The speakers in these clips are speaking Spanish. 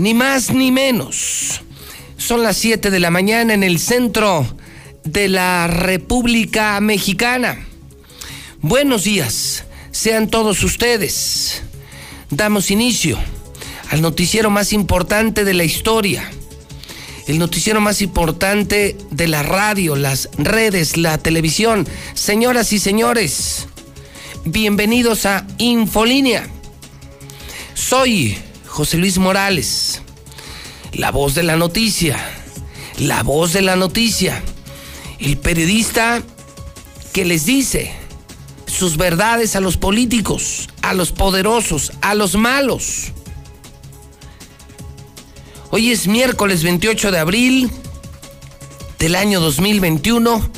ni más ni menos. Son las 7 de la mañana en el centro de la República Mexicana. Buenos días, sean todos ustedes. Damos inicio al noticiero más importante de la historia. El noticiero más importante de la radio, las redes, la televisión. Señoras y señores, bienvenidos a Infolínea. Soy José Luis Morales, la voz de la noticia, la voz de la noticia, el periodista que les dice sus verdades a los políticos, a los poderosos, a los malos. Hoy es miércoles 28 de abril del año 2021.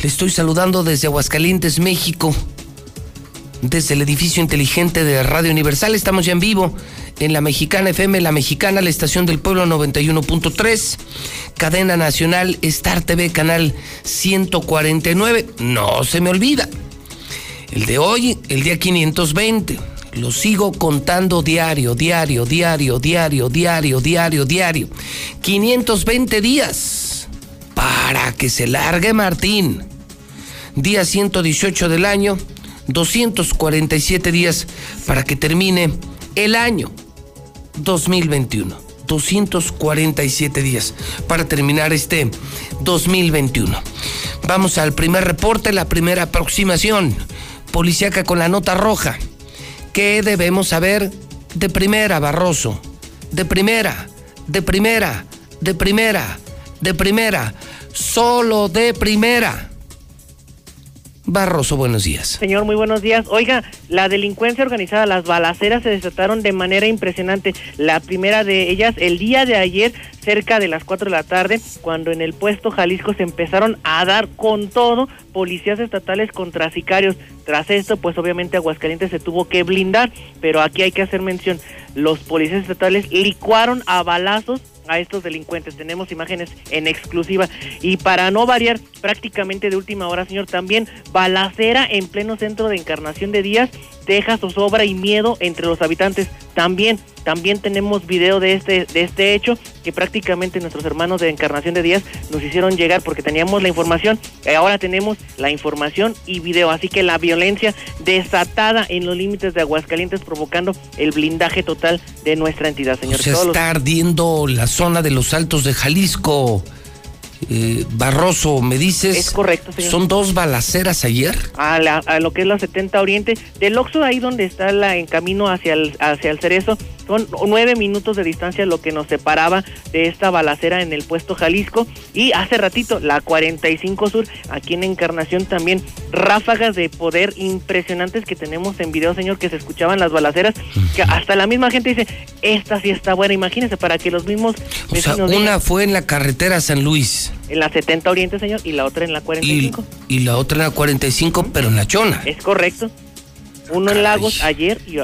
Le estoy saludando desde Aguascalientes, México, desde el edificio inteligente de Radio Universal. Estamos ya en vivo en la Mexicana FM, la Mexicana, la estación del pueblo 91.3, cadena nacional Star TV, canal 149. No se me olvida. El de hoy, el día 520. Lo sigo contando diario, diario, diario, diario, diario, diario, diario. 520 días para que se largue Martín. Día 118 del año, 247 días para que termine el año. 2021. 247 días para terminar este 2021. Vamos al primer reporte, la primera aproximación policíaca con la nota roja. ¿Qué debemos saber de primera, Barroso? De primera, de primera, de primera, de primera, solo de primera. Barroso, buenos días. Señor, muy buenos días. Oiga, la delincuencia organizada, las balaceras se desataron de manera impresionante. La primera de ellas, el día de ayer, cerca de las 4 de la tarde, cuando en el puesto Jalisco se empezaron a dar con todo policías estatales contra sicarios. Tras esto, pues obviamente Aguascalientes se tuvo que blindar, pero aquí hay que hacer mención, los policías estatales licuaron a balazos a estos delincuentes. Tenemos imágenes en exclusiva. Y para no variar prácticamente de última hora, señor, también balacera en pleno centro de Encarnación de Díaz deja zozobra y miedo entre los habitantes. También, también tenemos video de este, de este hecho que prácticamente nuestros hermanos de Encarnación de Díaz nos hicieron llegar porque teníamos la información y ahora tenemos la información y video. Así que la violencia desatada en los límites de Aguascalientes provocando el blindaje total de nuestra entidad, señor. Se está ardiendo la zona de los Altos de Jalisco. Eh, Barroso, me dices. Es correcto, ¿Son dos balaceras ayer? A, lo que es la 70 Oriente. Del Oxo, ahí donde está la, en camino hacia el, hacia el Cerezo, son nueve minutos de distancia lo que nos separaba de esta balacera en el puesto Jalisco. Y hace ratito, la 45 Sur, aquí en Encarnación también, ráfagas de poder impresionantes que tenemos en video, señor, que se escuchaban las balaceras, que hasta la misma gente dice, esta sí está buena, imagínense, para que los mismos... O sea, una fue en la carretera San Luis. En la 70 Oriente, señor, y la otra en la 45. Y, y la otra en la 45, pero en la Chona. Es correcto. Uno en Lagos ayer y,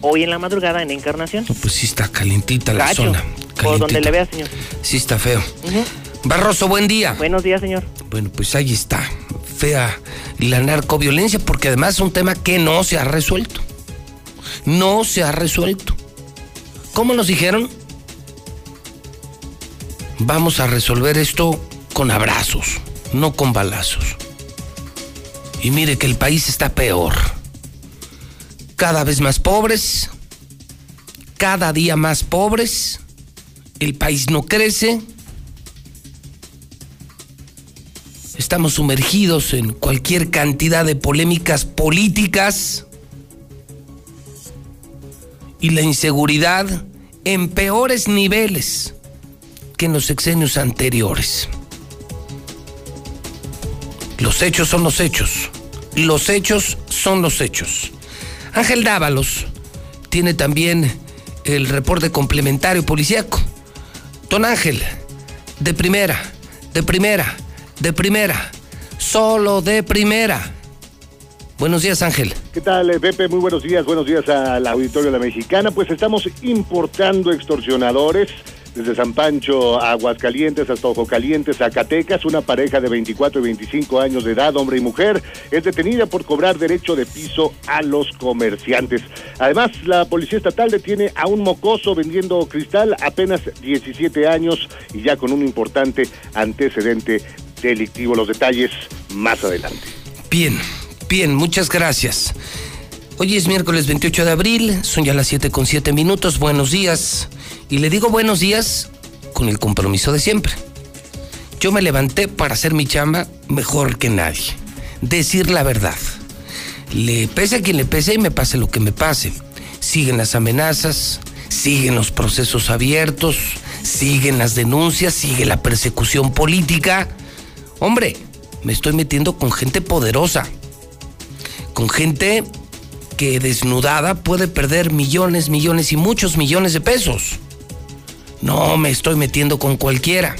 hoy en la madrugada en Encarnación. pues sí está calientita la zona. Por donde le vea, señor. Sí está feo. Barroso, buen día. Buenos días, señor. Bueno, pues ahí está. fea la narcoviolencia, porque además es un tema que no se ha resuelto. No se ha resuelto. ¿Cómo nos dijeron? Vamos a resolver esto con abrazos, no con balazos. Y mire que el país está peor. Cada vez más pobres, cada día más pobres, el país no crece, estamos sumergidos en cualquier cantidad de polémicas políticas y la inseguridad en peores niveles que en los sexenios anteriores. Los hechos son los hechos. Los hechos son los hechos. Ángel Dávalos tiene también el reporte complementario policíaco. Don Ángel, de primera, de primera, de primera, solo de primera. Buenos días, Ángel. ¿Qué tal, eh, Pepe? Muy buenos días. Buenos días al auditorio de la Mexicana. Pues estamos importando extorsionadores desde San Pancho a Aguascalientes hasta Ojo Caliente, Zacatecas, una pareja de 24 y 25 años de edad, hombre y mujer, es detenida por cobrar derecho de piso a los comerciantes. Además, la Policía Estatal detiene a un mocoso vendiendo cristal, apenas 17 años y ya con un importante antecedente delictivo. Los detalles más adelante. Bien, bien, muchas gracias. Hoy es miércoles 28 de abril, son ya las 7 con 7 minutos. Buenos días. Y le digo buenos días con el compromiso de siempre. Yo me levanté para hacer mi chamba mejor que nadie. Decir la verdad. Le pese a quien le pese y me pase lo que me pase. Siguen las amenazas, siguen los procesos abiertos, siguen las denuncias, sigue la persecución política. Hombre, me estoy metiendo con gente poderosa, con gente que desnudada puede perder millones, millones y muchos millones de pesos. No me estoy metiendo con cualquiera.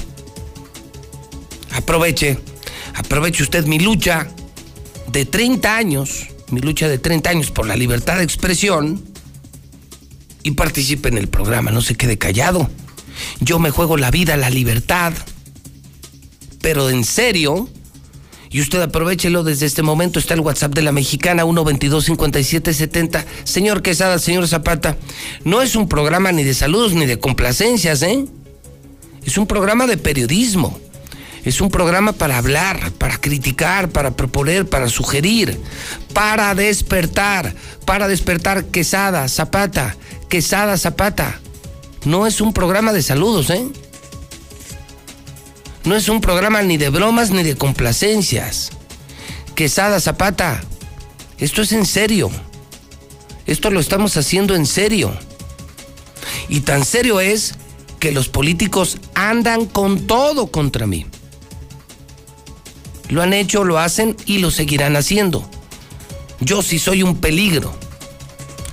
Aproveche, aproveche usted mi lucha de 30 años, mi lucha de 30 años por la libertad de expresión y participe en el programa, no se quede callado. Yo me juego la vida, la libertad, pero en serio, y usted aprovechelo desde este momento. Está el WhatsApp de la mexicana 122-5770. Señor Quesada, señor Zapata, no es un programa ni de saludos ni de complacencias, ¿eh? Es un programa de periodismo. Es un programa para hablar, para criticar, para proponer, para sugerir, para despertar, para despertar Quesada, Zapata, Quesada, Zapata. No es un programa de saludos, ¿eh? No es un programa ni de bromas ni de complacencias. Quesada Zapata, esto es en serio. Esto lo estamos haciendo en serio. Y tan serio es que los políticos andan con todo contra mí. Lo han hecho, lo hacen y lo seguirán haciendo. Yo sí soy un peligro.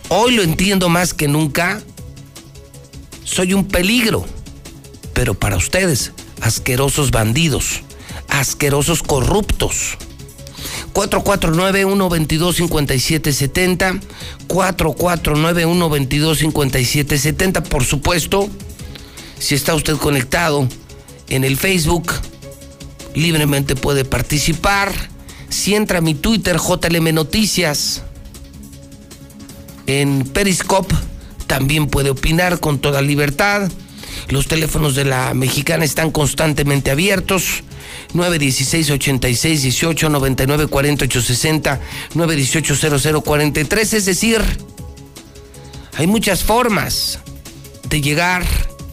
Hoy lo entiendo más que nunca. Soy un peligro. Pero para ustedes, asquerosos bandidos, asquerosos corruptos. 449-122-5770, 449-122-5770, por supuesto, si está usted conectado en el Facebook, libremente puede participar. Si entra a mi Twitter, JLM Noticias, en Periscope, también puede opinar con toda libertad. Los teléfonos de la mexicana están constantemente abiertos. 916 86 18 99 48 60 918 00 43. Es decir, hay muchas formas de llegar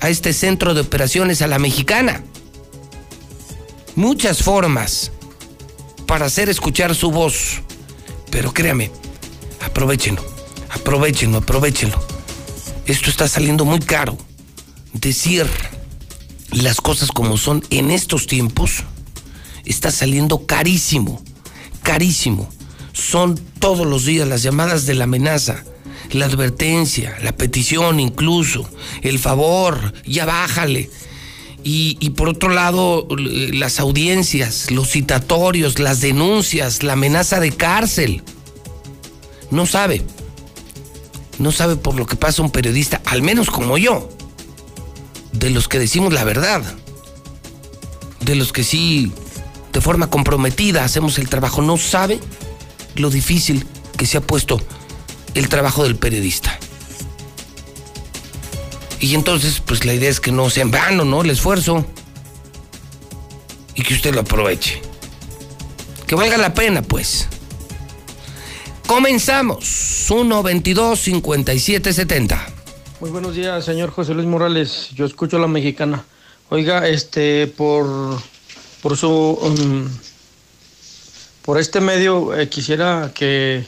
a este centro de operaciones a la mexicana. Muchas formas para hacer escuchar su voz. Pero créame, aprovechenlo, aprovechenlo, aprovechenlo. Esto está saliendo muy caro decir las cosas como son en estos tiempos está saliendo carísimo, carísimo. Son todos los días las llamadas de la amenaza, la advertencia, la petición incluso, el favor, ya bájale. Y, por otro lado, las audiencias, los citatorios, las denuncias, la amenaza de cárcel. No sabe. No sabe por lo que pasa un periodista, al menos como yo de los que decimos la verdad, de los que sí de forma comprometida hacemos el trabajo, no sabe lo difícil que se ha puesto el trabajo del periodista. Y entonces, pues la idea es que no sea en vano, ¿no? El esfuerzo. Y que usted lo aproveche. Que valga la pena, pues. Comenzamos. 1 22 57 70. Muy buenos días, señor José Luis Morales. Yo escucho a la mexicana. Oiga, este, por, por su, um, por este medio eh, quisiera que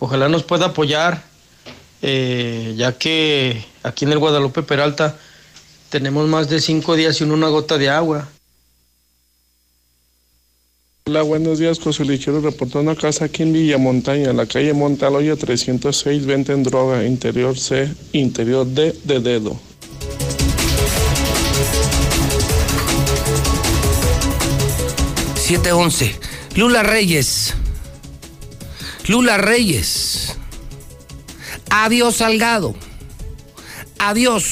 ojalá nos pueda apoyar, eh, ya que aquí en el Guadalupe Peralta tenemos más de cinco días sin una gota de agua. Hola, buenos días, José Luis. Quiero reportar una casa aquí en Villa Montaña, la calle Montaloya 306, venden droga, interior C, interior D, de dedo. ...711... Lula Reyes... Lula Reyes... Adiós Salgado... Adiós...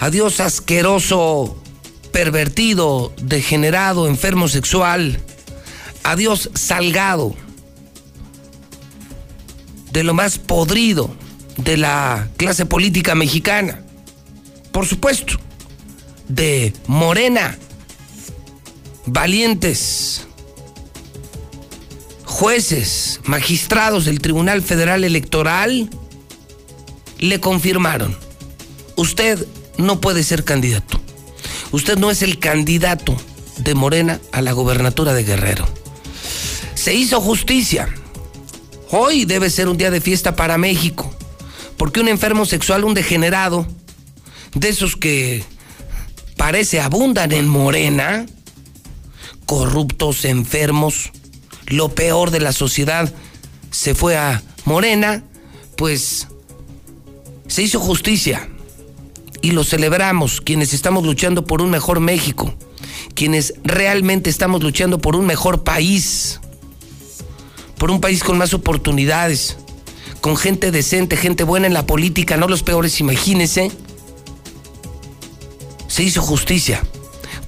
Adiós asqueroso pervertido, degenerado, enfermo sexual. Adiós Salgado. De lo más podrido de la clase política mexicana. Por supuesto, de Morena. Valientes. Jueces, magistrados del Tribunal Federal Electoral le confirmaron. Usted no puede ser candidato. Usted no es el candidato de Morena a la gobernatura de Guerrero. Se hizo justicia. Hoy debe ser un día de fiesta para México, porque un enfermo sexual, un degenerado, de esos que parece abundan en Morena, corruptos, enfermos, lo peor de la sociedad, se fue a Morena, pues se hizo justicia y lo celebramos, quienes estamos luchando por un mejor México, quienes realmente estamos luchando por un mejor país, por un país con más oportunidades, con gente decente, gente buena en la política, no los peores, imagínense. Se hizo justicia.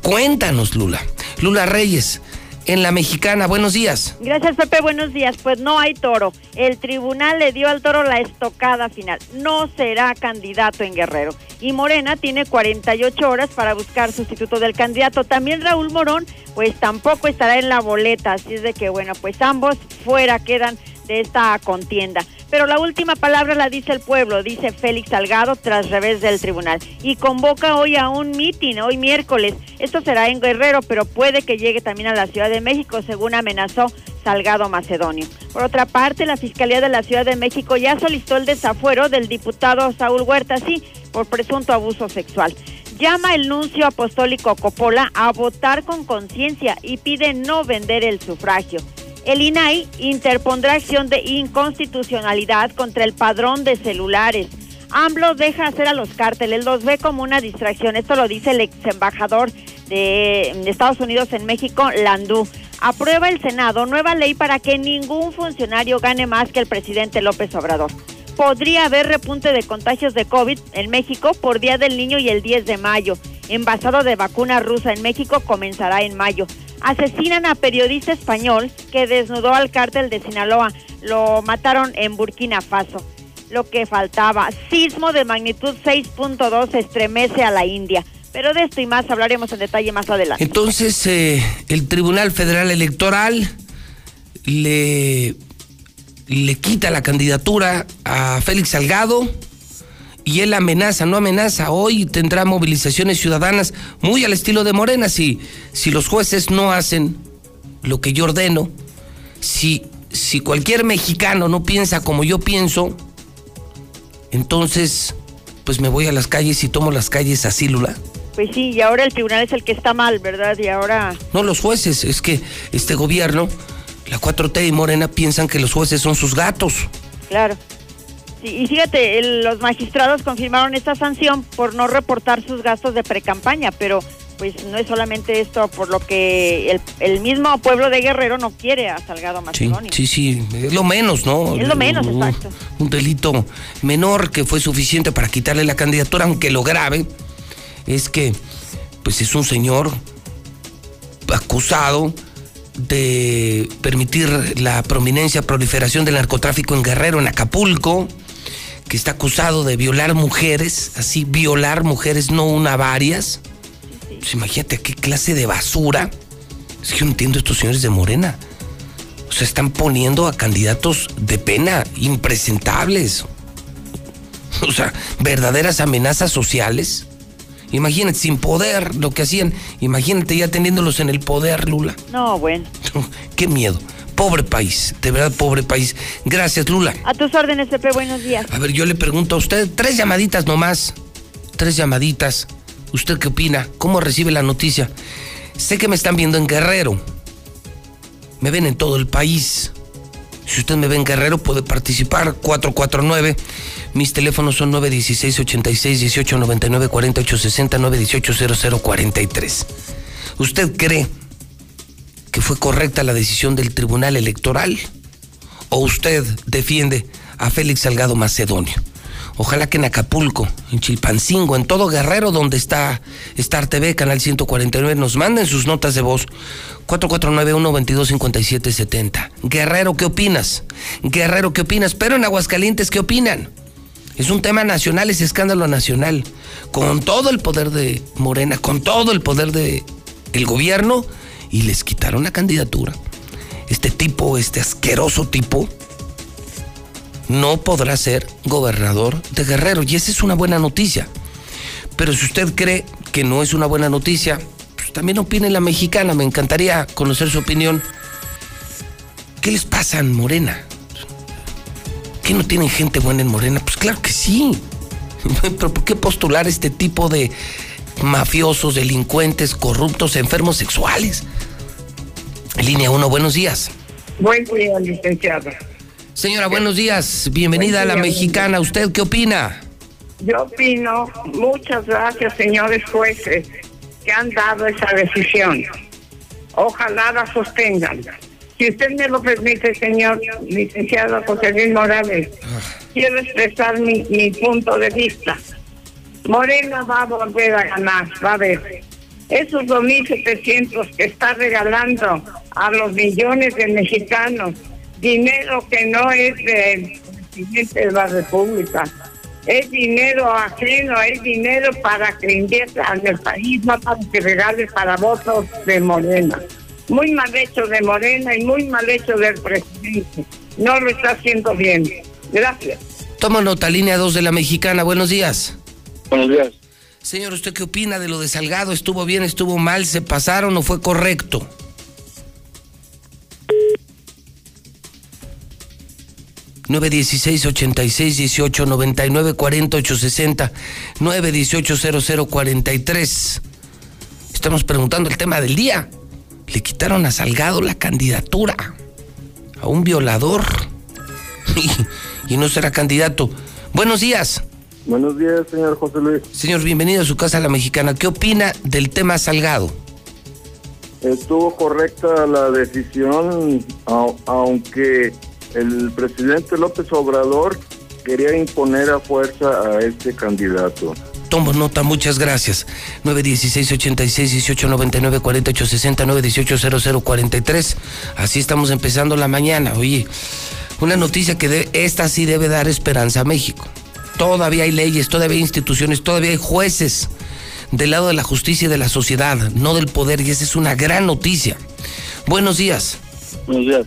Cuéntanos, Lula. Lula Reyes, en la mexicana. Buenos días. Gracias, Pepe. Buenos días. Pues no hay toro. El tribunal le dio al toro la estocada final. No será candidato en Guerrero. Y Morena tiene 48 horas para buscar sustituto del candidato. También Raúl Morón, pues tampoco estará en la boleta. Así es de que, bueno, pues ambos fuera quedan de esta contienda. Pero la última palabra la dice el pueblo, dice Félix Salgado tras revés del tribunal. Y convoca hoy a un mitin, hoy miércoles. Esto será en Guerrero, pero puede que llegue también a la Ciudad de México, según amenazó Salgado Macedonio. Por otra parte, la Fiscalía de la Ciudad de México ya solicitó el desafuero del diputado Saúl Huerta, sí, por presunto abuso sexual. Llama el nuncio apostólico Copola a votar con conciencia y pide no vender el sufragio. El INAI interpondrá acción de inconstitucionalidad contra el padrón de celulares. AMLO deja hacer a los cárteles, los ve como una distracción. Esto lo dice el ex embajador de Estados Unidos en México, Landú. Aprueba el Senado nueva ley para que ningún funcionario gane más que el presidente López Obrador. Podría haber repunte de contagios de COVID en México por Día del Niño y el 10 de mayo. Envasado de vacuna rusa en México comenzará en mayo asesinan a periodista español que desnudó al cártel de Sinaloa. Lo mataron en Burkina Faso. Lo que faltaba, sismo de magnitud 6.2 estremece a la India. Pero de esto y más hablaremos en detalle más adelante. Entonces, eh, el Tribunal Federal Electoral le, le quita la candidatura a Félix Salgado y él amenaza, no amenaza. Hoy tendrá movilizaciones ciudadanas muy al estilo de Morena. Si, si los jueces no hacen lo que yo ordeno, si, si cualquier mexicano no piensa como yo pienso, entonces pues me voy a las calles y tomo las calles así, Lula. Pues sí, y ahora el tribunal es el que está mal, ¿verdad? Y ahora... No, los jueces, es que este gobierno, la 4T y Morena piensan que los jueces son sus gatos. Claro y fíjate, los magistrados confirmaron esta sanción por no reportar sus gastos de precampaña, pero pues no es solamente esto por lo que el, mismo pueblo de Guerrero no quiere a Salgado Macedonio. Sí, sí, es lo menos, ¿no? Es lo menos, exacto. Un delito menor que fue suficiente para quitarle la candidatura, aunque lo grave es que pues es un señor acusado de permitir la prominencia, proliferación del narcotráfico en Guerrero, en Acapulco, que está acusado de violar mujeres, así violar mujeres, no una, varias. Pues imagínate qué clase de basura. Es que yo no entiendo estos señores de Morena. O sea, están poniendo a candidatos de pena, impresentables. O sea, verdaderas amenazas sociales. Imagínate, sin poder, lo que hacían. Imagínate ya teniéndolos en el poder, Lula. No, bueno. Qué miedo. Pobre país, de verdad, pobre país. Gracias, Lula. A tus órdenes, Pepe, buenos días. A ver, yo le pregunto a usted, tres llamaditas nomás. Tres llamaditas. ¿Usted qué opina? ¿Cómo recibe la noticia? Sé que me están viendo en Guerrero. Me ven en todo el país. Si usted me ve en Guerrero, puede participar. 449. Mis teléfonos son 916 86 18 99 48 60 918 0043. ¿Usted cree que fue correcta la decisión del Tribunal Electoral? ¿O usted defiende a Félix Salgado Macedonio? Ojalá que en Acapulco, en Chilpancingo, en todo Guerrero donde está Star TV, Canal 149, nos manden sus notas de voz. 449-122-5770. Guerrero, ¿qué opinas? Guerrero, ¿qué opinas? Pero en Aguascalientes, ¿qué opinan? Es un tema nacional, es escándalo nacional. Con todo el poder de Morena, con todo el poder de el gobierno, y les quitaron la candidatura. Este tipo, este asqueroso tipo, no podrá ser gobernador de Guerrero. Y esa es una buena noticia. Pero si usted cree que no es una buena noticia, pues también opine la mexicana. Me encantaría conocer su opinión. ¿Qué les pasa en Morena? ¿Qué no tienen gente buena en Morena? Pues claro que sí. Pero ¿por qué postular este tipo de mafiosos, delincuentes, corruptos, enfermos sexuales? Línea 1, buenos días. Buen día, licenciado. Señora, buenos días. Bienvenida a la mexicana. ¿Usted qué opina? Yo opino, muchas gracias, señores jueces, que han dado esa decisión. Ojalá la sostengan. Si usted me lo permite, señor licenciado José Luis Morales, quiero expresar mi, mi punto de vista. Morena va a volver a ganar, va a ver. Esos 2.700 que está regalando a los millones de mexicanos, dinero que no es del presidente de la República, es dinero ajeno, es dinero para que invierta en el país, no para que regale para votos de Morena. Muy mal hecho de Morena y muy mal hecho del presidente. No lo está haciendo bien. Gracias. Toma nota, línea 2 de la mexicana. Buenos días. Buenos días. Señor, ¿usted qué opina de lo de Salgado? ¿Estuvo bien, estuvo mal, se pasaron o fue correcto? nueve dieciséis ochenta y seis dieciocho noventa y nueve cuarenta ocho sesenta. nueve dieciocho cero cero cuarenta y tres. Estamos preguntando el tema del día. Le quitaron a Salgado la candidatura a un violador. Y, y no será candidato. Buenos días Buenos días, señor José Luis. Señor, bienvenido a su casa La Mexicana. ¿Qué opina del tema Salgado? Estuvo correcta la decisión, au- aunque el presidente López Obrador quería imponer a fuerza a este candidato. Tomo nota, muchas gracias. 916 86 18 99 48 60 918 00 43. Así estamos empezando la mañana. Oye, una noticia que de- esta sí debe dar esperanza a México. Todavía hay leyes, todavía hay instituciones, todavía hay jueces del lado de la justicia y de la sociedad, no del poder, y esa es una gran noticia. Buenos días. Buenos días.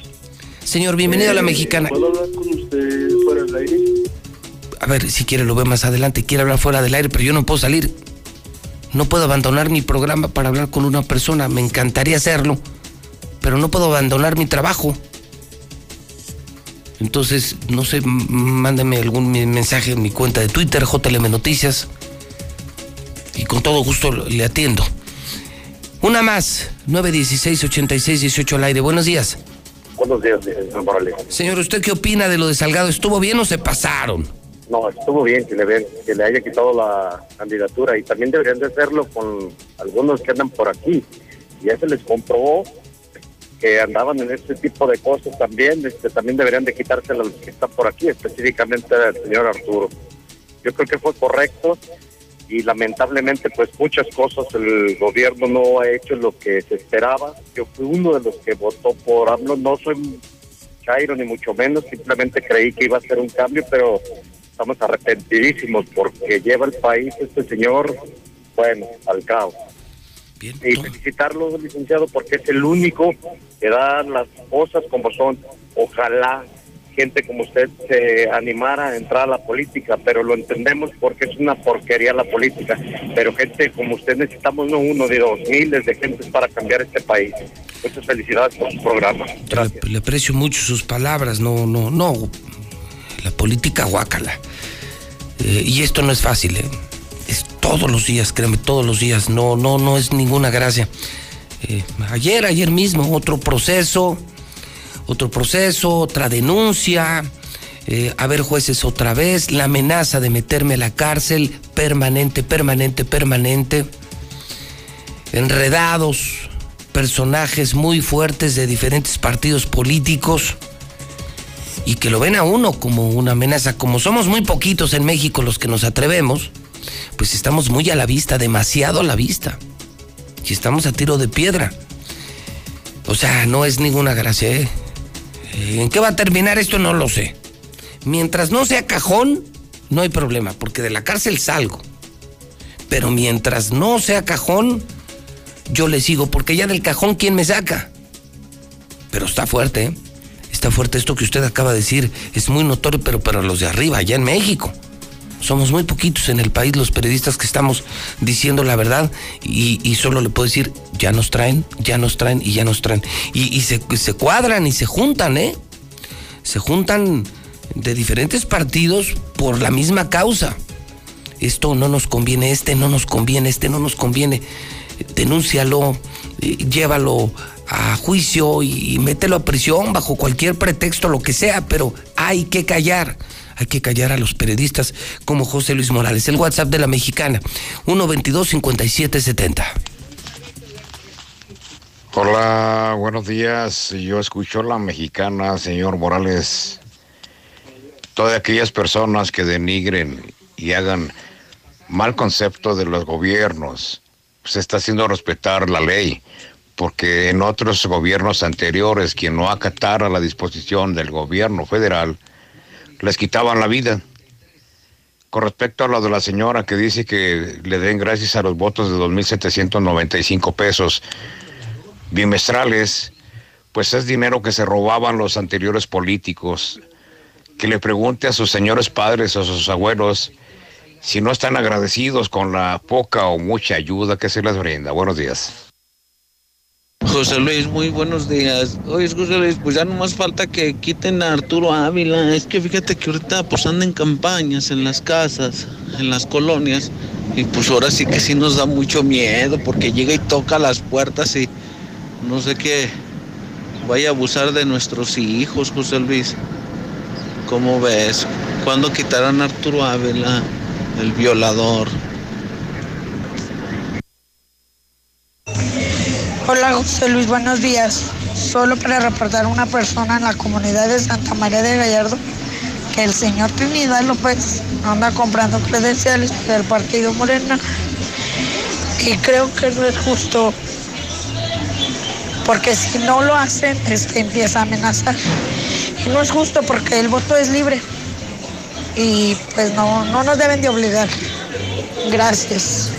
Señor, bienvenido a la Eh, mexicana. ¿Puedo hablar con usted fuera del aire? A ver, si quiere lo ve más adelante, quiere hablar fuera del aire, pero yo no puedo salir. No puedo abandonar mi programa para hablar con una persona, me encantaría hacerlo, pero no puedo abandonar mi trabajo. Entonces, no sé, mándame algún mensaje en mi cuenta de Twitter, JLM Noticias, y con todo gusto le atiendo. Una más, 916-8618 al aire. Buenos días. Buenos días, señor Morales. Señor, ¿usted qué opina de lo de Salgado? ¿Estuvo bien o se pasaron? No, estuvo bien que le, ven- que le haya quitado la candidatura y también deberían de hacerlo con algunos que andan por aquí. Ya se les comprobó que andaban en este tipo de cosas también, este, también deberían de quitárselo a los que están por aquí, específicamente al señor Arturo. Yo creo que fue correcto y lamentablemente pues muchas cosas el gobierno no ha hecho lo que se esperaba. Yo fui uno de los que votó por AMLO, no soy Chairo ni mucho menos, simplemente creí que iba a ser un cambio, pero estamos arrepentidísimos porque lleva el país este señor, bueno, al caos. Y felicitarlo, licenciado, porque es el único que da las cosas como son. Ojalá gente como usted se animara a entrar a la política, pero lo entendemos porque es una porquería la política. Pero gente como usted necesitamos no uno de dos, miles de gentes para cambiar este país. Muchas felicidades por su programa. Le, aprecio mucho sus palabras, no, no, no. La política guácala. Eh, y esto no es fácil, ¿eh? Todos los días, créeme, todos los días. No, no, no es ninguna gracia. Eh, ayer, ayer mismo, otro proceso otro proceso, otra denuncia, eh, a ver jueces otra vez, la amenaza de meterme a la cárcel, permanente, permanente, permanente, enredados, personajes muy fuertes de diferentes partidos políticos y que lo ven a uno como una amenaza, como somos muy poquitos en México los que nos atrevemos, pues estamos muy a la vista, demasiado a la vista, y estamos a tiro de piedra. O sea, no es ninguna gracia, ¿eh? ¿En qué va a terminar esto? No lo sé. Mientras no sea cajón, no hay problema, porque de la cárcel salgo. Pero mientras no sea cajón, yo le sigo, porque ya del cajón, ¿quién me saca? Pero está fuerte, ¿eh? Está fuerte esto que usted acaba de decir. Es muy notorio, pero para los de arriba, allá en México. Somos muy poquitos en el país los periodistas que estamos diciendo la verdad y, solo le puedo decir, ya nos traen, ya nos traen y ya nos traen. Y, se, cuadran y se juntan, ¿eh? Se juntan de diferentes partidos por la misma causa. Esto no nos conviene, este no nos conviene, este no nos conviene. Denúncialo, eh, llévalo a juicio y mételo a prisión bajo cualquier pretexto, lo que sea, pero hay que callar. Hay que callar a los periodistas como José Luis Morales. El WhatsApp de la mexicana, 122-5770. Hola, buenos días. Yo escucho la mexicana, señor Morales. Todas aquellas personas que denigren y hagan mal concepto de los gobiernos, se está haciendo respetar la ley, porque en otros gobiernos anteriores, quien no acatara la disposición del gobierno federal, les quitaban la vida. Con respecto a lo de la señora que dice que le den gracias a los votos de 2.795 pesos bimestrales, pues es dinero que se robaban los anteriores políticos. Que le pregunte a sus señores padres o a sus abuelos si no están agradecidos con la poca o mucha ayuda que se les brinda. Buenos días. José Luis, muy buenos días. Oye, José Luis, pues ya no más falta que quiten a Arturo Ávila. Es que fíjate que ahorita pues en campañas, en las casas, en las colonias. Y pues ahora sí que sí nos da mucho miedo porque llega y toca las puertas y no sé qué vaya a abusar de nuestros hijos, José Luis. ¿Cómo ves? ¿Cuándo quitarán a Arturo Ávila, el violador? Hola José Luis, buenos días. Solo para reportar a una persona en la comunidad de Santa María de Gallardo que el señor Trinidad López anda comprando credenciales del partido Morena y creo que no es justo porque si no lo hacen este, empieza a amenazar y no es justo porque el voto es libre y pues no, no nos deben de obligar. Gracias.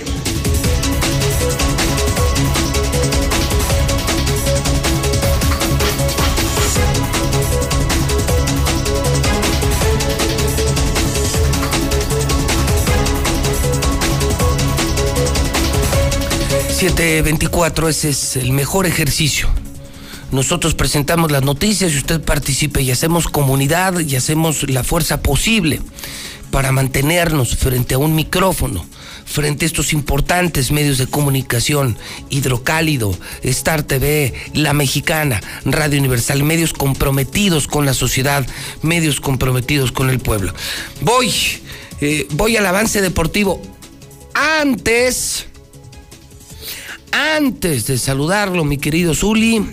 724, ese es el mejor ejercicio. Nosotros presentamos las noticias y usted participe y hacemos comunidad y hacemos la fuerza posible para mantenernos frente a un micrófono, frente a estos importantes medios de comunicación, Hidrocálido, Star TV, La Mexicana, Radio Universal, medios comprometidos con la sociedad, medios comprometidos con el pueblo. Voy, eh, voy al avance deportivo. Antes antes de saludarlo, mi querido Zuli,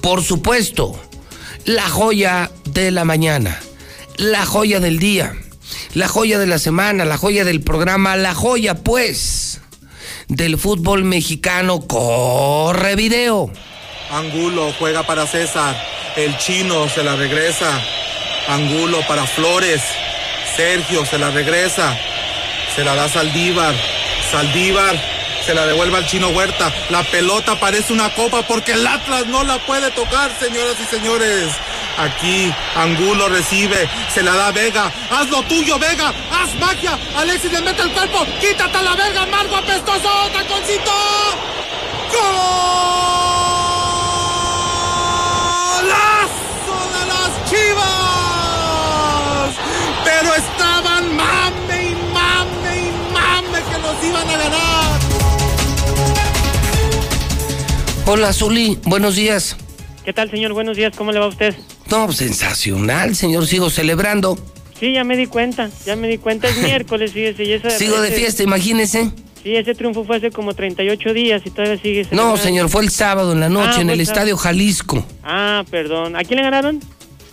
por supuesto, la joya de la mañana, la joya del día. La joya de la semana, la joya del programa, la joya pues del fútbol mexicano. Corre video. Angulo juega para César. El chino se la regresa. Angulo para Flores. Sergio se la regresa. Se la da Saldívar. Saldívar se la devuelve al chino Huerta. La pelota parece una copa porque el Atlas no la puede tocar, señoras y señores. Aquí Angulo recibe, se la da Vega. Haz lo tuyo, Vega. Haz magia. Alexis le mete el cuerpo. Quítate a la verga, Margo apestoso. Taconcito. ¡Golazo de las Chivas! Pero estaban mame y mame y mame que nos iban a ganar. Hola, Zuli. Buenos días. ¿Qué tal, señor? Buenos días. ¿Cómo le va a usted? No, sensacional, señor. Sigo celebrando. Sí, ya me di cuenta. Ya me di cuenta. Es miércoles, fíjese. Y esa, Sigo de fiesta, imagínese. Sí, ese triunfo fue hace como 38 días y todavía sigue. No, celebrando. señor, fue el sábado en la noche Ah, en fue el el sábado. Estadio Jalisco. Ah, perdón. ¿A quién le ganaron?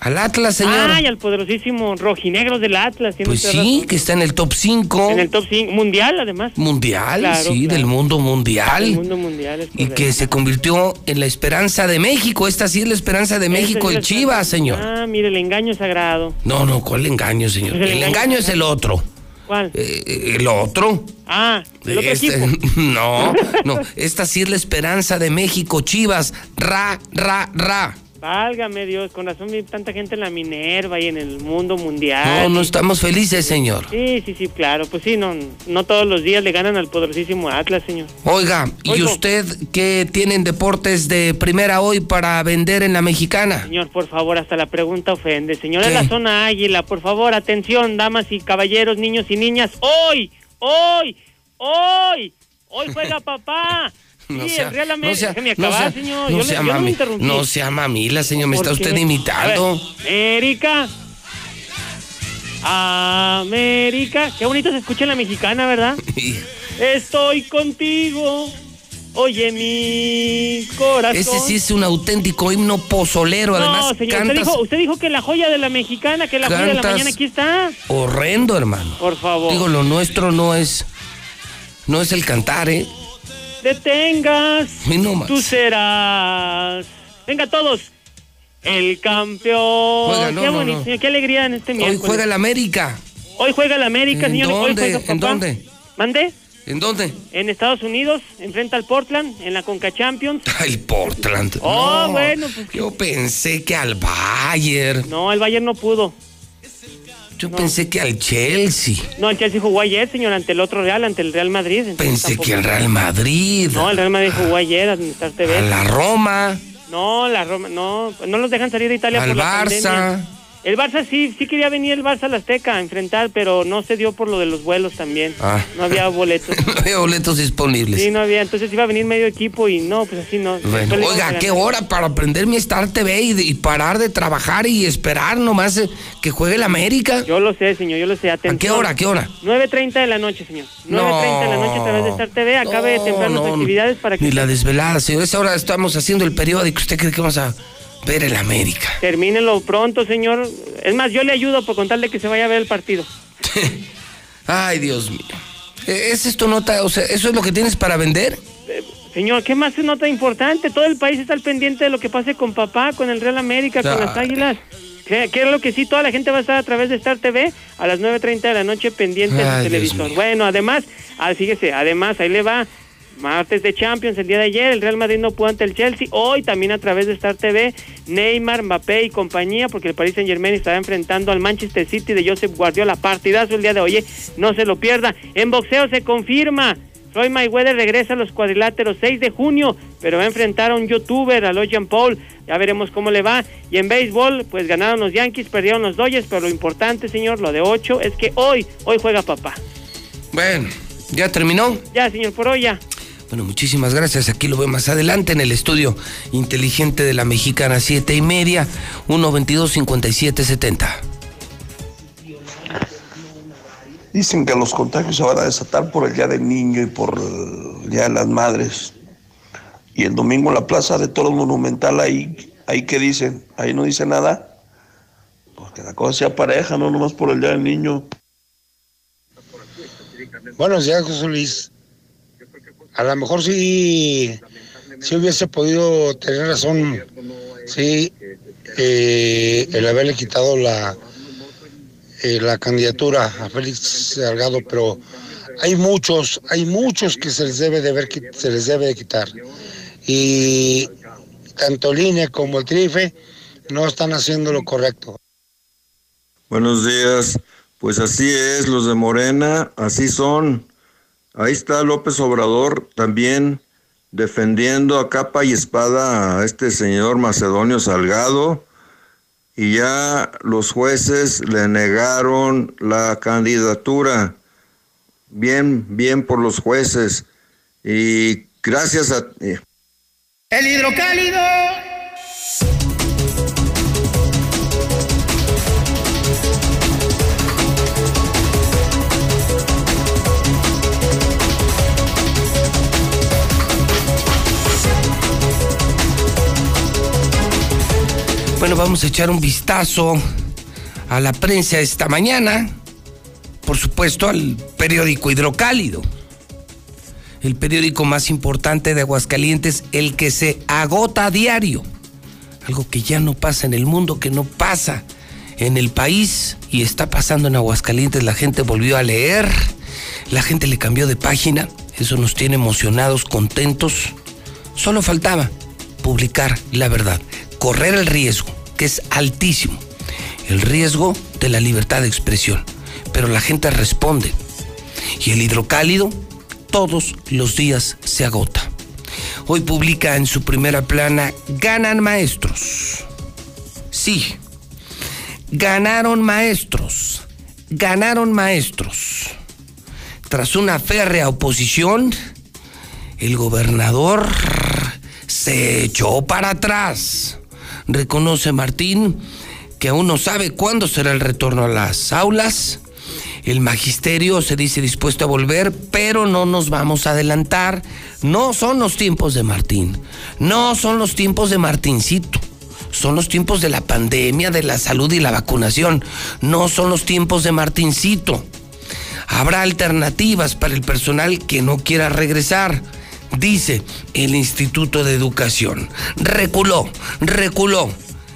Al Atlas, señor. Ay, al poderosísimo rojinegros del Atlas. pues sí, razón. que está en el top 5 En el top 5 mundial, además. mundial, Claro, sí, claro. del mundo mundial. El mundo mundial es Y que se convirtió en la esperanza de México. Esta sí es la esperanza de México, el Chivas, señor. Ah, mire, el engaño sagrado. No, no, ¿cuál engaño, señor? Pues el El engaño engaño es el otro. ¿Cuál? Eh, el otro. Ah, el otro Este- equipo. no, no. Esta sí es la esperanza de México, Chivas. Ra, ra, ra. Válgame Dios, con razón vi tanta gente en la Minerva y en el mundo mundial. No, no estamos felices, señor. Sí, sí, sí, claro. Pues sí, no, no todos los días le ganan al poderosísimo Atlas, señor. Oiga, ¿y Oigo. usted qué tienen deportes de primera hoy para vender en la mexicana? Señor, por favor, hasta la pregunta ofende. Señor, ¿Qué? la zona águila, por favor, atención, damas y caballeros, niños y niñas. Hoy, hoy, hoy, hoy juega papá. Sea- no acabar, sea- señor. no yo, sea le- yo no me mami- no sea mamila, señor, me ¿Por está usted imitando. Ver, América. América. Qué bonito se escucha en la mexicana, ¿verdad? Estoy contigo. Oye, mi corazón. Ese sí es un auténtico himno pozolero, además señor, usted cantas dijo, usted dijo que la joya de la mexicana, que la joya de la mañana aquí está. horrendo, hermano. Por favor. Digo, lo nuestro no es no es el cantar, ¿eh? Detengas. No. Tú serás. Venga, todos. El campeón. Juega, no, qué bonito, no. qué alegría en este Hoy miércoles. juega el América. Hoy juega el América, ¿En señor. Hoy dónde? juega papá. ¿En dónde? ¿Mande? ¿En dónde? En Estados Unidos, enfrenta al Portland, en la Conca Champions. El Portland. Oh, No, bueno, pues. Yo pensé que al Bayern. No, el Bayern no pudo. Yo pensé que al Chelsea. No, el Chelsea jugó ayer, señor, ante el otro Real, ante el Real Madrid. Pensé tampoco- que al Real Madrid. No, el Real Madrid jugó ayer Star TV. A la Roma. No, la Roma, no, no los dejan salir de Italia Al por la Barça. pandemia. El Barça sí, sí quería venir el Barça a la Azteca a enfrentar, pero no se dio por lo de los vuelos también. Ah. No había boletos. No había boletos disponibles. Sí, no había. Entonces iba a venir medio equipo y no, pues así no. Bueno, oiga, qué hora para aprender mi Star TV y, y parar de trabajar y esperar nomás eh, que juegue el América. Yo lo sé, señor, yo lo sé. Atención. ¿A qué hora? ¿A qué hora? 9.30 de la noche, señor. 9.30 de la noche a través de Star TV. Acabe de temprano no, sus actividades para que Ni la desvelada, señor. Esa hora estamos haciendo el periódico. ¿Usted cree que vamos a ver el América? termínenlo pronto, señor. Es más, yo le ayudo por contarle que se vaya a ver el partido. Ay, Dios mío. Eh, ¿Esa es tu nota? O sea, ¿eso es lo que tienes para vender? Señor, ¿qué más es nota importante? Todo el país está al pendiente de lo que pase con papá, con el Real América, con las Águilas. Que, que es lo que sí, toda la gente va a estar a través de Star TV a las 9.30 de la noche pendiente de Ay, su Dios televisor. mío. Bueno, además, ah, fíjese, además, ahí le va. Martes de Champions, el día de ayer, el Real Madrid no pudo ante el Chelsea. Hoy también a través de Star TV, Neymar, Mbappé y compañía, porque el Paris Saint Germain estará enfrentando al Manchester City de Joseph Guardiola. Partidazo el día de hoy, no se lo pierda. En boxeo se confirma. Floyd Mayweather regresa a los cuadriláteros 6 de junio, pero va a enfrentar a un youtuber, a Logan Paul. Ya veremos cómo le va. Y en béisbol, pues ganaron los Yankees, perdieron los Dodgers, pero lo importante, señor, lo de 8, es que hoy, hoy juega papá. Bueno, ¿ya terminó? Ya, señor, por hoy ya. Bueno, muchísimas gracias. Aquí lo veo más adelante en el estudio inteligente de la Mexicana, siete y media, 122 5770 Dicen que los contagios se van a desatar por el Día del Niño y por el Día de las Madres. Y el domingo en la Plaza de Toros Monumental, ahí, ahí que dicen, ahí no dice nada. Pues que la cosa sea pareja, no nomás por el Día del Niño. Buenos días, José Luis. A lo mejor sí, sí hubiese podido tener razón, sí, eh, el haberle quitado la, eh, la candidatura a Félix Salgado, pero hay muchos, hay muchos que se les debe de ver, se les debe de quitar. Y tanto INE como el TRIFE no están haciendo lo correcto. Buenos días. Pues así es, los de Morena, así son. Ahí está López Obrador también defendiendo a capa y espada a este señor Macedonio Salgado y ya los jueces le negaron la candidatura. Bien, bien por los jueces. Y gracias a... Eh. El hidrocálido. Bueno, vamos a echar un vistazo a la prensa esta mañana. Por supuesto, al periódico Hidrocálido. El periódico más importante de Aguascalientes, el que se agota a diario. Algo que ya no pasa en el mundo, que no pasa en el país y está pasando en Aguascalientes. La gente volvió a leer, la gente le cambió de página. Eso nos tiene emocionados, contentos. Solo faltaba publicar la verdad correr el riesgo, que es altísimo, el riesgo de la libertad de expresión. Pero la gente responde. Y el hidrocálido todos los días se agota. Hoy publica en su primera plana, ganan maestros. Sí, ganaron maestros, ganaron maestros. Tras una férrea oposición, el gobernador se echó para atrás reconoce Martín que aún no sabe cuándo será el retorno a las aulas. El magisterio se dice dispuesto a volver, pero no nos vamos a adelantar. No son los tiempos de Martín, no son los tiempos de Martincito. Son los tiempos de la pandemia, de la salud y la vacunación. No son los tiempos de Martincito. Habrá alternativas para el personal que no quiera regresar dice el Instituto de Educación. Reculó, reculó.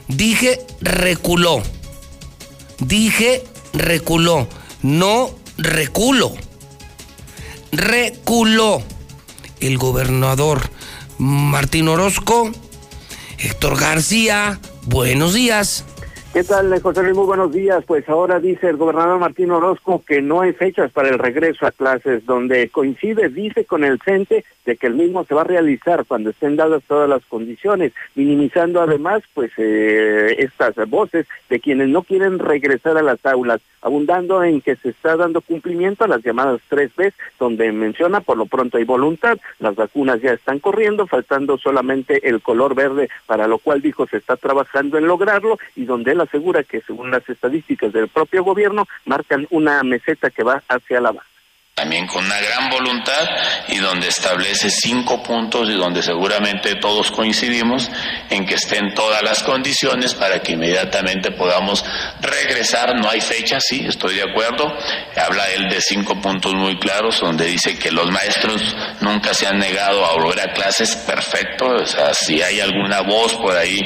Dije reculó. Dije reculó. No reculo. Reculó. El gobernador Martín Orozco, Héctor García, buenos días. ¿Qué tal, José Luis? Muy buenos días. Pues ahora dice el gobernador Martín Orozco que no hay fechas para el regreso a clases, donde coincide, dice, con el CENTE de que el mismo se va a realizar cuando estén dadas todas las condiciones, minimizando además, pues, eh, estas voces de quienes no quieren regresar a las aulas, abundando en que se está dando cumplimiento a las llamadas tres b donde menciona, por lo pronto hay voluntad, las vacunas ya están corriendo, faltando solamente el color verde, para lo cual dijo se está trabajando en lograrlo, y donde él asegura que según las estadísticas del propio gobierno marcan una meseta que va hacia la baja también con una gran voluntad y donde establece cinco puntos y donde seguramente todos coincidimos en que estén todas las condiciones para que inmediatamente podamos regresar. No hay fecha, sí, estoy de acuerdo. Habla él de cinco puntos muy claros donde dice que los maestros nunca se han negado a volver a clases, perfecto. O sea, si hay alguna voz por ahí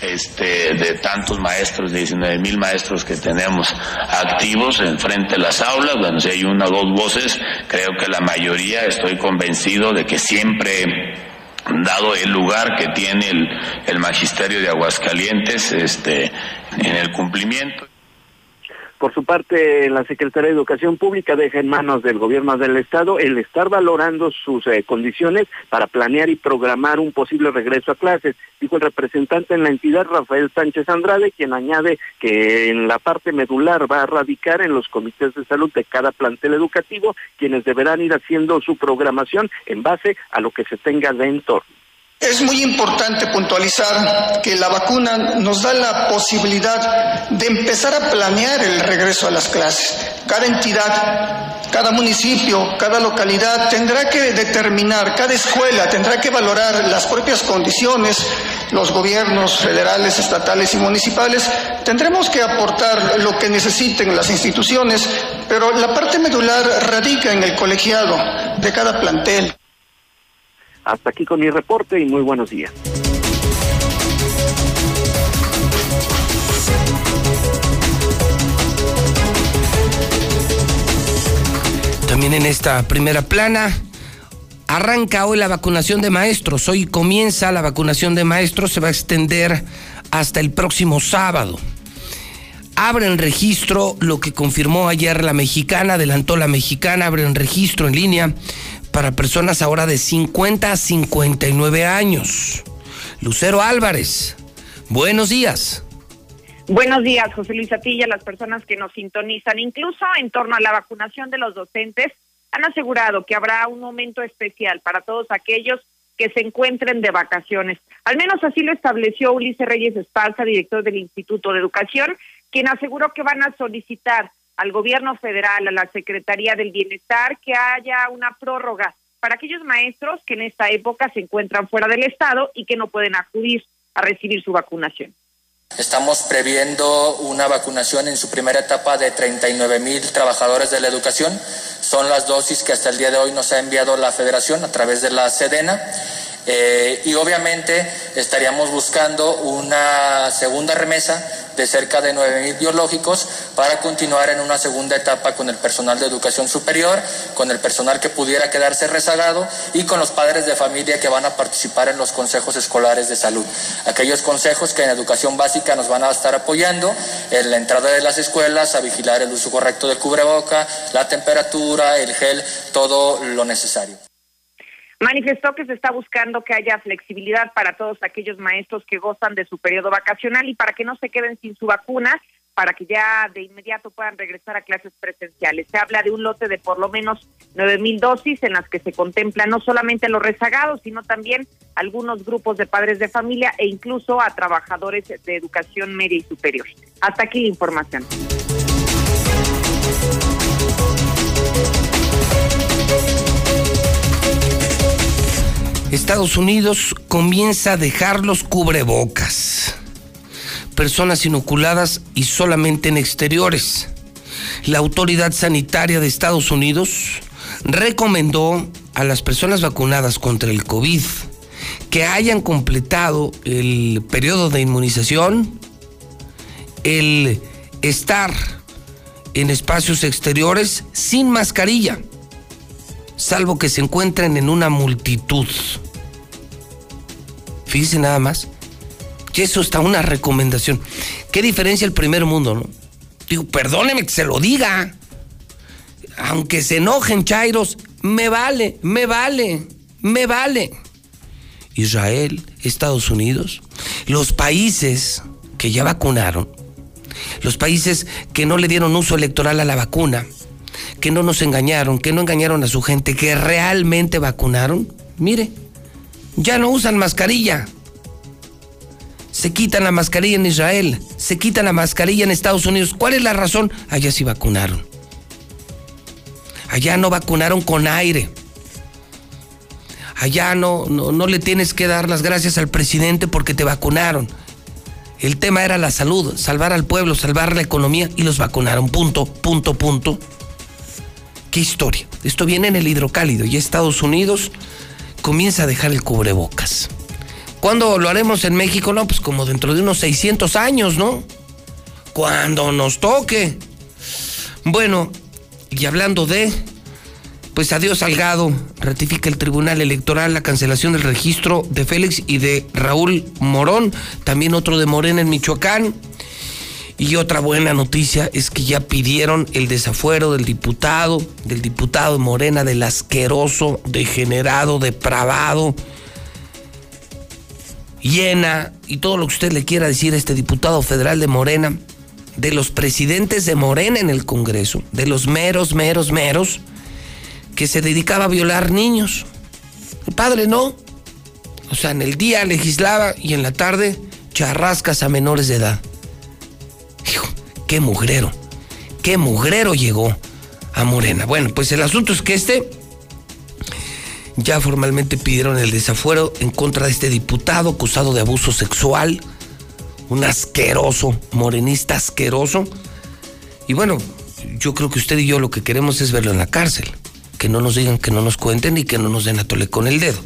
este, de tantos maestros, de 19 mil maestros que tenemos activos enfrente de las aulas, bueno, si hay una o dos voces, creo que la mayoría, estoy convencido de que siempre dado el lugar que tiene el, el magisterio de Aguascalientes este, en el cumplimiento. Por su parte, la Secretaría de Educación Pública deja en manos del gobierno del Estado el estar valorando sus eh, condiciones para planear y programar un posible regreso a clases, dijo el representante en la entidad, Rafael Sánchez Andrade, quien añade que en la parte medular va a radicar en los comités de salud de cada plantel educativo, quienes deberán ir haciendo su programación en base a lo que se tenga de entorno. Es muy importante puntualizar que la vacuna nos da la posibilidad de empezar a planear el regreso a las clases. Cada entidad, cada municipio, cada localidad tendrá que determinar, cada escuela tendrá que valorar las propias condiciones, los gobiernos federales, estatales y municipales. Tendremos que aportar lo que necesiten las instituciones pero la parte medular radica en el colegiado de cada plantel. Hasta aquí con mi reporte y muy buenos días. También en esta primera plana, arranca hoy la vacunación de maestros. Hoy comienza la vacunación de maestros, se va a extender hasta el próximo sábado. Abren registro, lo que confirmó ayer la mexicana, adelantó la mexicana, abren registro en línea para personas ahora de 50 a 59 años. Lucero Álvarez, buenos días. Buenos días, José Luis Atilla, las personas que nos sintonizan, incluso en torno a la vacunación de los docentes, han asegurado que habrá un momento especial para todos aquellos que se encuentren de vacaciones. Al menos así lo estableció Ulises Reyes Esparza, director del Instituto de Educación, quien aseguró que van a solicitar al gobierno federal, a la Secretaría del Bienestar, que haya una prórroga para aquellos maestros que en esta época se encuentran fuera del Estado y que no pueden acudir a recibir su vacunación. Estamos previendo una vacunación en su primera etapa de 39 mil trabajadores de la educación. Son las dosis que hasta el día de hoy nos ha enviado la federación a través de la Sedena. Eh, y obviamente estaríamos buscando una segunda remesa de cerca de 9.000 biológicos para continuar en una segunda etapa con el personal de educación superior, con el personal que pudiera quedarse rezagado y con los padres de familia que van a participar en los consejos escolares de salud. Aquellos consejos que en educación básica nos van a estar apoyando en la entrada de las escuelas, a vigilar el uso correcto del cubreboca, la temperatura, el gel, todo lo necesario. Manifestó que se está buscando que haya flexibilidad para todos aquellos maestros que gozan de su periodo vacacional y para que no se queden sin su vacuna, para que ya de inmediato puedan regresar a clases presenciales. Se habla de un lote de por lo menos nueve mil dosis en las que se contempla no solamente los rezagados, sino también algunos grupos de padres de familia e incluso a trabajadores de educación media y superior. Hasta aquí la información. Estados Unidos comienza a dejar los cubrebocas. Personas inoculadas y solamente en exteriores. La autoridad sanitaria de Estados Unidos recomendó a las personas vacunadas contra el COVID que hayan completado el periodo de inmunización, el estar en espacios exteriores sin mascarilla salvo que se encuentren en una multitud. Fíjense nada más. Y eso está una recomendación. ¿Qué diferencia el primer mundo, no? Digo, perdóneme que se lo diga. Aunque se enojen, Chairos, me vale, me vale, me vale. Israel, Estados Unidos, los países que ya vacunaron, los países que no le dieron uso electoral a la vacuna, que no nos engañaron, que no engañaron a su gente, que realmente vacunaron, mire, ya no usan mascarilla. Se quitan la mascarilla en Israel, se quitan la mascarilla en Estados Unidos. ¿Cuál es la razón? Allá sí vacunaron. Allá no vacunaron con aire. Allá no, no, no le tienes que dar las gracias al presidente porque te vacunaron. El tema era la salud, salvar al pueblo, salvar la economía y los vacunaron. Punto, punto, punto. ¿Qué historia? Esto viene en el hidrocálido y Estados Unidos comienza a dejar el cubrebocas. ¿Cuándo lo haremos en México? No, pues como dentro de unos 600 años, ¿no? Cuando nos toque. Bueno, y hablando de, pues adiós Salgado, ratifica el Tribunal Electoral la cancelación del registro de Félix y de Raúl Morón, también otro de Morena en Michoacán. Y otra buena noticia es que ya pidieron el desafuero del diputado, del diputado Morena, del asqueroso, degenerado, depravado, llena y todo lo que usted le quiera decir a este diputado federal de Morena, de los presidentes de Morena en el Congreso, de los meros, meros, meros, que se dedicaba a violar niños. El padre no. O sea, en el día legislaba y en la tarde charrascas a menores de edad qué mugrero, qué mugrero llegó a Morena. Bueno, pues el asunto es que este ya formalmente pidieron el desafuero en contra de este diputado acusado de abuso sexual, un asqueroso, morenista asqueroso. Y bueno, yo creo que usted y yo lo que queremos es verlo en la cárcel. Que no nos digan, que no nos cuenten y que no nos den a tole con el dedo.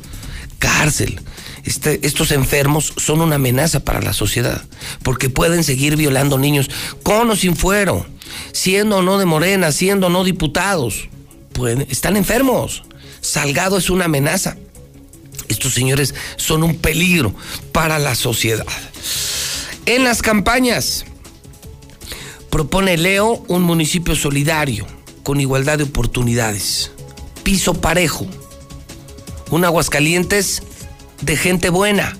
Cárcel. Este, estos enfermos son una amenaza para la sociedad, porque pueden seguir violando niños con o sin fuero, siendo o no de Morena, siendo o no diputados. Están enfermos. Salgado es una amenaza. Estos señores son un peligro para la sociedad. En las campañas, propone Leo un municipio solidario, con igualdad de oportunidades, piso parejo, un Aguascalientes de gente buena,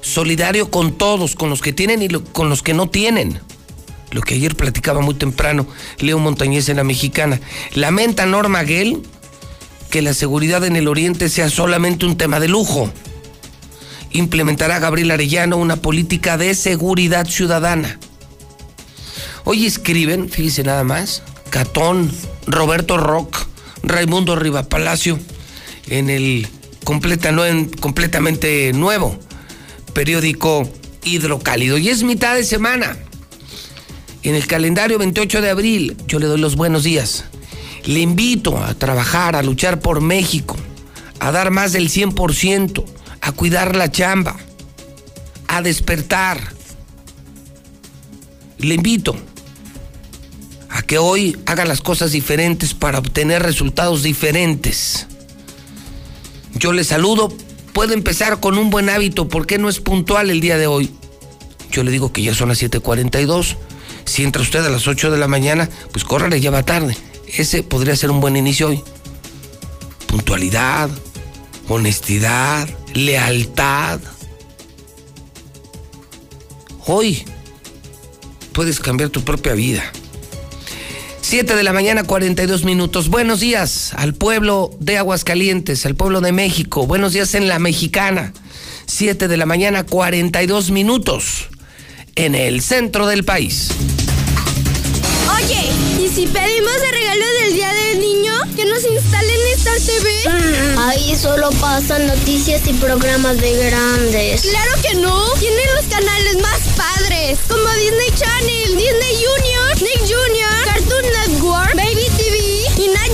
solidario con todos, con los que tienen y con los que no tienen. Lo que ayer platicaba muy temprano Leo Montañez en la Mexicana. Lamenta Norma Gell que la seguridad en el Oriente sea solamente un tema de lujo. Implementará Gabriel Arellano una política de seguridad ciudadana. Hoy escriben, fíjese nada más, Catón, Roberto Rock, Raimundo Riva Palacio, en el completa, no, en, completamente nuevo periódico Hidrocálido. Y es mitad de semana. En el calendario 28 de abril, yo le doy los buenos días. Le invito a trabajar, a luchar por México, a dar más del 100%, a cuidar la chamba, a despertar. Le invito a que hoy haga las cosas diferentes para obtener resultados diferentes. Yo le saludo, puede empezar con un buen hábito, ¿por qué no es puntual el día de hoy? Yo le digo que ya son las 7:42. Si entra usted a las 8 de la mañana, pues córrale, ya va tarde. Ese podría ser un buen inicio hoy. Puntualidad, honestidad, lealtad. Hoy puedes cambiar tu propia vida. 7 de la mañana, 42 minutos. Buenos días al pueblo de Aguascalientes, al pueblo de México. Buenos días en la mexicana. 7 de la mañana, 42 minutos en el centro del país. Oye, ¿y si pedimos el regalo del Día del Niño? ¿Que nos instalen Star TV? Ahí solo pasan noticias y programas de grandes. ¡Claro que no! Tienen los canales más padres, como Disney Channel, Disney Junior, Nick Junior,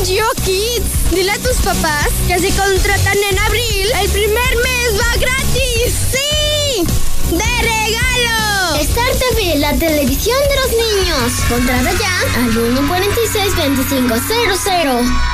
Geo Kids. Dile a tus papás que si contratan en abril, el primer mes va gratis. ¡Sí! ¡De regalo! Star TV, la televisión de los niños. Contrata ya al 146-2500. Dije,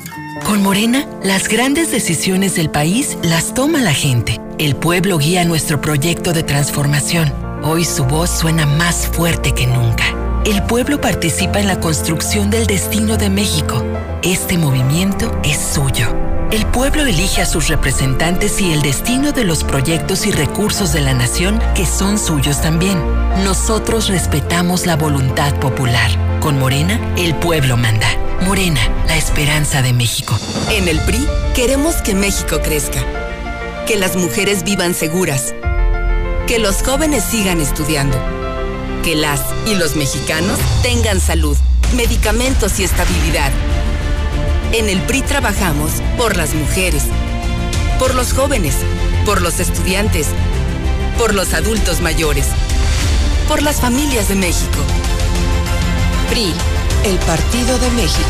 Con Morena, las grandes decisiones del país las toma la gente. El pueblo guía nuestro proyecto de transformación. Hoy su voz suena más fuerte que nunca. El pueblo participa en la construcción del destino de México. Este movimiento es suyo. El pueblo elige a sus representantes y el destino de los proyectos y recursos de la nación que son suyos también. Nosotros respetamos la voluntad popular. Con Morena, el pueblo manda. Morena, la esperanza de México. En el PRI queremos que México crezca, que las mujeres vivan seguras, que los jóvenes sigan estudiando, que las y los mexicanos tengan salud, medicamentos y estabilidad. En el PRI trabajamos por las mujeres, por los jóvenes, por los estudiantes, por los adultos mayores, por las familias de México. PRI, el Partido de México.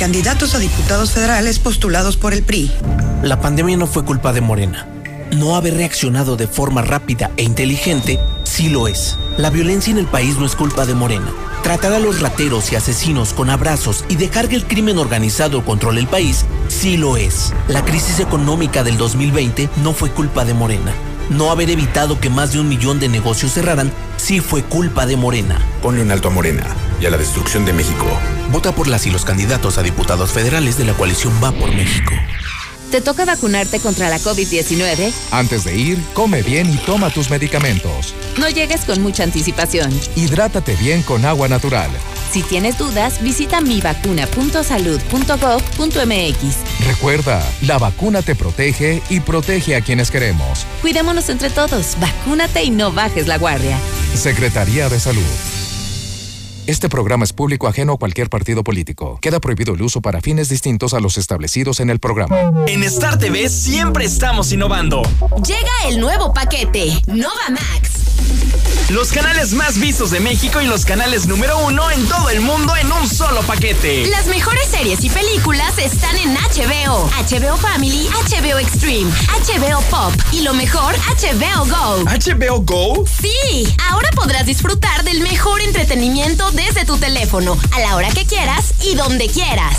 candidatos a diputados federales postulados por el PRI. La pandemia no fue culpa de Morena. No haber reaccionado de forma rápida e inteligente sí lo es. La violencia en el país no es culpa de Morena. Tratar a los rateros y asesinos con abrazos y dejar que el crimen organizado controle el país sí lo es. La crisis económica del 2020 no fue culpa de Morena. No haber evitado que más de un millón de negocios cerraran sí fue culpa de Morena. Ponle un alto a Morena y a la destrucción de México. Vota por las y los candidatos a diputados federales de la coalición Va por México. ¿Te toca vacunarte contra la COVID-19? Antes de ir, come bien y toma tus medicamentos. No llegues con mucha anticipación. Hidrátate bien con agua natural. Si tienes dudas, visita mivacuna.salud.gov.mx. Recuerda, la vacuna te protege y protege a quienes queremos. Cuidémonos entre todos, vacúnate y no bajes la guardia. Secretaría de Salud. Este programa es público ajeno a cualquier partido político. Queda prohibido el uso para fines distintos a los establecidos en el programa. En Star TV siempre estamos innovando. Llega el nuevo paquete, Nova Max. Los canales más vistos de México y los canales número uno en todo el mundo en un solo paquete. Las mejores series y películas están en HBO, HBO Family, HBO Extreme, HBO Pop y lo mejor, HBO Go. ¿HBO Go? Sí, ahora podrás disfrutar del mejor entretenimiento desde tu teléfono, a la hora que quieras y donde quieras.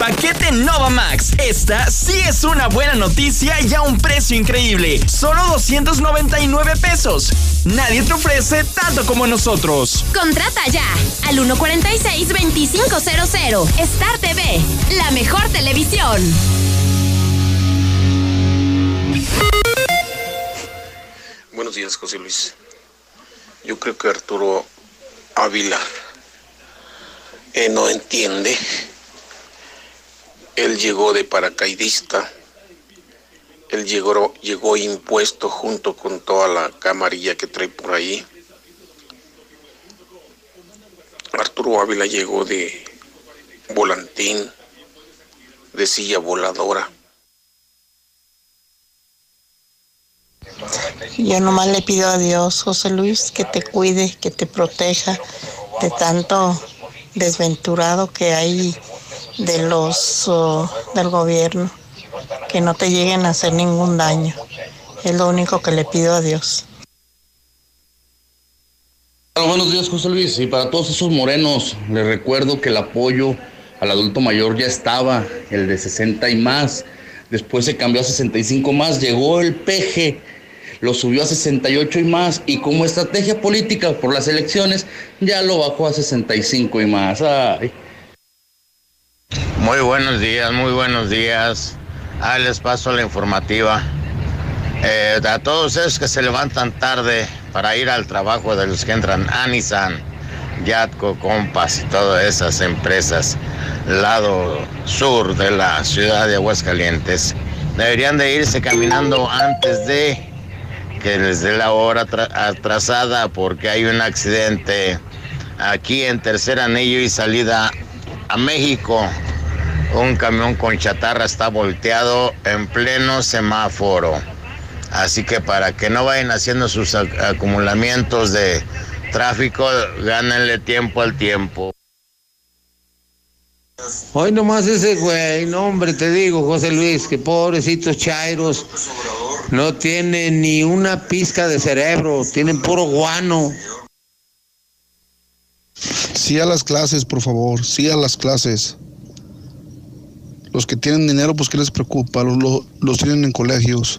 Paquete Nova Max. Esta sí es una buena noticia y a un precio increíble. Solo 299 pesos. Nadie te ofrece tanto como nosotros. Contrata ya al 146-2500. Star TV, la mejor televisión. Buenos días, José Luis. Yo creo que Arturo Ávila eh, no entiende él llegó de paracaidista, él llegó, llegó impuesto junto con toda la camarilla que trae por ahí. Arturo Ávila llegó de volantín, de silla voladora. Yo nomás le pido a Dios, José Luis, que te cuide, que te proteja de tanto desventurado que hay de los del gobierno, que no te lleguen a hacer ningún daño. Es lo único que le pido a Dios. buenos días, José Luis. Y para todos esos morenos, les recuerdo que el apoyo al adulto mayor ya estaba, el de 60 y más. Después se cambió a 65 más. Llegó el peje, lo subió a 68 y más. Y como estrategia política por las elecciones, ya lo bajó a 65 y más. Ay. Muy buenos días, muy buenos días. Ah, les paso la informativa. Eh, a todos esos que se levantan tarde para ir al trabajo de los que entran a Nissan, Yatco, Compass y todas esas empresas, lado sur de la ciudad de Aguascalientes, deberían de irse caminando antes de que les dé la hora atrasada porque hay un accidente aquí en tercer anillo y salida a México un camión con chatarra está volteado en pleno semáforo. Así que para que no vayan haciendo sus acumulamientos de tráfico, gánenle tiempo al tiempo. Hoy nomás ese güey, no hombre, te digo, José Luis, que pobrecitos chairos no tienen ni una pizca de cerebro, tienen puro guano. Sí a las clases, por favor, sí a las clases. Los que tienen dinero, pues ¿qué les preocupa? Los, los, tienen en colegios.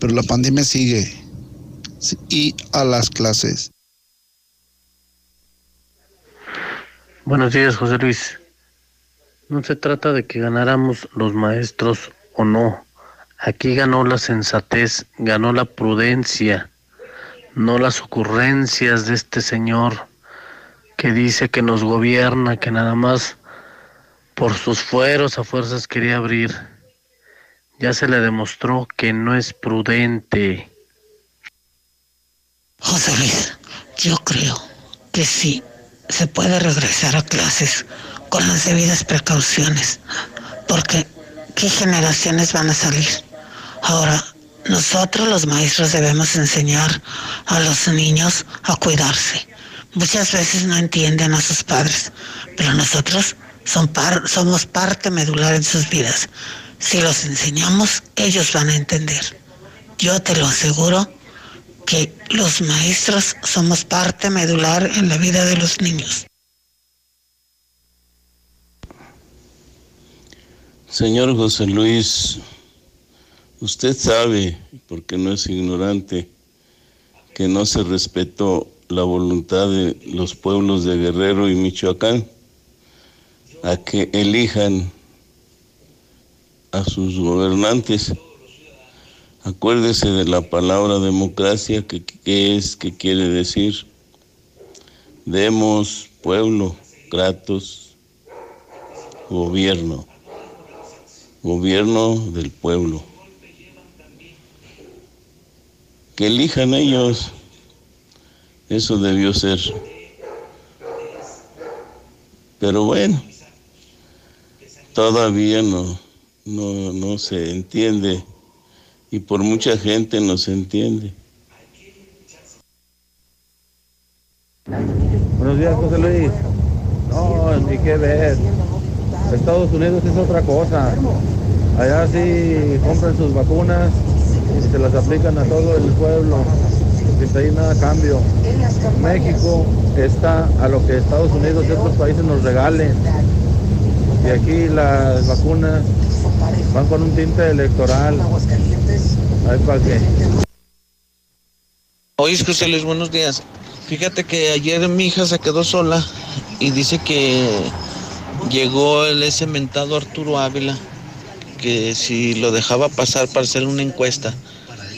Pero la pandemia sigue. y a las clases. Buenos días, José Luis. No se trata de que ganáramos los maestros o no. Aquí ganó la sensatez, ganó la prudencia, no las ocurrencias de este señor que dice que nos gobierna, que nada más por sus fueros a fuerzas quería abrir. Ya se le demostró que no es prudente. José Luis, yo creo que sí se puede regresar a clases con las debidas precauciones, porque ¿qué generaciones van a salir? Ahora, nosotros los maestros debemos enseñar a los niños a cuidarse. Muchas veces no entienden a sus padres, pero nosotros somos parte medular en sus vidas. Si los enseñamos, ellos van a entender. Yo te lo aseguro que los maestros somos parte medular en la vida de los niños. Señor José Luis, usted sabe, porque no es ignorante, que no se respetó la voluntad de los pueblos de Guerrero y Michoacán a que elijan a sus gobernantes. Acuérdese de la palabra democracia, que, es, que quiere decir. Demos, pueblo, kratos, gobierno gobierno del pueblo. Que elijan ellos. Eso debió ser. Pero bueno, todavía no, no, no se entiende y por mucha gente no se entiende. Buenos días, José Luis. No, ni qué ver. Estados Unidos es otra cosa. Allá sí compran sus vacunas y se las aplican a todo el pueblo sin pedir nada a cambio. México está a lo que Estados Unidos y otros países nos regalen. Y aquí las vacunas van con un tinte electoral. Ahí para qué. Oye, José Luis, buenos días. Fíjate que ayer mi hija se quedó sola y dice que llegó el ese mentado Arturo Ávila, que si lo dejaba pasar para hacer una encuesta.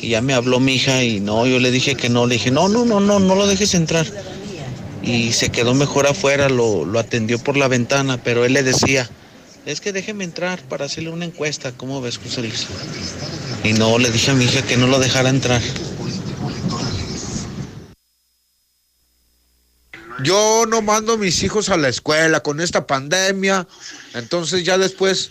Y ya me habló mi hija y no, yo le dije que no, le dije, no, no, no, no, no lo dejes entrar. Y se quedó mejor afuera, lo, lo atendió por la ventana, pero él le decía, es que déjeme entrar para hacerle una encuesta, ¿cómo ves, José Luis? Y no, le dije a mi hija que no lo dejara entrar. Yo no mando a mis hijos a la escuela con esta pandemia, entonces ya después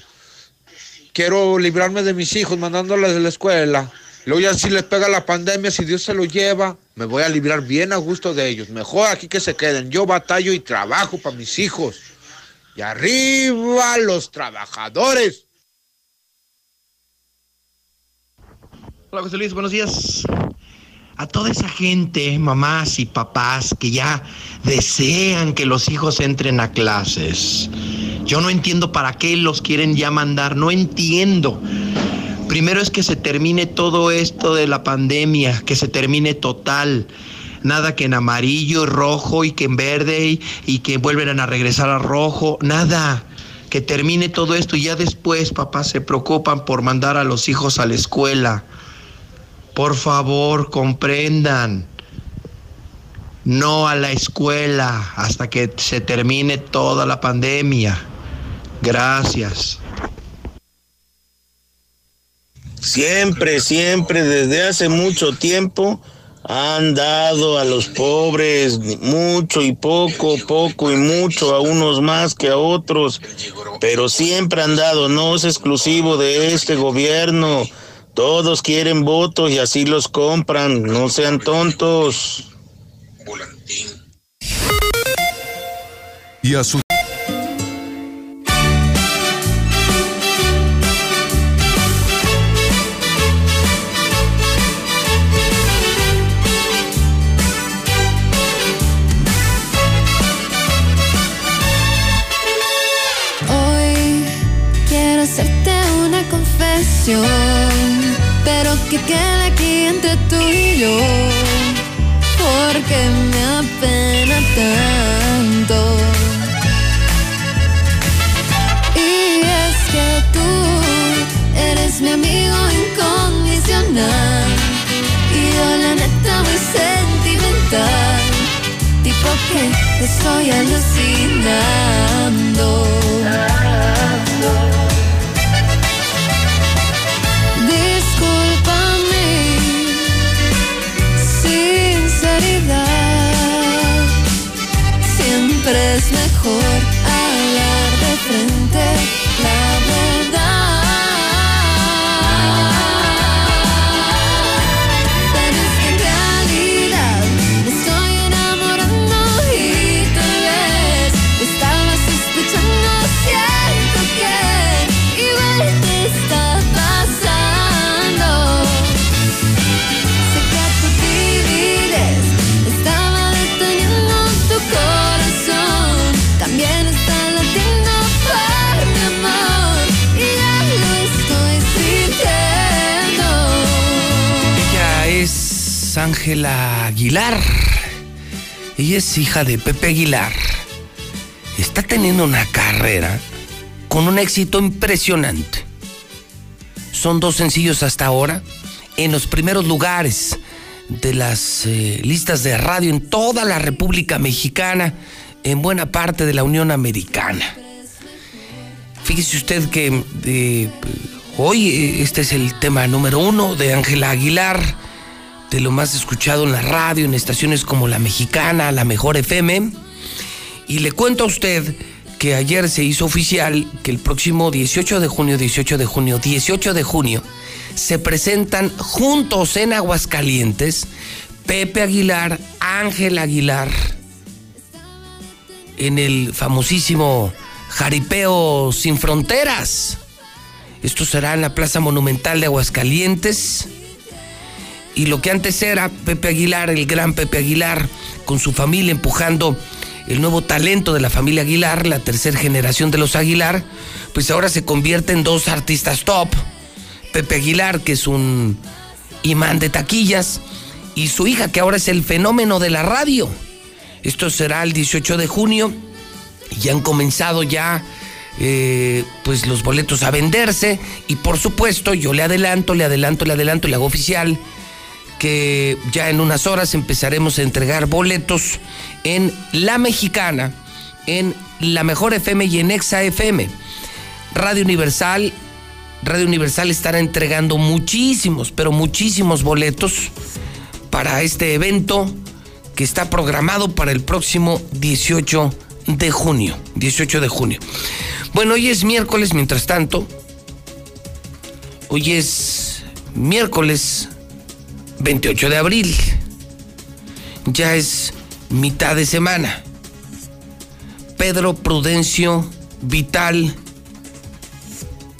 quiero librarme de mis hijos mandándoles de la escuela. Luego ya si les pega la pandemia, si Dios se lo lleva, me voy a librar bien a gusto de ellos. Mejor aquí que se queden. Yo batallo y trabajo para mis hijos. Y arriba los trabajadores. Hola José Luis, buenos días a toda esa gente, mamás y papás que ya desean que los hijos entren a clases. Yo no entiendo para qué los quieren ya mandar, no entiendo. Primero es que se termine todo esto de la pandemia, que se termine total. Nada que en amarillo, rojo y que en verde y, que vuelvan a regresar a rojo, nada que termine todo esto y ya después, papás, se preocupan por mandar a los hijos a la escuela. Por favor, comprendan. No a la escuela hasta que se termine toda la pandemia. Gracias. Siempre, siempre, desde hace mucho tiempo, han dado a los pobres mucho y poco, poco y mucho, a unos más que a otros, pero siempre han dado, no es exclusivo de este gobierno. Todos quieren votos y así los compran. No sean tontos. Y a su lo que estoy alucinando. Hija de Pepe Aguilar. Está teniendo una carrera con un éxito impresionante. Son dos sencillos hasta ahora en los primeros lugares de las eh, listas de radio en toda la República Mexicana, en buena parte de la Unión Americana. Fíjese usted que eh, hoy eh, este es el tema número uno de Ángela Aguilar, de lo más escuchado en la radio, en estaciones como La Mexicana, La Mejor FM. Y le cuento a usted que ayer se hizo oficial que el próximo 18 de junio, 18 de junio, 18 de junio, se presentan juntos en Aguascalientes Pepe Aguilar, Ángel Aguilar, en el famosísimo Jaripeo Sin Fronteras. Esto será en la Plaza Monumental de Aguascalientes. Y lo que antes era Pepe Aguilar, el gran Pepe Aguilar, con su familia empujando el nuevo talento de la familia Aguilar, la tercera generación de los Aguilar, pues ahora se convierte en dos artistas top. Pepe Aguilar, que es un imán de taquillas, y su hija, que ahora es el fenómeno de la radio. Esto será el 18 de junio y han comenzado ya eh, pues los boletos a venderse y por supuesto yo le adelanto, le adelanto, le adelanto, le hago oficial que ya en unas horas empezaremos a entregar boletos en La Mexicana, en La Mejor FM y en Exa FM. Radio Universal, Radio Universal estará entregando muchísimos, pero muchísimos boletos para este evento que está programado para el próximo 18 de junio. 18 de junio. Bueno, hoy es miércoles, mientras tanto. Hoy es miércoles 28 de abril. Ya es mitad de semana. Pedro Prudencio Vital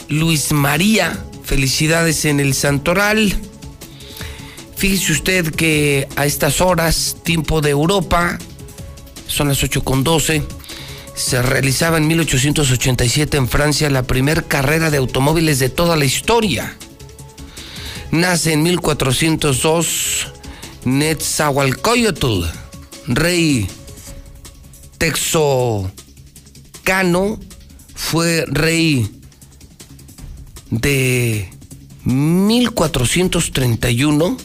Luis María, felicidades en el Santoral. Fíjese usted que a estas horas, tiempo de Europa, son las 8 con 12, se realizaba en 1887 en Francia la primera carrera de automóviles de toda la historia. Nace en 1402 Netzahualcoyotl, rey Texocano, fue rey de 1431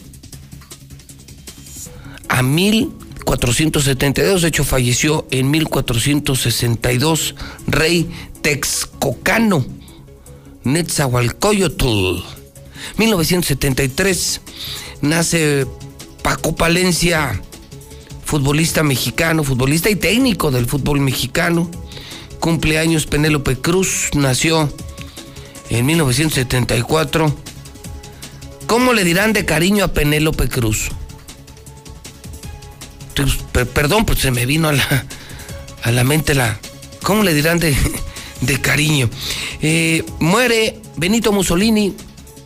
a 1472, de hecho falleció en 1462, rey Texcocano, Netzahualcoyotl. 1973 nace Paco Palencia, futbolista mexicano, futbolista y técnico del fútbol mexicano. Cumpleaños Penélope Cruz, nació en 1974. ¿Cómo le dirán de cariño a Penélope Cruz? Perdón, pues se me vino a la, a la mente la... ¿Cómo le dirán de, de cariño? Eh, muere Benito Mussolini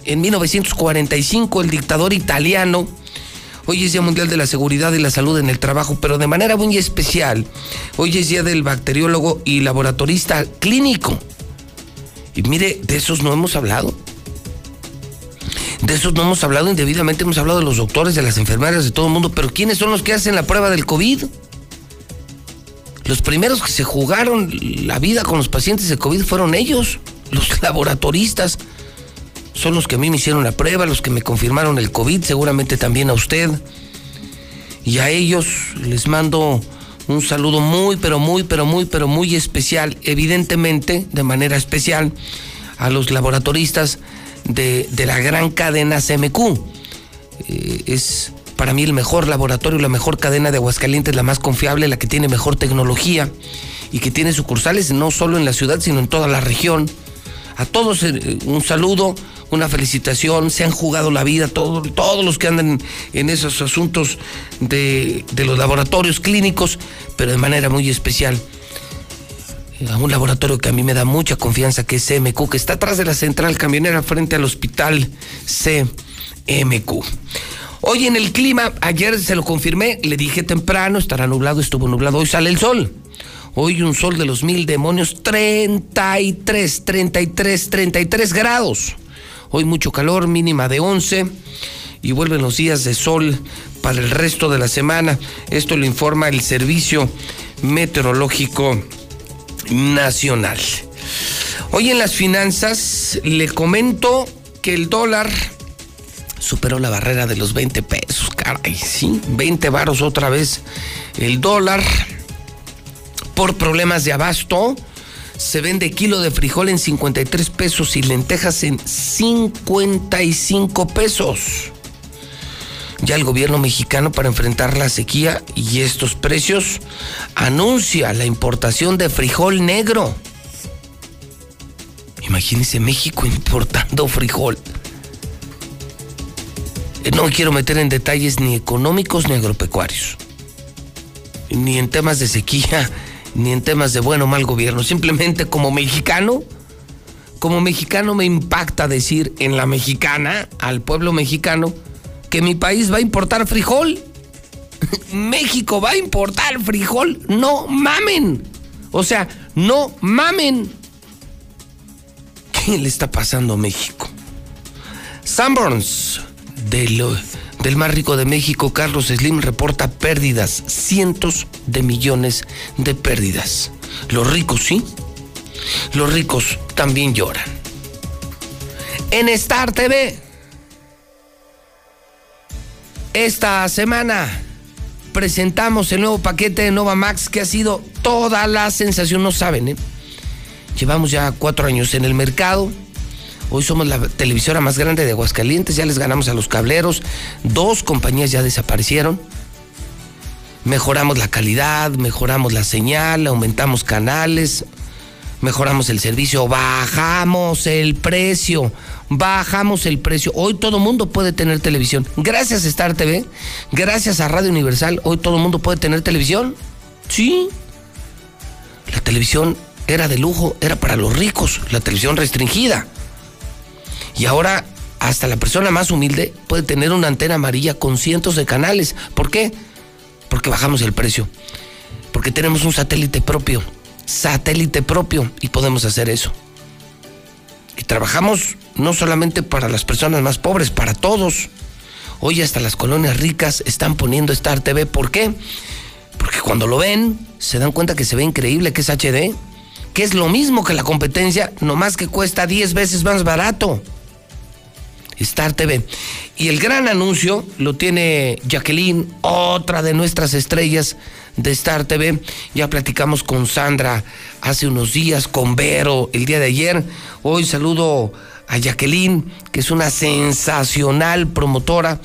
en 1945, el dictador italiano. Hoy es Día Mundial de la Seguridad y la Salud en el Trabajo, pero de manera muy especial, hoy es Día del Bacteriólogo y Laboratorista Clínico. Y mire, de esos no hemos hablado. De esos no hemos hablado indebidamente, hemos hablado de los doctores, de las enfermeras, de todo el mundo, pero ¿quiénes son los que hacen la prueba del COVID? Los primeros que se jugaron la vida con los pacientes de COVID fueron ellos, los laboratoristas. Son los que a mí me hicieron la prueba, los que me confirmaron el COVID, seguramente también a usted. Y a ellos les mando Un saludo muy, pero muy, pero muy, pero muy especial, evidentemente, de manera especial, a los laboratoristas de, de la gran cadena CMQ. Eh, es para mí el mejor laboratorio, la mejor cadena de Aguascalientes, la más confiable, la que tiene mejor tecnología y que tiene sucursales no solo en la ciudad, sino en toda la región. A todos eh, un saludo, una felicitación, se han jugado la vida, todos, los que andan en esos asuntos de, de los laboratorios clínicos, pero de manera muy especial a un laboratorio que a mí me da mucha confianza, que es CMQ, que está atrás de la central camionera frente al hospital CMQ. Hoy en el clima, ayer se lo confirmé, le dije temprano, estará nublado, estuvo nublado, hoy sale el sol. Hoy un sol de los mil demonios, 33, 33, 33 grados. Hoy mucho calor, mínima de 11 y vuelven los días de sol para el resto de la semana. Esto lo informa el Servicio Meteorológico Nacional. Hoy en las finanzas le comento que el dólar superó la barrera de los 20 pesos, caray, sí, 20 varos otra vez. El dólar por problemas de abasto. Se vende kilo de frijol en 53 pesos y lentejas en 55 pesos. Ya el gobierno mexicano para enfrentar la sequía y estos precios anuncia la importación de frijol negro. Imagínense México importando frijol. No quiero meter en detalles ni económicos ni agropecuarios, ni en temas de sequía, ni en temas de bueno o mal gobierno. Simplemente como mexicano, como mexicano me impacta decir en la mexicana, al pueblo mexicano, que mi país va a importar frijol. México va a importar frijol. No mamen. O sea, no mamen. ¿Qué le está pasando a México? Sanborns, del, del más rico de México, Carlos Slim, reporta pérdidas, cientos de millones de pérdidas. Los ricos, sí. Los ricos también lloran. En Star TV, esta semana presentamos el nuevo paquete de Nova Max que ha sido toda la sensación, no saben, ¿eh? Llevamos ya cuatro años en el mercado. Hoy somos la televisora más grande de Aguascalientes, ya les ganamos a los cableros. Dos compañías ya desaparecieron. Mejoramos la calidad, mejoramos la señal, aumentamos canales, mejoramos el servicio, bajamos el precio, bajamos el precio. Hoy todo mundo puede tener televisión. Gracias a Star TV, gracias a Radio Universal, hoy todo mundo puede tener televisión. Sí. La televisión era de lujo, era para los ricos, la televisión restringida. Y ahora hasta la persona más humilde puede tener una antena amarilla con cientos de canales. ¿Por qué? Porque bajamos el precio. Porque tenemos un satélite propio. Satélite propio. Y podemos hacer eso. Y trabajamos no solamente para las personas más pobres, para todos. Hoy hasta las colonias ricas están poniendo Star TV. ¿Por qué? Porque cuando lo ven, se dan cuenta que se ve increíble, que es HD, que es lo mismo que la competencia, nomás que cuesta 10 veces más barato. Star TV. Y el gran anuncio lo tiene Jacqueline, otra de nuestras estrellas de Star TV. Ya platicamos con Sandra hace unos días, con Vero el día de ayer. Hoy saludo a Jacqueline, que es una sensacional promotora,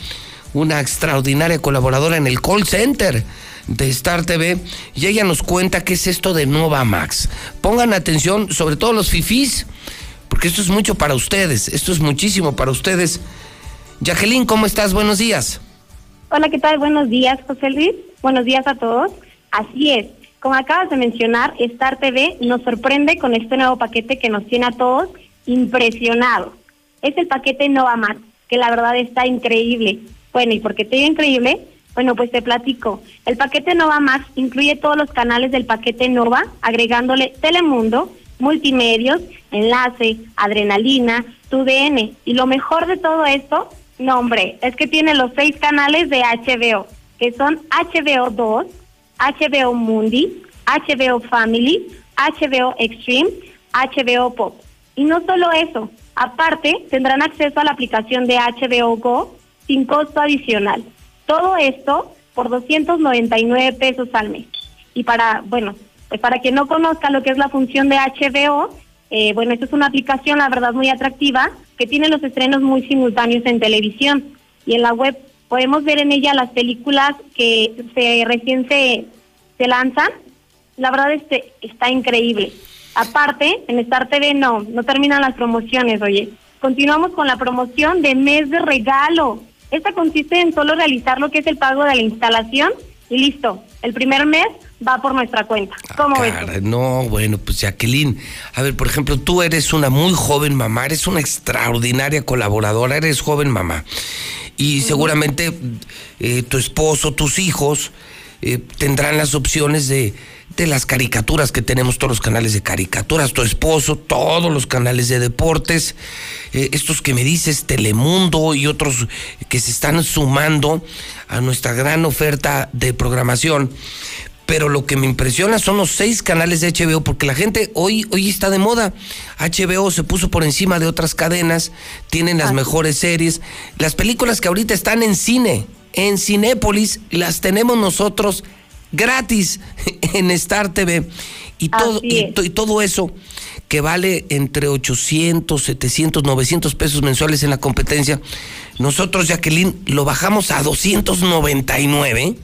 una extraordinaria colaboradora en el call center de Star TV y ella nos cuenta qué es esto de Nova Max. Pongan atención, sobre todo los fifís, porque esto es mucho para ustedes, esto es muchísimo para ustedes. Jacqueline, ¿cómo estás? Buenos días. Hola, ¿qué tal? Buenos días, José Luis. Buenos días a todos. Así es, como acabas de mencionar, Star TV nos sorprende con este nuevo paquete que nos tiene a todos impresionados. Es el paquete Nova Max, que la verdad está increíble. Bueno, ¿y por qué te digo increíble? Bueno, pues te platico. El paquete Nova Max incluye todos los canales del paquete Nova, agregándole Telemundo, Multimedios, Enlace, Adrenalina, TUDN. Y lo mejor de todo esto, no hombre, es que tiene los seis canales de HBO, que son HBO 2, HBO Mundi, HBO Family, HBO Extreme, HBO Pop. Y no solo eso, aparte tendrán acceso a la aplicación de HBO Go sin costo adicional. Todo esto por 299 pesos al mes. y para, bueno, pues para quien no conozca lo que es la función de HBO, eh, bueno, esta es una aplicación, la verdad, muy atractiva, que tiene los estrenos muy simultáneos en televisión y en la web podemos ver en ella las películas que se recién se, se lanzan. La verdad este está increíble. Aparte, en Star TV no, no terminan las promociones, oye. Continuamos con la promoción de mes de regalo. Esta consiste en solo realizar lo que es el pago de la instalación y listo. El primer mes va por nuestra cuenta. ¿Cómo ves? Cara, no, bueno, pues Jacqueline, a ver, por ejemplo, tú eres una muy joven mamá, eres una extraordinaria colaboradora, eres joven mamá. Y seguramente eh, tu esposo, tus hijos eh, tendrán las opciones de, de las caricaturas que tenemos, todos los canales de caricaturas, tu esposo, todos los canales de deportes, eh, estos que me dices, Telemundo y otros que se están sumando a nuestra gran oferta de programación pero lo que me impresiona son los seis canales de HBO, porque la gente hoy, hoy está de moda. HBO se puso por encima de otras cadenas, tienen las mejores series. Las películas que ahorita están en cine, en Cinépolis, las tenemos nosotros gratis en Star TV. Y todo, y, y todo eso que vale entre 800, 700, 900 pesos mensuales en la competencia, nosotros, Jacqueline, lo bajamos a 299.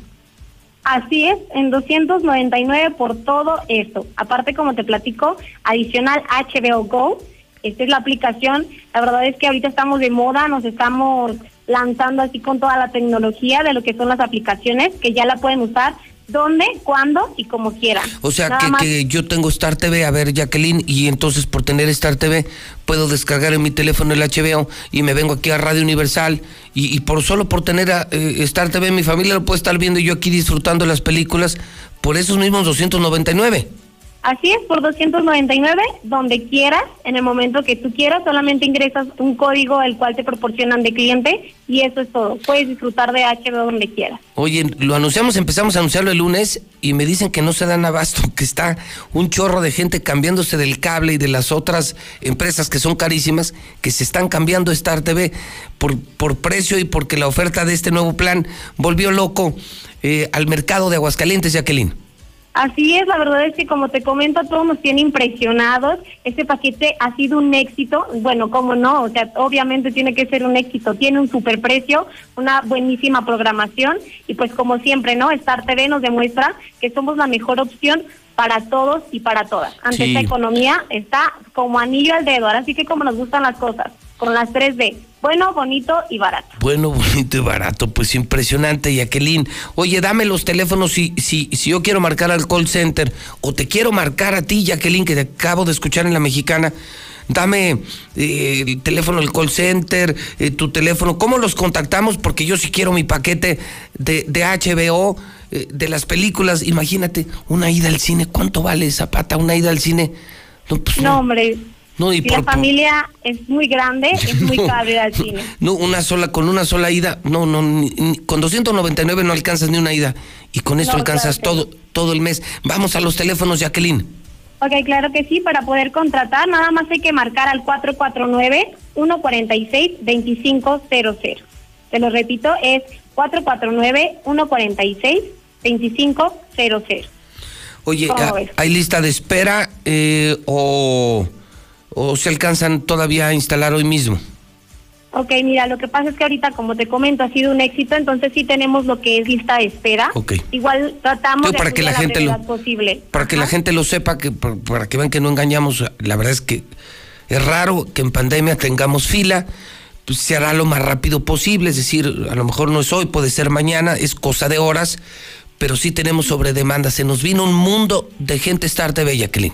Así es, en 299 por todo esto. Aparte, como te platico, adicional HBO Go. Esta es la aplicación. La verdad es que ahorita estamos de moda, nos estamos lanzando así con toda la tecnología de lo que son las aplicaciones, que ya la pueden usar dónde, cuándo y como quieran. O sea, que, que yo tengo Star TV, a ver, Jacqueline, y entonces por tener Star TV puedo descargar en mi teléfono el HBO y me vengo aquí a Radio Universal y, y por solo por tener a, eh, Star TV mi familia lo puede estar viendo y yo aquí disfrutando las películas por esos mismos 299. Así es, por 299, donde quieras, en el momento que tú quieras, solamente ingresas un código el cual te proporcionan de cliente y eso es todo. Puedes disfrutar de HBO donde quieras. Oye, lo anunciamos, empezamos a anunciarlo el lunes y me dicen que no se dan abasto, que está un chorro de gente cambiándose del cable y de las otras empresas que son carísimas, que se están cambiando Star TV por, por precio y porque la oferta de este nuevo plan volvió loco eh, al mercado de Aguascalientes, Jacqueline. Así es, la verdad es que como te comento, a todos nos tiene impresionados. Este paquete ha sido un éxito. Bueno, cómo no, o sea, obviamente tiene que ser un éxito. Tiene un superprecio, una buenísima programación y pues como siempre, ¿no? Star TV nos demuestra que somos la mejor opción para todos y para todas. Ante Sí. esta economía está como anillo al dedo. Ahora sí que como nos gustan las cosas, con las 3D. Bueno, bonito y barato. Bueno, bonito y barato, pues impresionante, Jacqueline. Oye, dame los teléfonos si, si, si yo quiero marcar al call center o te quiero marcar a ti, Jacqueline, que te acabo de escuchar en la mexicana. Dame eh, el teléfono del call center, eh, tu teléfono. ¿Cómo los contactamos? Porque yo sí quiero mi paquete de, de HBO, eh, de las películas. Imagínate, una ida al cine. ¿Cuánto vale Zapata? Una ida al cine. No, pues No, hombre. No, y por- la familia es muy grande, es muy caro ir al cine. No, una sola, con una sola ida, no, no, ni- ni- con 299 no alcanzas ni una ida. Y con esto No, alcanzas todo, todo el mes. Vamos a los teléfonos, Jacqueline. Ok, claro que sí, para poder contratar nada más hay que marcar al 449-146-2500. Te lo repito, es 449-146-2500. Oye, ¿Cómo ¿ha- ves? ¿hay lista de espera eh, o, o se alcanzan todavía a instalar hoy mismo? Ok, mira, lo que pasa es que ahorita, como te comento, ha sido un éxito, entonces sí tenemos lo que es lista de espera. Ok. Igual tratamos Digo, de para que la gente lo- posible. Para que la gente lo sepa, que para, para que vean que no engañamos, la verdad es que es raro que en pandemia tengamos fila, pues se hará lo más rápido posible, es decir, a lo mejor no es hoy, puede ser mañana, es cosa de horas, pero sí tenemos sobre demanda. Se nos vino un mundo de gente Star TV, Jacqueline.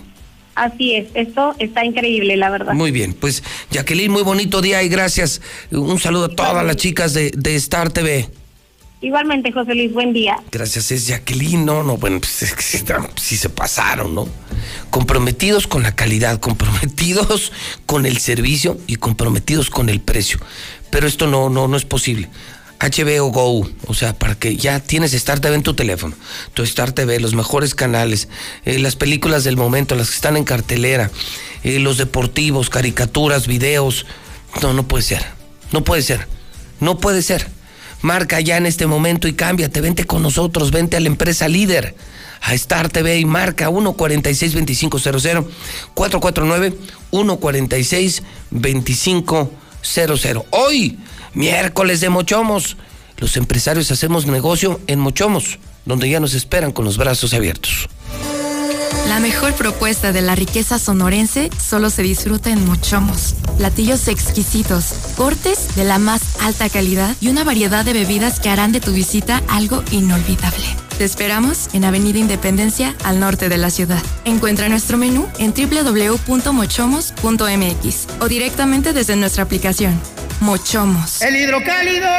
Así es, esto está increíble, la verdad. Muy bien, pues Jacqueline, muy bonito día y gracias. Un saludo a todas las chicas de, de Star TV. Igualmente, José Luis, buen día. Gracias, es Jacqueline. No, no, bueno, pues es que sí, sí se pasaron, ¿no? Comprometidos con la calidad, comprometidos con el servicio y comprometidos con el precio. Pero esto no, no, no es posible. HBO Go, o sea, para que ya tienes Star TV en tu teléfono, tu Star TV, los mejores canales, eh, las películas del momento, las que están en cartelera, eh, los deportivos, caricaturas, videos. No, no puede ser, no puede ser, no puede ser. Marca ya en este momento y cámbiate, vente con nosotros, vente a la empresa líder, a Star TV y marca 146-2500, 449-146-2500. Hoy, miércoles de Mochomos, los empresarios hacemos negocio en Mochomos, donde ya nos esperan con los brazos abiertos. La mejor propuesta de la riqueza sonorense solo se disfruta en Mochomos. Platillos exquisitos, cortes de la más alta calidad y una variedad de bebidas que harán de tu visita algo inolvidable. Te esperamos en Avenida Independencia, al norte de la ciudad. Encuentra nuestro menú en www.mochomos.mx o directamente desde nuestra aplicación. Mochomos. El hidrocálido.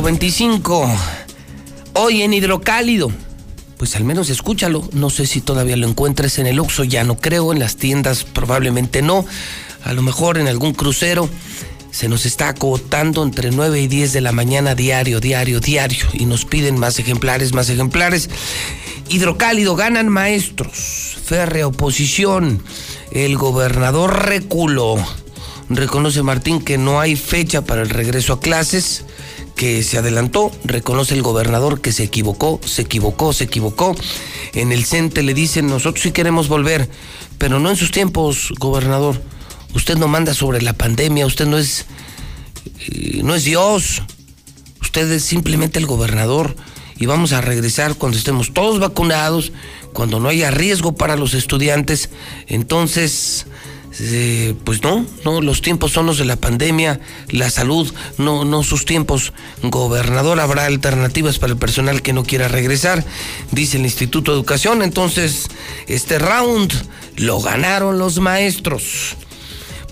25. Hoy en Hidrocálido. Pues al menos escúchalo. No sé si todavía lo encuentres en el Oxxo, ya no creo. En las tiendas probablemente no. A lo mejor en algún crucero. Se nos está acotando entre 9 y 10 de la mañana diario, diario, diario. Y nos piden más ejemplares, más ejemplares. Hidrocálido, ganan maestros. Férrea oposición. El gobernador reculó. Reconoce Martín que no hay fecha para el regreso a clases que se adelantó, reconoce el gobernador que se equivocó, se equivocó, se equivocó. En el CENTE le dicen, nosotros sí queremos volver, pero no en sus tiempos, gobernador. Usted no manda sobre la pandemia, usted no es, eh, no es Dios, usted es simplemente el gobernador y vamos a regresar cuando estemos todos vacunados, cuando no haya riesgo para los estudiantes. Entonces, eh, pues no, no, los tiempos son los de la pandemia, la salud, no, no sus tiempos. Gobernador, habrá alternativas para el personal que no quiera regresar, dice el Instituto de Educación. Entonces, este round lo ganaron los maestros.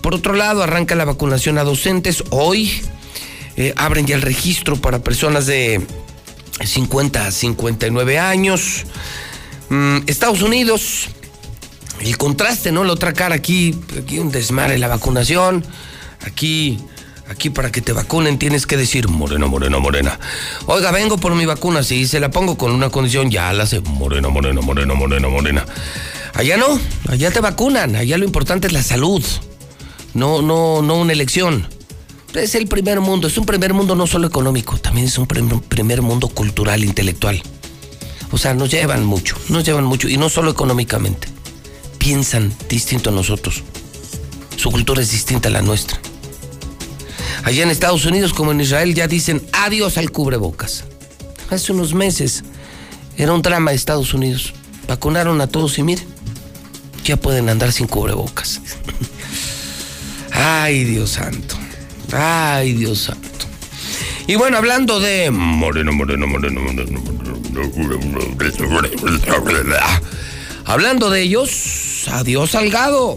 Por otro lado, arranca la vacunación a docentes. Hoy eh, abren ya el registro para personas de 50 a 59 años. Mm, Estados Unidos el contraste, ¿no? La otra cara aquí, aquí un desmadre la vacunación. Aquí, aquí para que te vacunen tienes que decir morena, morena, morena. Oiga, vengo por mi vacuna, si se la pongo con una condición, ya la sé, morena, morena, morena, morena, morena. Allá no, allá te vacunan, allá lo importante es la salud, no, no, no una elección. Es el primer mundo, es un primer mundo no solo económico, también es un primer mundo cultural, intelectual. O sea, nos llevan mucho, nos llevan mucho, y no solo económicamente piensan distinto a nosotros. Su cultura es distinta a la nuestra. Allá en Estados Unidos como en Israel ya dicen adiós al cubrebocas. Hace unos meses era un drama de Estados Unidos. Vacunaron a todos y miren, ya pueden andar sin cubrebocas. Ay, Dios santo. Ay, Dios santo. Y bueno, hablando de moreno, moreno, moreno, moreno, Hablando de ellos, adiós Salgado.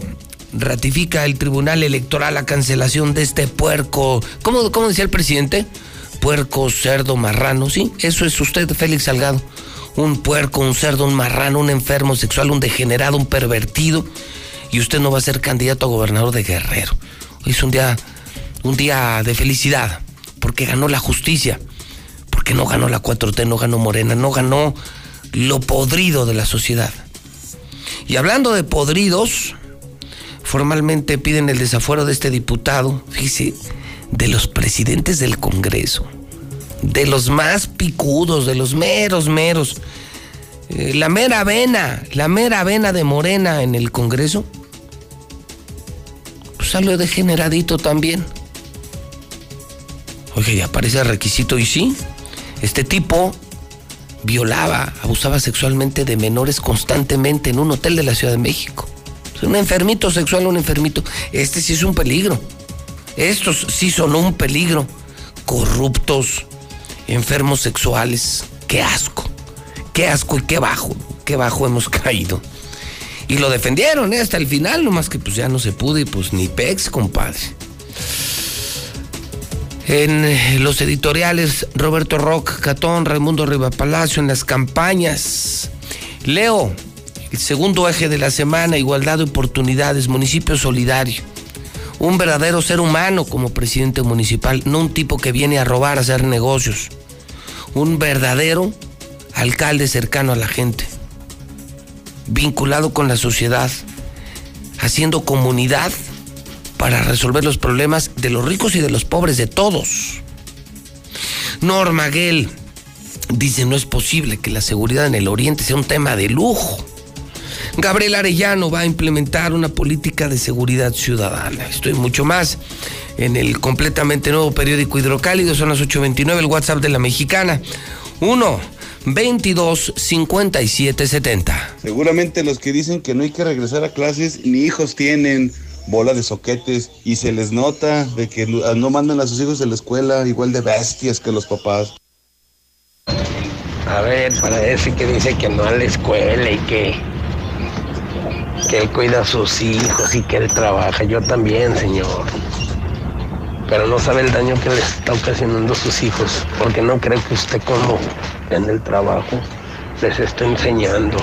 Ratifica el Tribunal Electoral la cancelación de este puerco. ¿Cómo, cómo decía el presidente? Puerco, cerdo, marrano. Sí, eso es usted, Félix Salgado. Un puerco, un cerdo, un marrano, un enfermo sexual, un degenerado, un pervertido. Y usted no va a ser candidato a gobernador de Guerrero. Hoy es un día, un día de felicidad, porque ganó la justicia, porque no ganó la 4T, no ganó Morena, no ganó lo podrido de la sociedad. Y hablando de podridos, formalmente piden el desafuero de este diputado, fíjese, de los presidentes del Congreso, de los más picudos, de los meros, meros. Eh, la mera vena, la mera vena de Morena en el Congreso, pues salió degeneradito también. Oye, ya aparece el requisito y sí, este tipo violaba, abusaba sexualmente de menores constantemente en un hotel de la Ciudad de México. un enfermito sexual, un enfermito. Este sí es un peligro. Estos sí son un peligro. Corruptos, enfermos sexuales. Qué asco. Qué asco y qué bajo. Qué bajo hemos caído. Y lo defendieron ¿eh? hasta el final, nomás que pues ya no se pudo y pues ni pex, compadre. En eh, los editoriales, Roberto Rock, Catón, Raimundo Riva Palacio, en las campañas. Leo, El segundo eje de la semana, igualdad de oportunidades, municipio solidario. Un verdadero ser humano como presidente municipal, no un tipo que viene a robar, a hacer negocios. Un verdadero alcalde cercano a la gente, vinculado con la sociedad, haciendo comunidad para resolver los problemas de los ricos y de los pobres, de todos. Norma Gell dice, no es posible que la seguridad en el Oriente sea un tema de lujo. Gabriel Arellano va a implementar una política de seguridad ciudadana. Estoy mucho más en el completamente nuevo periódico Hidrocálido, son las 8.29, el WhatsApp de la mexicana. 1 22 57 70. Seguramente los que dicen que no hay que regresar a clases ni hijos tienen bola de soquetes y se les nota de que no mandan a sus hijos a la escuela igual de bestias que los papás. A ver, para ese que dice que no a la escuela y que, que él cuida a sus hijos y que él trabaja, yo también, señor. Pero no sabe el daño que le está ocasionando a sus hijos, porque no cree que usted como en el trabajo les está enseñando.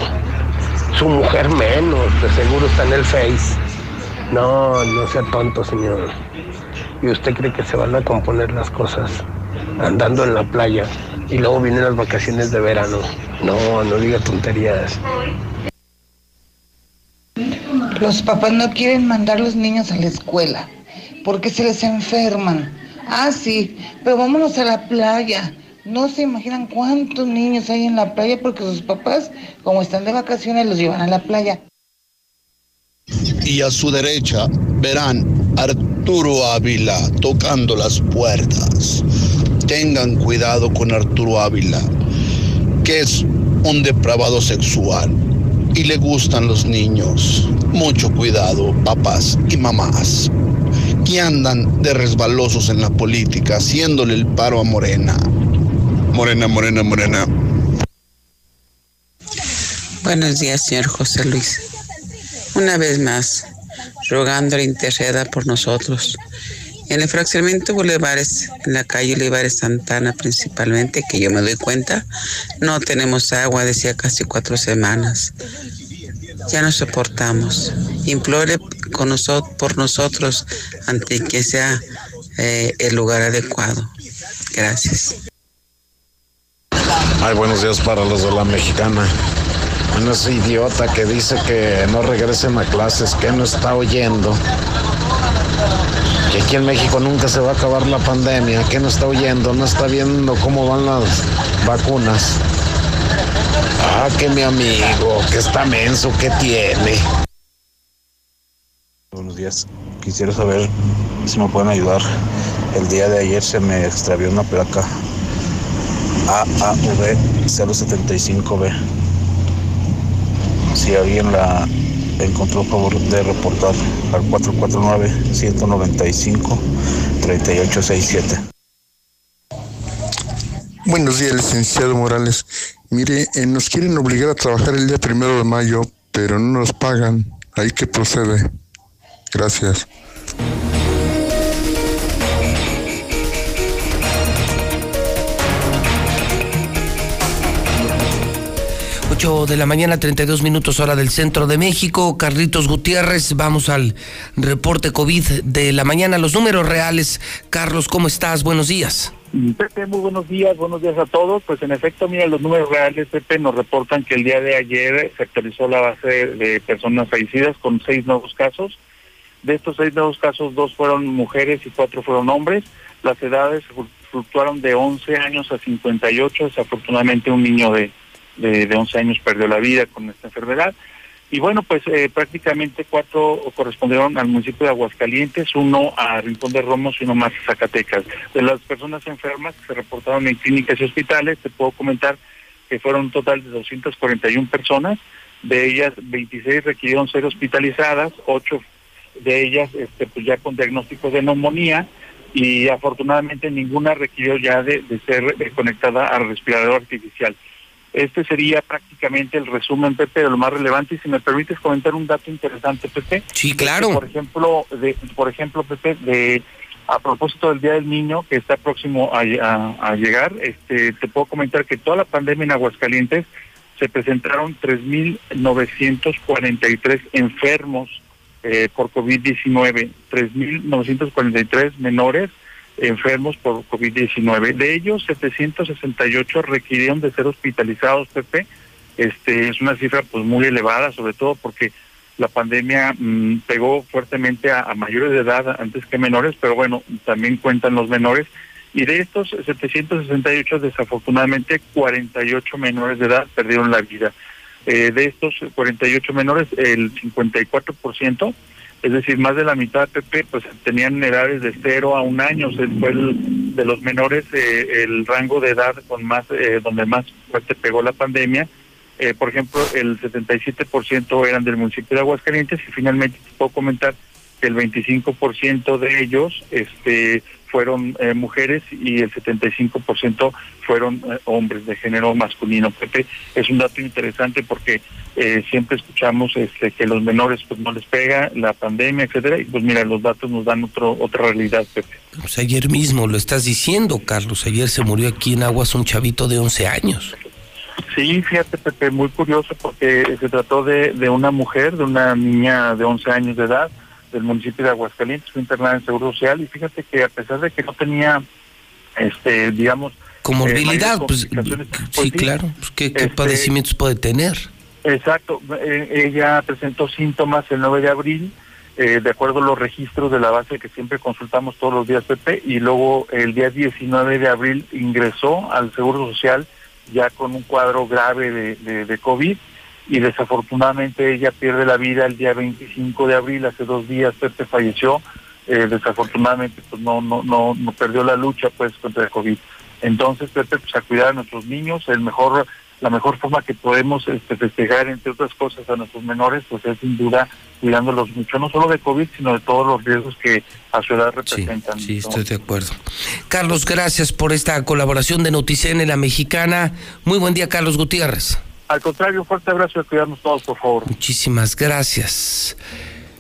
Su mujer menos, de seguro está en el Face. No, no sea tonto, señor. ¿Y usted cree que se van a componer las cosas andando en la playa y luego vienen las vacaciones de verano? No, no diga tonterías. Los papás no quieren mandar los niños a la escuela porque se les enferman. Ah, sí, pero vámonos a la playa. No se imaginan cuántos niños hay en la playa porque sus papás, como están de vacaciones, los llevan a la playa. Y a su derecha verán Arturo Ávila tocando las puertas. Tengan cuidado con Arturo Ávila, que es un depravado sexual y le gustan los niños. Mucho cuidado, papás y mamás, que andan de resbalosos en la política, haciéndole el paro a Morena. Morena, Morena, Morena. Buenos días, señor José Luis. Una vez más, rogando interceda por nosotros. En el fraccionamiento Bulevares, en la calle Olivares Santana principalmente, que yo me doy cuenta, no tenemos agua desde casi cuatro semanas. Ya no soportamos. Implore con nosotros, por nosotros ante que sea eh, el lugar adecuado. Gracias. Ay, buenos días para los de la mexicana. Bueno, ese idiota que dice que no regresen a clases, que no está oyendo. Que aquí en México nunca se va a acabar la pandemia, que no está oyendo, no está viendo cómo van las vacunas. Ah, que mi amigo, que está menso, que tiene. Buenos días. Quisiera saber si me pueden ayudar. El día de ayer se me extravió una placa AAV 075B. Si alguien la encontró, favor de reportar al 449-195-3867. Buenos días, licenciado Morales. Mire, eh, nos quieren obligar a trabajar el día primero de mayo, pero no nos pagan. Ahí que procede. Gracias. 8 de la mañana, 32 minutos hora del centro de México. Carlitos Gutiérrez, vamos al reporte COVID de la mañana. Los números reales. Carlos, ¿cómo estás? Buenos días. Pepe, muy buenos días, buenos días a todos. Pues en efecto, mira, los números reales, Pepe, nos reportan que el día de ayer se actualizó la base de personas fallecidas con seis nuevos casos. De estos seis nuevos casos, dos fueron mujeres y cuatro fueron hombres. Las edades fluctuaron de 11 años a 58, desafortunadamente un niño de de, de 11 años perdió la vida con esta enfermedad. Y bueno, pues eh, prácticamente cuatro correspondieron al municipio de Aguascalientes, uno a Rincón de Romos y uno más a Zacatecas. De las personas enfermas que se reportaron en clínicas y hospitales, te puedo comentar que fueron un total de 241 personas, de ellas 26 requirieron ser hospitalizadas, 8 de ellas este, pues ya con diagnóstico de neumonía y afortunadamente ninguna requirió ya de, ser eh, conectada al respirador artificial. Este sería prácticamente el resumen, Pepe, de lo más relevante. Y si me permites comentar un dato interesante, Pepe. Sí, claro. por ejemplo, de, por ejemplo, Pepe, de a propósito del Día del Niño que está próximo a, llegar, este, te puedo comentar que toda la pandemia en Aguascalientes se presentaron 3.943 enfermos eh, por COVID-19, 3.943 menores enfermos por COVID-19. De ellos, 768 requirieron de ser hospitalizados, Pepe. Este, es una cifra pues muy elevada, sobre todo porque la pandemia mm, pegó fuertemente a, a, mayores de edad antes que menores, pero bueno, también cuentan los menores. Y de estos 768, desafortunadamente, 48 menores de edad perdieron la vida. Eh, de estos 48 menores, el 54%, es decir, más de la mitad, Pepe, pues tenían edades de 0 a un año. Fue el, de los menores eh, el rango de edad con más, eh, donde más fuerte pegó la pandemia. Eh, por ejemplo, el 77% eran del municipio de Aguascalientes y finalmente te puedo comentar que el 25% de ellos este, fueron eh, mujeres y el 75% fueron eh, hombres de género masculino. Pepe, es un dato interesante porque eh, siempre escuchamos este, que los menores pues no les pega la pandemia, etcétera, y pues mira, los datos nos dan otro, otra realidad, Pepe. Pues ayer mismo lo estás diciendo, Carlos, ayer se murió aquí en Aguas un chavito de 11 años. Sí, fíjate, Pepe, muy curioso porque se trató de, de una mujer, de una niña de 11 años de edad, del municipio de Aguascalientes, fue internada en Seguro Social y fíjate que a pesar de que no tenía, este, digamos... Comorbilidad, eh, pues, pues, sí, sí, claro, pues, ¿qué, qué este, padecimientos puede tener? Exacto, eh, ella presentó síntomas el 9 de abril, eh, de acuerdo a los registros de la base que siempre consultamos todos los días, Pepe, y luego el día 19 de abril ingresó al Seguro Social ya con un cuadro grave de, de, de COVID y desafortunadamente ella pierde la vida el día 25 de abril, hace dos días Pepe falleció, eh, desafortunadamente pues no, no, no, no perdió la lucha pues contra el COVID. Entonces Pepe pues a cuidar a nuestros niños, el mejor, la mejor forma que podemos este, festejar entre otras cosas a nuestros menores pues es sin duda cuidándolos mucho, no solo de COVID, sino de todos los riesgos que a su edad representan. Sí, sí estoy de acuerdo. Carlos, gracias por esta colaboración de Noticen en la Mexicana. Muy buen día, Carlos Gutiérrez. Al contrario, un fuerte abrazo y cuidarnos todos, por favor. Muchísimas gracias.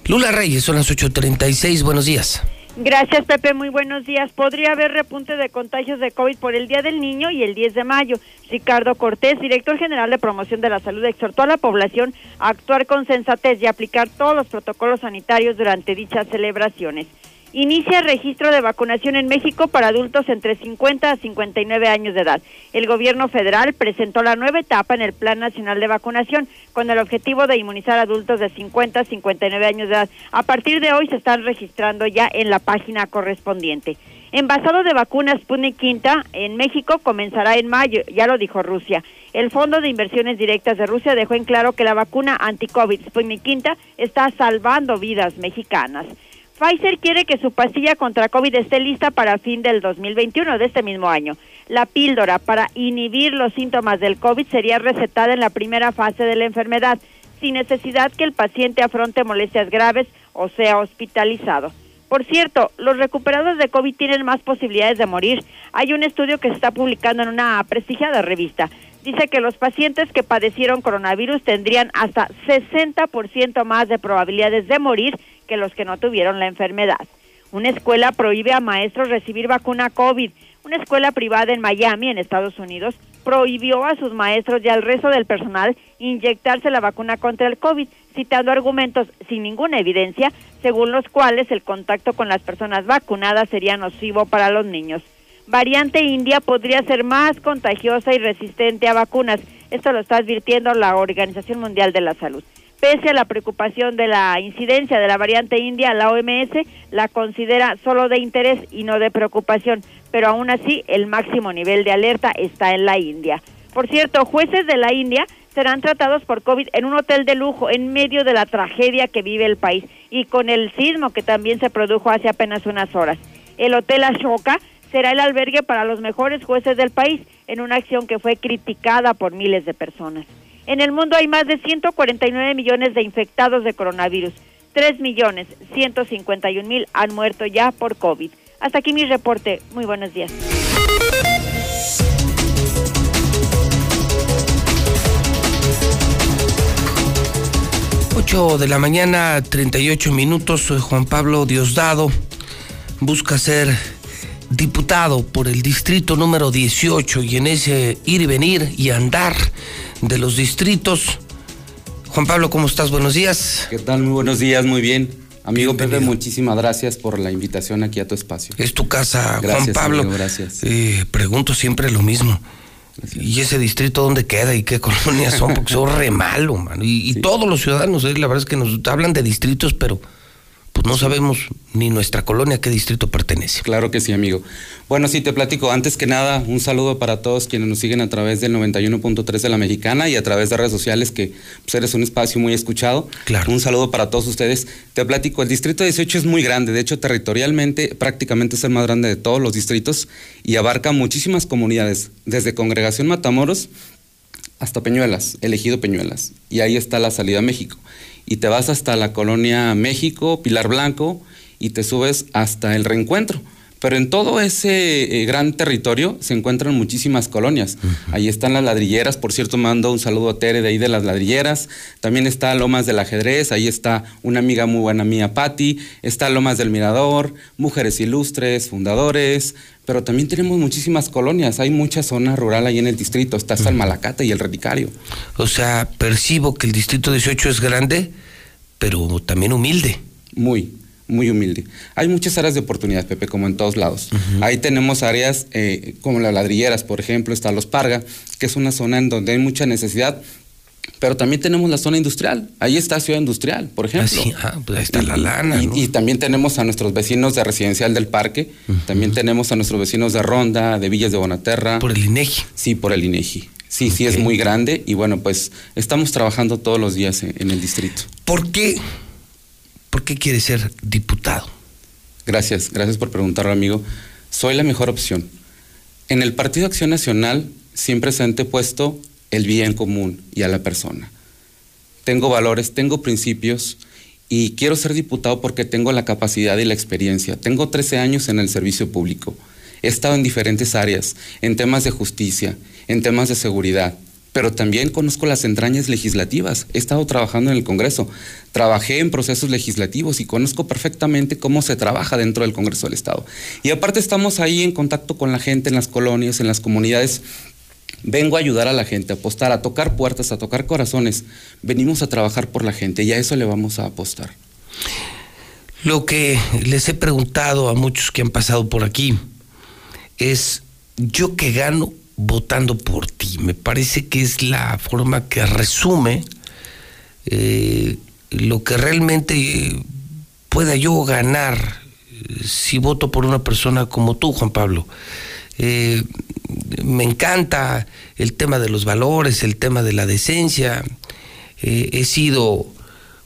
Lula Reyes, son las 8.36, buenos días. Gracias, Pepe. Muy buenos días. Podría haber repunte de contagios de COVID por el Día del Niño y el 10 de mayo. Ricardo Cortés, director general de promoción de la salud, exhortó a la población a actuar con sensatez y aplicar todos los protocolos sanitarios durante dichas celebraciones. Inicia registro de vacunación en México para adultos entre 50 a 59 años de edad. El gobierno federal presentó la nueva etapa en el Plan Nacional de Vacunación con el objetivo de inmunizar adultos de 50 a 59 años de edad. A partir de hoy se están registrando ya en la página correspondiente. Envasado de vacunas Sputnik Quinta en México comenzará en mayo, ya lo dijo Rusia. El Fondo de Inversiones Directas de Rusia dejó en claro que la vacuna anti-COVID Sputnik Quinta está salvando vidas mexicanas. Pfizer quiere que su pastilla contra COVID esté lista para fin del 2021 de este mismo año. La píldora para inhibir los síntomas del COVID sería recetada en la primera fase de la enfermedad, sin necesidad que el paciente afronte molestias graves o sea hospitalizado. Por cierto, los recuperados de COVID tienen más posibilidades de morir. Hay un estudio que se está publicando en una prestigiada revista. Dice que los pacientes que padecieron coronavirus tendrían hasta 60% más de probabilidades de morir los que no tuvieron la enfermedad. Una escuela prohíbe a maestros recibir vacuna COVID. Una escuela privada en Miami, en Estados Unidos, prohibió a sus maestros y al resto del personal inyectarse la vacuna contra el COVID, citando argumentos sin ninguna evidencia, según los cuales el contacto con las personas vacunadas sería nocivo para los niños. Variante India podría ser más contagiosa y resistente a vacunas. Esto lo está advirtiendo la Organización Mundial de la Salud. Pese a la preocupación de la incidencia de la variante india, la OMS la considera solo de interés y no de preocupación, pero aún así el máximo nivel de alerta está en la India. Por cierto, jueces de la India serán tratados por COVID en un hotel de lujo en medio de la tragedia que vive el país y con el sismo que también se produjo hace apenas unas horas. El Hotel Ashoka será el albergue para los mejores jueces del país en una acción que fue criticada por miles de personas. En el mundo hay más de 149 millones de infectados de coronavirus. 3 millones 151 mil han muerto ya por COVID. Hasta aquí mi reporte. Muy buenos días. De la mañana, 38 minutos. Soy Juan Pablo Diosdado. Busca ser diputado por el distrito número 18 y en ese ir y venir y andar de los distritos. Juan Pablo, ¿cómo estás? Buenos días. ¿Qué tal? Muy buenos días, muy bien. Amigo Pepe, muchísimas gracias por la invitación aquí a tu espacio. Es tu casa, Juan Pablo. amigo, gracias. Eh, pregunto siempre lo mismo. ¿Y ese distrito dónde queda y qué colonias son? Porque son re malo, mano. Y, y todos los ciudadanos, eh, la verdad es que nos hablan de distritos, pero pues no sabemos ni nuestra colonia a qué distrito pertenece. Claro que sí, amigo. Bueno, sí, te platico. Antes que nada, un saludo para todos quienes nos siguen a través del 91.3 de la Mexicana y a través de redes sociales, que pues, eres un espacio muy escuchado. Claro. Un saludo para todos ustedes. Te platico, el distrito 18 es muy grande. De hecho, territorialmente, prácticamente es el más grande de todos los distritos y abarca muchísimas comunidades, desde Congregación Matamoros hasta Peñuelas, elegido Peñuelas. Y ahí está la salida a México. Y te vas hasta la colonia México, Pilar Blanco, y te subes hasta el reencuentro. Pero en todo ese eh, gran territorio se encuentran muchísimas colonias. Ahí están las ladrilleras, por cierto, mando un saludo a Tere de ahí de las ladrilleras. También está Lomas del Ajedrez, ahí está una amiga muy buena mía, Patti. Está Lomas del Mirador, Mujeres Ilustres, Fundadores. Pero también tenemos muchísimas colonias. Hay mucha zona rural ahí en el distrito. Está hasta el Malacate y el Radicario. O sea, percibo que el distrito 18 es grande, pero también humilde. Muy, muy humilde. Hay muchas áreas de oportunidad, Pepe, como en todos lados. Ahí tenemos áreas eh, como las ladrilleras, por ejemplo, está Los Parga, que es una zona en donde hay mucha necesidad. Pero también tenemos la zona industrial. Ahí está Ciudad Industrial, por ejemplo. Ah, sí, ah, pues ahí está la lana, Y, ¿no? y también tenemos a nuestros vecinos de Residencial del Parque. También tenemos a nuestros vecinos de Ronda, de Villas de Bonaterra. Por el INEGI. Sí, por el INEGI. Sí, sí, es muy grande. Y bueno, pues estamos trabajando todos los días en, en el distrito. ¿Por qué? ¿Por qué quieres ser diputado? Gracias, gracias por preguntarlo, amigo. Soy la mejor opción. En el Partido Acción Nacional siempre se han puesto el bien común y a la persona. Tengo valores, tengo principios y quiero ser diputado porque tengo la capacidad y la experiencia. Tengo 13 años en el servicio público. He estado en diferentes áreas, en temas de justicia, en temas de seguridad, pero también conozco las entrañas legislativas. He estado trabajando en el Congreso, trabajé en procesos legislativos y conozco perfectamente cómo se trabaja dentro del Congreso del Estado. Y aparte estamos ahí en contacto con la gente en las colonias, en las comunidades. Vengo a ayudar a la gente, a apostar, a tocar puertas, a tocar corazones. Venimos a trabajar por la gente y a eso le vamos a apostar. Lo que les he preguntado a muchos que han pasado por aquí es, ¿yo qué gano votando por ti? Me parece que es la forma que resume eh, lo que realmente pueda yo ganar eh, si voto por una persona como tú, Juan Pablo. Eh, me encanta el tema de los valores, el tema de la decencia. He sido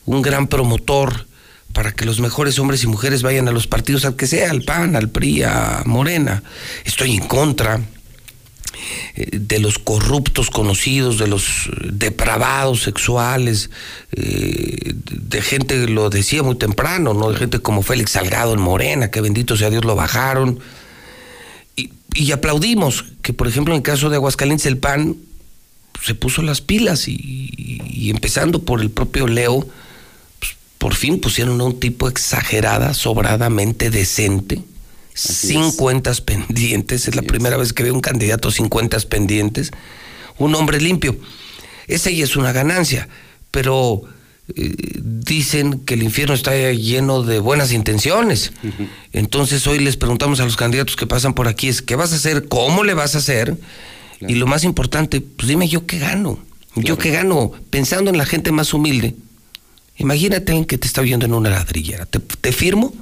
un gran promotor para que los mejores hombres y mujeres vayan a los partidos, al que sea, al PAN, al PRI, a Morena. Estoy en contra de los corruptos conocidos, de los eh, depravados sexuales, eh, de gente, lo decía muy temprano, ¿no? De gente como Félix Salgado en Morena, que bendito sea Dios lo bajaron. Y, aplaudimos que, por ejemplo, en el caso de Aguascalientes, el PAN se puso las pilas y, y empezando por el propio Leo, pues, por fin pusieron a un tipo exagerada, sobradamente decente, sin cuentas pendientes, es la primera vez que veo un candidato sin cuentas pendientes, un hombre limpio. Esa ya es una ganancia, pero eh, dicen que el infierno está lleno de buenas intenciones. Entonces hoy les preguntamos a los candidatos que pasan por aquí es ¿qué vas a hacer? ¿Cómo le vas a hacer? Y lo más importante, pues dime yo qué gano. Yo qué gano pensando en la gente más humilde. Imagínate que te está oyendo en una ladrillera. Te, te firmo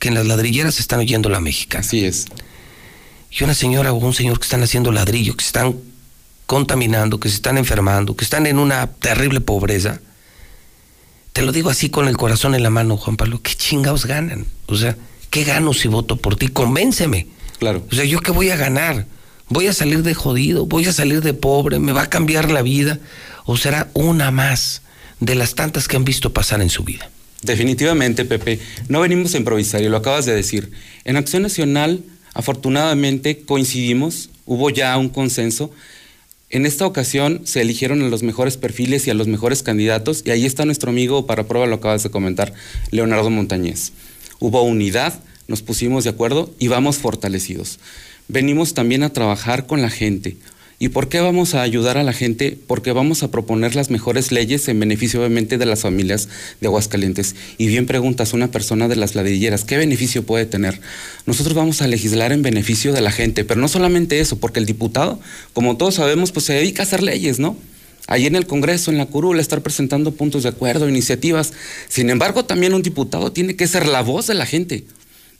que en las ladrilleras se están oyendo la mexicana. Así es. Y una señora o un señor que están haciendo ladrillo, que se están contaminando, que se están enfermando, que están en una terrible pobreza. Te lo digo así con el corazón en la mano, Juan Pablo, ¿qué chingados ganan? O sea, ¿qué gano si voto por ti? Convénceme. Claro. O sea, ¿yo qué voy a ganar? ¿Voy a salir de jodido? ¿Voy a salir de pobre? ¿Me va a cambiar la vida? ¿O será una más de las tantas que han visto pasar en su vida? Definitivamente, Pepe. No venimos a improvisar y lo acabas de decir. En Acción Nacional, afortunadamente, coincidimos, hubo ya un consenso. En esta ocasión se eligieron a los mejores perfiles y a los mejores candidatos y ahí está nuestro amigo, para prueba lo acabas de comentar, Leonardo Montañez. Hubo unidad, nos pusimos de acuerdo y vamos fortalecidos. Venimos también a trabajar con la gente. ¿Y por qué vamos a ayudar a la gente? Porque vamos a proponer las mejores leyes en beneficio obviamente de las familias de Aguascalientes. Y bien preguntas una persona de las ladrilleras, ¿qué beneficio puede tener? Nosotros vamos a legislar en beneficio de la gente, pero no solamente eso, porque el diputado, como todos sabemos, pues se dedica a hacer leyes, ¿no? Ahí en el Congreso, en la curul, estar presentando puntos de acuerdo, iniciativas. Sin embargo, también un diputado tiene que ser la voz de la gente.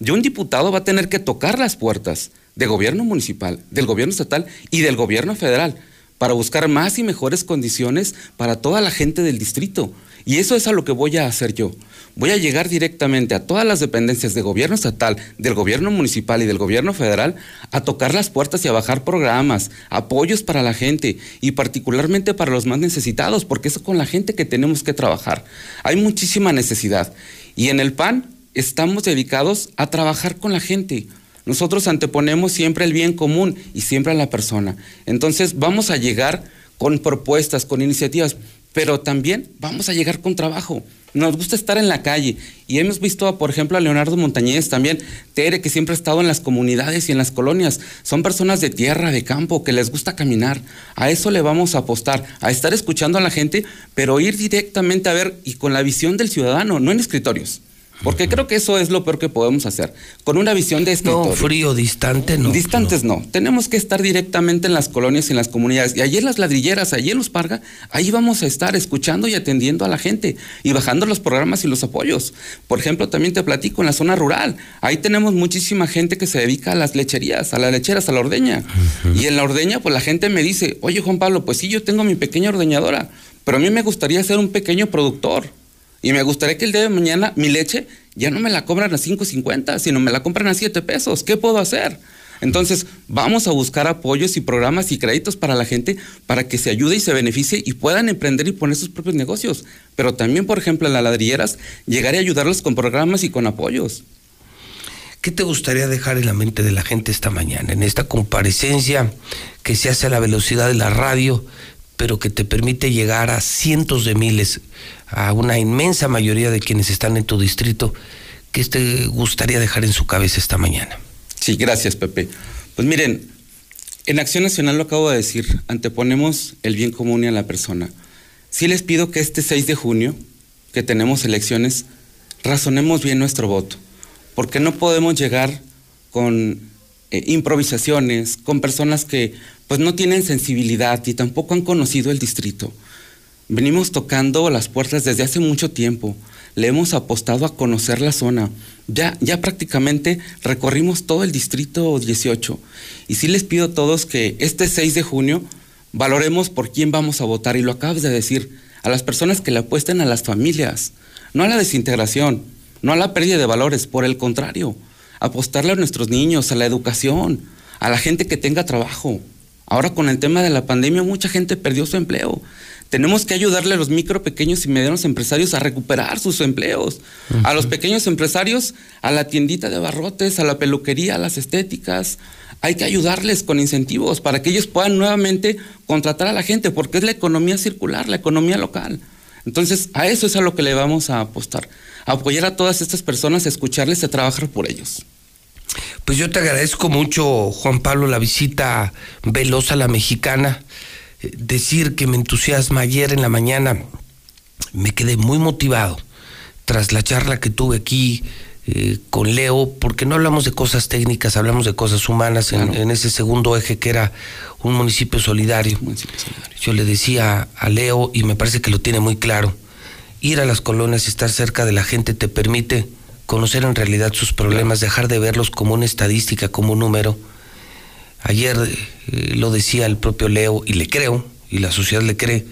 Y un diputado va a tener que tocar las puertas de gobierno municipal, del gobierno estatal y del gobierno federal para buscar más y mejores condiciones para toda la gente del distrito. Y eso es a lo que voy a hacer yo. Voy a llegar directamente a todas las dependencias del gobierno estatal, del gobierno municipal y del gobierno federal a tocar las puertas y a bajar programas, apoyos para la gente y particularmente para los más necesitados, porque es con la gente que tenemos que trabajar. Hay muchísima necesidad. Y en el PAN estamos dedicados a trabajar con la gente. Nosotros anteponemos siempre el bien común y siempre a la persona. Entonces vamos a llegar con propuestas, con iniciativas, pero también vamos a llegar con trabajo. Nos gusta estar en la calle y hemos visto, por ejemplo, a Leonardo Montañez también, Tere, que siempre ha estado en las comunidades y en las colonias. Son personas de tierra, de campo, que les gusta caminar. A eso le vamos a apostar, a estar escuchando a la gente, pero ir directamente a ver y con la visión del ciudadano, no en escritorios. Porque creo que eso es lo peor que podemos hacer. Con una visión de escritorio. No, frío, distante, no. Distantes no. Tenemos que estar directamente en las colonias y en las comunidades. Y allí en las ladrilleras, allí en Los Parga, ahí vamos a estar escuchando y atendiendo a la gente y bajando los programas y los apoyos. Por ejemplo, también te platico en la zona rural. Ahí tenemos muchísima gente que se dedica a las lecherías, a las lecheras, a la ordeña. Y en la ordeña, pues la gente me dice, oye Juan Pablo, pues sí, yo tengo mi pequeña ordeñadora, pero a mí me gustaría ser un pequeño productor. Y me gustaría que el día de mañana mi leche ya no me la compran a 5.50, sino me la compran a 7 pesos. ¿Qué puedo hacer? Entonces, vamos a buscar apoyos y programas y créditos para la gente para que se ayude y se beneficie y puedan emprender y poner sus propios negocios. Pero también, por ejemplo, en las ladrilleras, llegar a ayudarlos con programas y con apoyos. ¿Qué te gustaría dejar en la mente de la gente esta mañana, en esta comparecencia que se hace a la velocidad de la radio, pero que te permite llegar a cientos de miles, a una inmensa mayoría de quienes están en tu distrito. ¿Qué te gustaría dejar en su cabeza esta mañana? Sí, gracias, Pepe. Pues miren, en Acción Nacional lo acabo de decir, anteponemos el bien común y a la persona. Sí les pido que este 6 de junio, que tenemos elecciones, razonemos bien nuestro voto, porque no podemos llegar con eh, improvisaciones, con personas que pues no tienen sensibilidad y tampoco han conocido el distrito. Venimos tocando las puertas desde hace mucho tiempo. Le hemos apostado a conocer la zona. Ya, ya prácticamente recorrimos todo el distrito 18. Y sí les pido a todos que este 6 de junio valoremos por quién vamos a votar. Y lo acabas de decir, a las personas que le apuesten a las familias, no a la desintegración, no a la pérdida de valores, por el contrario, apostarle a nuestros niños, a la educación, a la gente que tenga trabajo. Ahora con el tema de la pandemia mucha gente perdió su empleo. Tenemos que ayudarle a los micro, pequeños y medianos empresarios a recuperar sus empleos. A los pequeños empresarios, a la tiendita de barrotes, a la peluquería, a las estéticas. Hay que ayudarles con incentivos para que ellos puedan nuevamente contratar a la gente, porque es la economía circular, la economía local. Entonces, a eso es a lo que le vamos a apostar. A apoyar a todas estas personas, a escucharles, a trabajar por ellos. Pues yo te agradezco mucho, Juan Pablo, la visita veloz a la mexicana. Decir que me entusiasma ayer en la mañana, me quedé muy motivado tras la charla que tuve aquí eh, con Leo, porque no hablamos de cosas técnicas, hablamos de cosas humanas en, en ese segundo eje que era un municipio solidario. Yo le decía a Leo, y me parece que lo tiene muy claro, ir a las colonias y estar cerca de la gente te permite conocer en realidad sus problemas, dejar de verlos como una estadística, como un número. Ayer eh, lo decía el propio Leo, y le creo, y la sociedad le cree,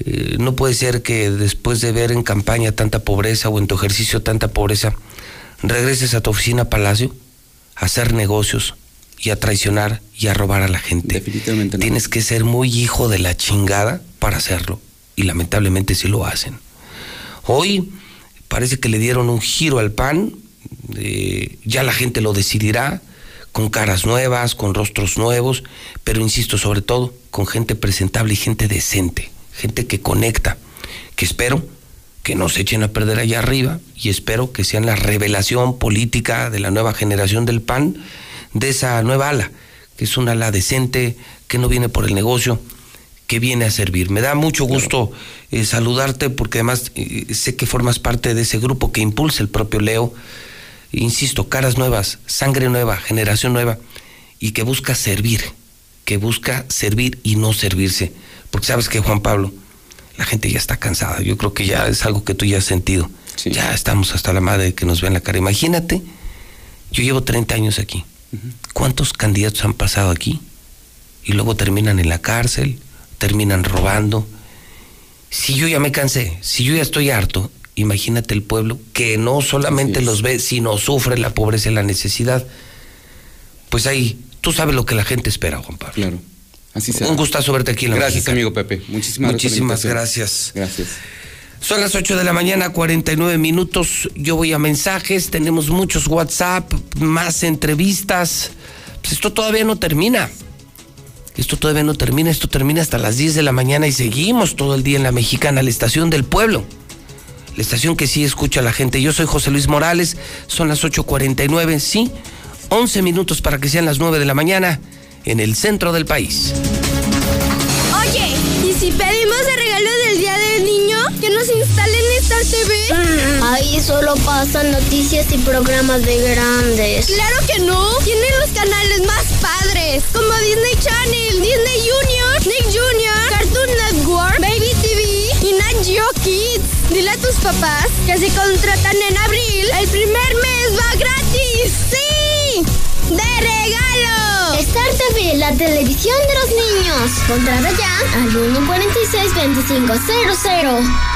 eh, no puede ser que después de ver en campaña tanta pobreza o en tu ejercicio tanta pobreza, regreses a tu oficina Palacio a hacer negocios y a traicionar y a robar a la gente. Definitivamente no. Tienes que ser muy hijo de la chingada para hacerlo. Y lamentablemente sí lo hacen. Hoy parece que le dieron un giro al PAN, eh, ya la gente lo decidirá, con caras nuevas, con rostros nuevos, pero insisto, sobre todo, con gente presentable y gente decente, gente que conecta, que espero que nos echen a perder allá arriba y espero que sean la revelación política de la nueva generación del PAN, de esa nueva ala, que es una ala decente, que no viene por el negocio, que viene a servir. Me da mucho gusto eh, saludarte porque además eh, sé que formas parte de ese grupo que impulsa el propio Leo. Insisto, caras nuevas, sangre nueva, generación nueva y que busca servir, que busca servir y no servirse. Porque sabes que Juan Pablo, la gente ya está cansada. Yo creo que ya es algo que tú ya has sentido. Ya estamos hasta la madre que nos vean la cara. Imagínate, yo llevo 30 años aquí. ¿Cuántos candidatos han pasado aquí? Y luego terminan en la cárcel, terminan robando. Si yo ya me cansé, si yo ya estoy harto, imagínate el pueblo que no solamente los ve, sino sufre la pobreza y la necesidad. Pues ahí, tú sabes lo que la gente espera, Juan Pablo. Claro. Así será. Un gustazo verte aquí en la Gracias, Mexicana. amigo Pepe. Muchísimas, Muchísimas gracias. gracias. Son las 8 de la mañana, 49 minutos. Yo voy a mensajes, tenemos muchos WhatsApp, más entrevistas. Pues esto todavía no termina. Esto todavía no termina, esto termina hasta las 10 de la mañana y seguimos todo el día en la mexicana, la estación del pueblo. La estación que sí escucha a la gente. Yo soy José Luis Morales, son las 8.49, sí. 11 minutos para que sean las 9 de la mañana en el centro del país. Oye, ¿y si pedimos el regalo del Día del Niño? ¿Que nos instalen Star TV? Ahí solo pasan noticias y programas de grandes. ¡Claro que no! Tienen los canales más como Disney Channel, Disney Junior, Nick Junior, Cartoon Network, Baby TV y Nat Geo Kids. Dile a tus papás que si contratan en abril, el primer mes va gratis. ¡Sí! ¡De regalo! Star TV, la televisión de los niños. Contrata ya al 146-2500.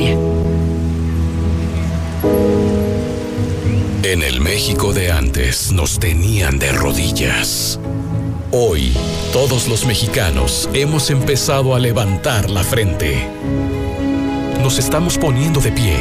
En el México de antes nos tenían de rodillas. Hoy, todos los mexicanos hemos empezado a levantar la frente. Nos estamos poniendo de pie.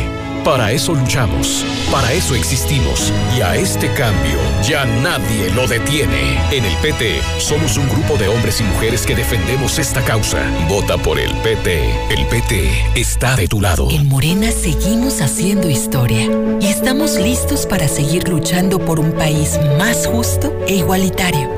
Para eso luchamos, para eso existimos y a este cambio ya nadie lo detiene. En el PT somos un grupo de hombres y mujeres que defendemos esta causa. Vota por el PT. El PT está de tu lado. En Morena seguimos haciendo historia y estamos listos para seguir luchando por un país más justo e igualitario.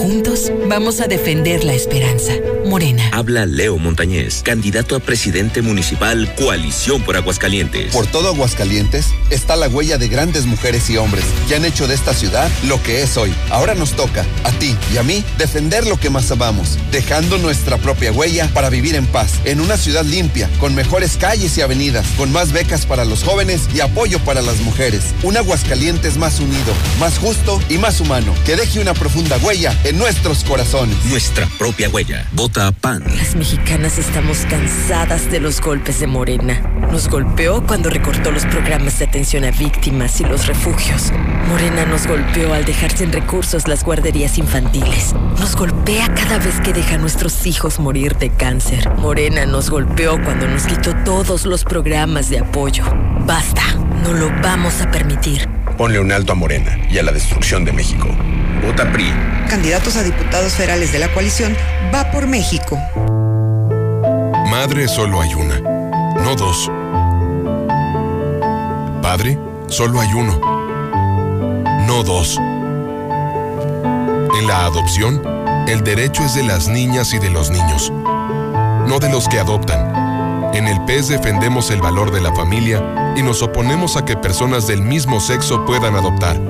Juntos vamos a defender la esperanza. Morena. Habla Leo Montañez, candidato a presidente municipal Coalición por Aguascalientes. Por todo Aguascalientes está la huella de grandes mujeres y hombres que han hecho de esta ciudad lo que es hoy. Ahora nos toca, a ti y a mí, defender lo que más amamos, dejando nuestra propia huella para vivir en paz, en una ciudad limpia, con mejores calles y avenidas, con más becas para los jóvenes y apoyo para las mujeres. Un Aguascalientes más unido, más justo y más humano, que deje una profunda huella en nuestros corazones. Nuestra propia huella. Vota PAN. Las mexicanas estamos cansadas de los golpes de Morena. Nos golpeó cuando recortó los programas de atención a víctimas y los refugios. Morena nos golpeó al dejar sin recursos las guarderías infantiles. Nos golpea cada vez que deja a nuestros hijos morir de cáncer. Morena nos golpeó cuando nos quitó todos los programas de apoyo. Basta, no lo vamos a permitir. Ponle un alto a Morena y a la destrucción de México. Vota PRI. Candidatos a diputados federales de la coalición va por México. Madre solo hay una, no dos. Padre solo hay uno, no dos. En la adopción, el derecho es de las niñas y de los niños, no de los que adoptan. En el PES defendemos el valor de la familia y nos oponemos a que personas del mismo sexo puedan adoptar.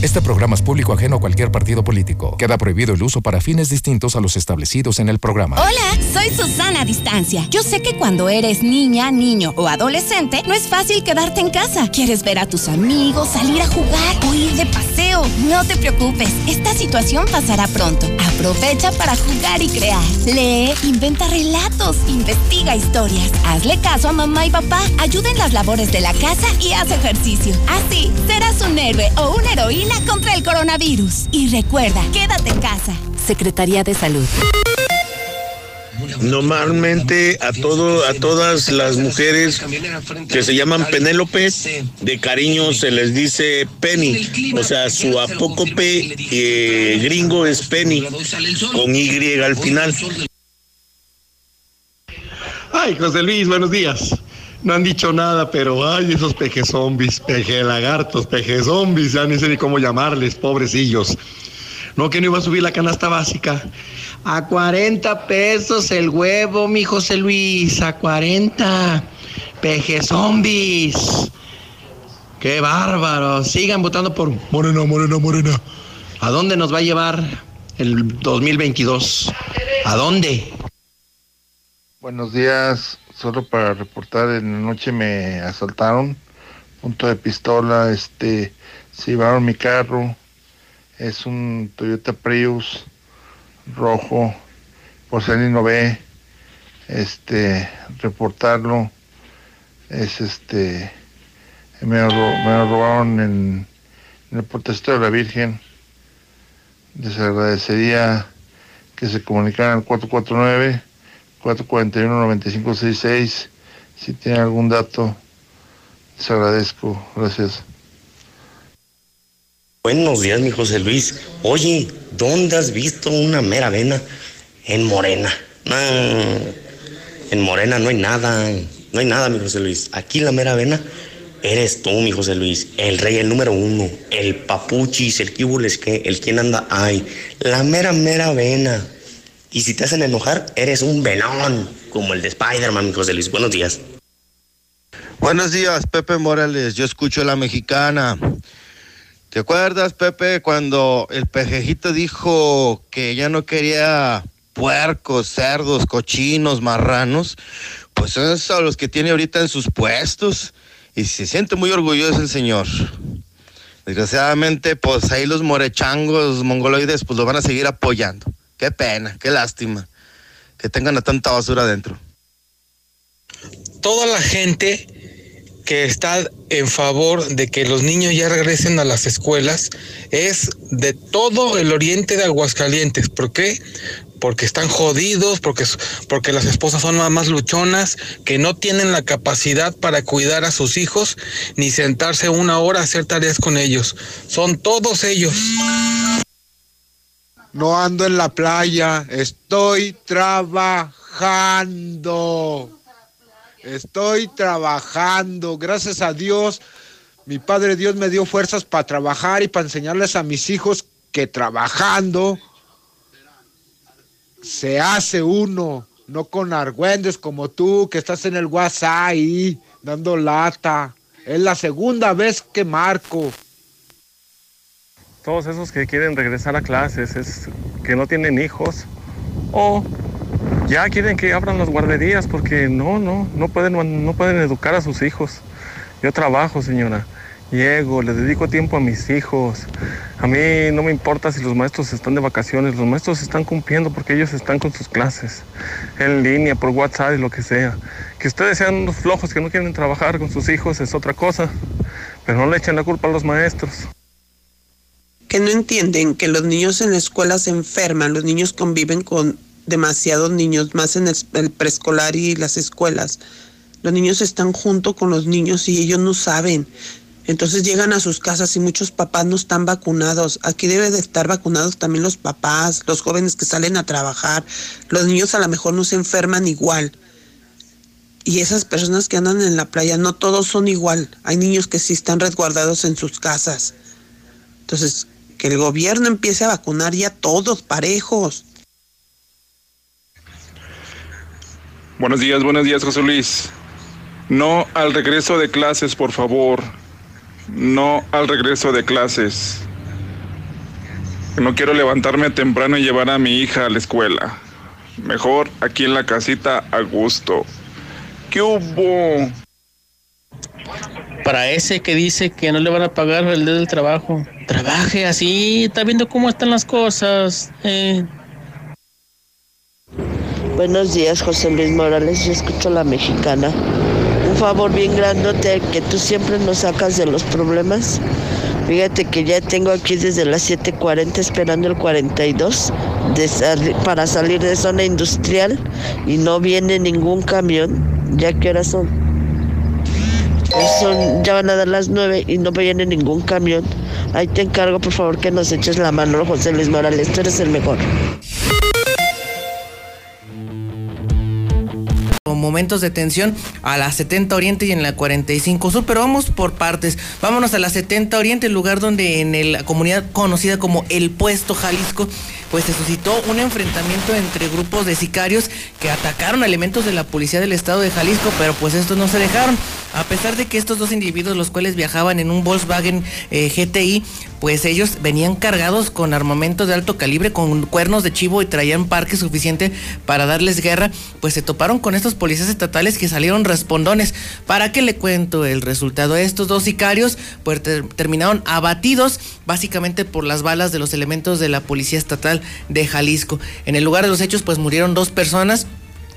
Este programa es público ajeno a cualquier partido político. Queda prohibido el uso para fines distintos a los establecidos en el programa. Hola, soy Susana Distancia. Yo sé que cuando eres niña, niño o adolescente, no es fácil quedarte en casa. Quieres ver a tus amigos, salir a jugar o ir de paseo. No te preocupes, esta situación pasará pronto. Aprovecha para jugar y crear. Lee, inventa relatos, investiga historias. Hazle caso a mamá y papá. Ayuda en las labores de la casa y haz ejercicio. Así serás un héroe o una heroína contra el coronavirus. Y recuerda, quédate en casa. Secretaría de Salud. Normalmente a todo, a todas las mujeres que se llaman Penélope, de cariño se les dice Penny. O sea, su apócope eh, gringo es Penny, con Y al final. Ay, José Luis, buenos días. No han dicho nada, pero ay, esos peje zombies, peje lagartos, peje zombies, ya ni sé ni cómo llamarles, pobrecillos. No, que no iba a subir la canasta básica. A 40 pesos el huevo, mi José Luis, a 40. Peje zombies. Qué bárbaro. Sigan votando por Morena, Morena, Morena. ¿A dónde nos va a llevar el 2022? ¿A dónde? Buenos días, solo para reportar, en la noche me asaltaron, punto de pistola, este, se llevaron mi carro, es un Toyota Prius rojo, porcelino B, este, reportarlo, es este, me lo, robaron en, el protesto de la Virgen, les agradecería que se comunicaran al 449 441-9566. Si tiene algún dato, les agradezco. Gracias. Buenos días, mi José Luis. Oye, ¿dónde has visto una mera vena? En Morena. En Morena no hay nada. No hay nada, mi José Luis. Aquí la mera vena eres tú, mi José Luis. El rey, el número uno. El papuchis, el kibules que, el quien anda ay. La mera, mera vena. Y si te hacen enojar, eres un velón, como el de Spider-Man, mi José Luis. Buenos días. Buenos días, Pepe Morales. Yo escucho la mexicana. ¿Te acuerdas, Pepe, cuando el pejejito dijo que ya no quería puercos, cerdos, cochinos, marranos? Pues son esos los que tiene ahorita en sus puestos. Y se siente muy orgulloso el señor. Desgraciadamente, pues ahí los morechangos mongoloides, pues lo van a seguir apoyando. Qué pena, qué lástima que tengan a tanta basura adentro. Toda la gente que está en favor de que los niños ya regresen a las escuelas es de todo el oriente de Aguascalientes. ¿Por qué? Porque están jodidos, porque, porque las esposas son más luchonas, que no tienen la capacidad para cuidar a sus hijos, ni sentarse una hora a hacer tareas con ellos. Son todos ellos. No ando en la playa, estoy trabajando. Estoy trabajando, gracias a Dios. Mi Padre Dios me dio fuerzas para trabajar y para enseñarles a mis hijos que trabajando se hace uno, no con argüendes como tú que estás en el WhatsApp ahí dando lata. Es la segunda vez que marco todos esos que quieren regresar a clases, es que no tienen hijos o ya quieren que abran las guarderías porque no, no, no pueden, no pueden educar a sus hijos. Yo trabajo, señora. Llego, le dedico tiempo a mis hijos. A mí no me importa si los maestros están de vacaciones, los maestros están cumpliendo porque ellos están con sus clases, en línea, por WhatsApp y lo que sea. Que ustedes sean unos flojos que no quieren trabajar con sus hijos es otra cosa, pero no le echen la culpa a los maestros que no entienden que los niños en la escuela se enferman, los niños conviven con demasiados niños, más en el, preescolar y las escuelas. Los niños están junto con los niños y ellos no saben. Entonces llegan a sus casas y muchos papás no están vacunados. Aquí deben de estar vacunados también los papás, los jóvenes que salen a trabajar. Los niños a lo mejor no se enferman igual. Y esas personas que andan en la playa, no todos son igual. Hay niños que sí están resguardados en sus casas. Entonces, que el gobierno empiece a vacunar ya todos parejos. Buenos días, buenos días, José Luis. No al regreso de clases, por favor. No al regreso de clases. No quiero levantarme temprano y llevar a mi hija a la escuela. Mejor aquí en la casita a gusto. ¿Qué hubo? Para ese que dice que no le van a pagar el día del trabajo, trabaje así, está viendo cómo están las cosas. Eh. Buenos días, José Luis Morales. Yo escucho la mexicana. Un favor bien grandote que tú siempre nos sacas de los problemas. Fíjate que ya tengo aquí desde las 7:40 esperando el 42 de para salir de zona industrial y no viene ningún camión. ¿Ya qué horas son? Son, ya van a dar las 9 y no viene ningún camión. Ahí te encargo, por favor, que nos eches la mano, José Luis Morales. Tú eres el mejor. Momentos de tensión a la 70 Oriente y en la 45 Sur, pero vamos por partes. Vámonos a la 70 Oriente, el lugar donde en la comunidad conocida como El Puesto Jalisco, pues se suscitó un enfrentamiento entre grupos de sicarios que atacaron elementos de la policía del estado de Jalisco, pero pues estos no se dejaron. A pesar de que estos dos individuos, los cuales viajaban en un Volkswagen eh, GTI, pues ellos venían cargados con armamento de alto calibre, con cuernos de chivo y traían parque suficiente para darles guerra, pues se toparon con estos policías estatales que salieron respondones. ¿Para qué le cuento el resultado? Estos dos sicarios pues terminaron abatidos básicamente por las balas de los elementos de la policía estatal de Jalisco. En el lugar de los hechos pues murieron dos personas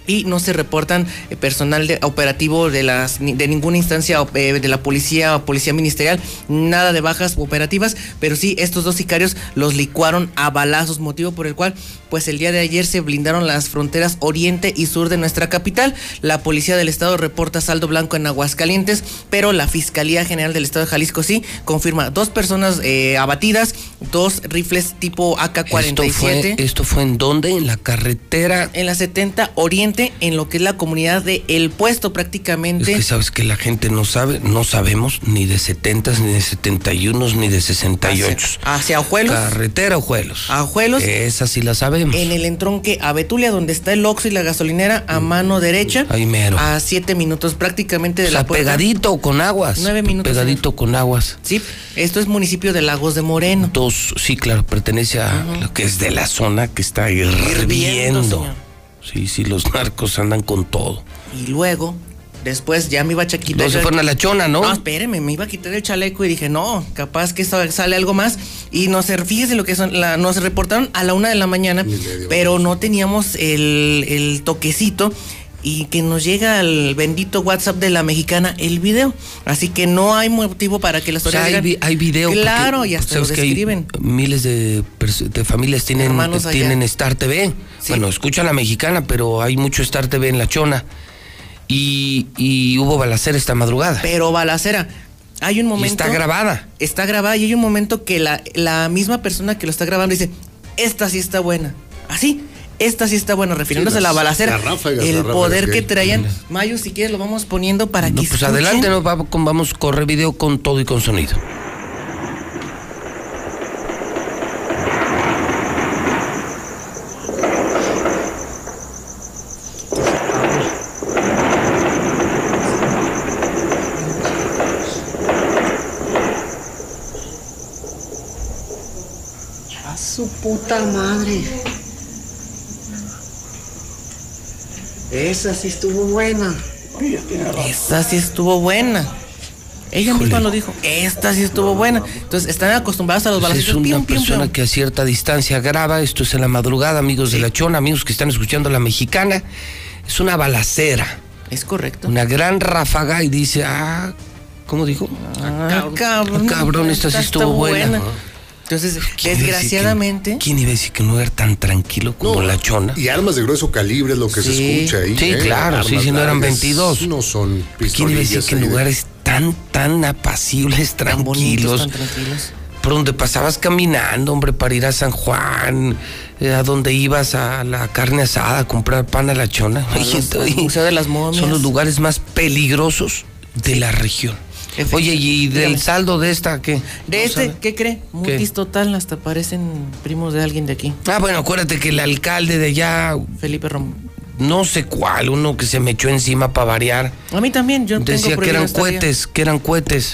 y no se reportan eh, personal de, operativo de las de ninguna instancia eh, de la policía o policía ministerial, nada de bajas operativas, pero sí estos dos sicarios los licuaron a balazos, motivo por el cual pues el día de ayer se blindaron las fronteras oriente y sur de nuestra capital. La policía del estado reporta saldo blanco en Aguascalientes, pero la Fiscalía General del Estado de Jalisco sí confirma dos personas eh, abatidas, dos rifles tipo AK-47. ¿Esto fue, ¿Esto fue en dónde? En la carretera. En la 70 Oriente, en lo que es la comunidad de El Puesto prácticamente. Es que sabes que la gente no sabe, no sabemos ni de 70 ni de 71 ni de 68. Hacia, hacia Ojuelos. Carretera Ojuelos. A Ojuelos. Esa sí la sabemos. En el entronque a Betulia, donde está el Oxxo y la gasolinera, a mano derecha. Ahí mero. A siete minutos prácticamente de o la sea, puerta. pegadito con aguas. Nueve minutos. Pegadito con aguas. Sí, esto es municipio de Lagos de Moreno. Dos, sí, claro, pertenece a lo que es de la zona que está hirviendo. Sí, sí, los narcos andan con todo. Y luego, después ya me iba a quitar. No se fueron a la chona, ¿no? No, espéreme, me iba a quitar el chaleco y dije, no, capaz que sale algo más. Y nos, fíjese lo que son, la, nos reportaron a la una de la mañana, pero no teníamos el, el toquecito y que nos llega al bendito WhatsApp de la mexicana el video. Así que no hay motivo para que las o sea, hay, vi- hay video. Claro, porque, y hasta lo que hay describen. miles de, familias tienen, Hermanos allá. tienen Star TV. Bueno, escuchan la mexicana, pero hay mucho Star TV en la chona. Y, y hubo balacera esta madrugada. Pero balacera. Hay un momento. está grabada. Está grabada y hay un momento que la, la misma persona que lo está grabando dice: Esta sí está buena. Así. Esta sí está buena, refiriéndose a la balacera. ráfagas, el poder que que traían. Mayo, si quieres, lo vamos poniendo para que No, pues escuchen. adelante, ¿no? vamos, con, vamos, corre video con todo y con sonido. A su puta madre. Esa sí estuvo buena. Esta sí estuvo buena. Ella misma lo dijo. Esta sí estuvo buena. Entonces, están acostumbrados a los Pues es balazos. una persona que a cierta distancia graba, esto es en la madrugada, amigos de la Chona, amigos que están escuchando la mexicana, es una balacera. Es correcto. Una gran ráfaga y dice, ah, ¿cómo dijo? Ah, cabrón. Ah, cabrón, esta sí estuvo buena. Entonces, ¿Quién iba a decir que- desgraciadamente. ¿Quién iba a decir que no era tan tranquilo como la Chona? Y armas de grueso calibre es lo que se escucha ahí. Sí, ¿eh? claro, sí, Armas sí, no eran largas, 22. No son ¿Quién iba a decir que en de- lugares tan, tan apacibles, tranquilos. Tan tranquilos. Por donde pasabas caminando, hombre, para ir a San Juan, eh, a donde ibas a la carne asada a comprar pan a la chona. A los- oye, de las Momias. Son los lugares más peligrosos de la región. Oye, ¿y del Dígame. saldo de esta qué? De No este, sabe. ¿qué cree? Mutis total, hasta parecen primos de alguien de aquí. Ah, bueno, acuérdate que el alcalde de allá, Felipe Rom. no sé cuál, uno que se me echó encima para variar, A mí también, yo tengo decía que eran cohetes, que eran cohetes.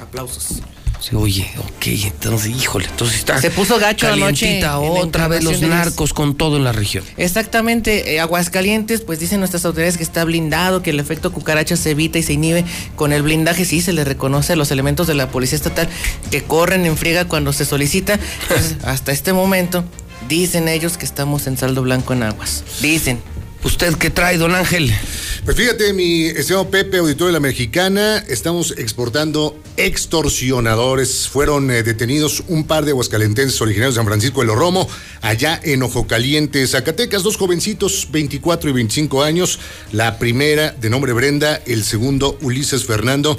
Aplausos. Sí, oye, ok, entonces, híjole, entonces está. Se puso gacho anoche otra vez los narcos con todo en la región. Exactamente, eh, Aguascalientes, pues dicen nuestras autoridades que está blindado, que el efecto cucaracha se evita y se inhibe con el blindaje, sí se le reconoce a los elementos de la policía estatal que corren en friega cuando se solicita. Entonces, hasta este momento, dicen ellos que estamos en saldo blanco en aguas. Dicen. ¿Usted qué trae, don Ángel? Pues fíjate, mi estimado Pepe, auditor de la Mexicana, estamos exportando extorsionadores. Fueron eh, detenidos un par de aguascalentenses originarios de San Francisco de Romo, allá en Ojo Caliente, Zacatecas. Dos jovencitos, 24 y 25 años. La primera, de nombre Brenda, el segundo, Ulises Fernando.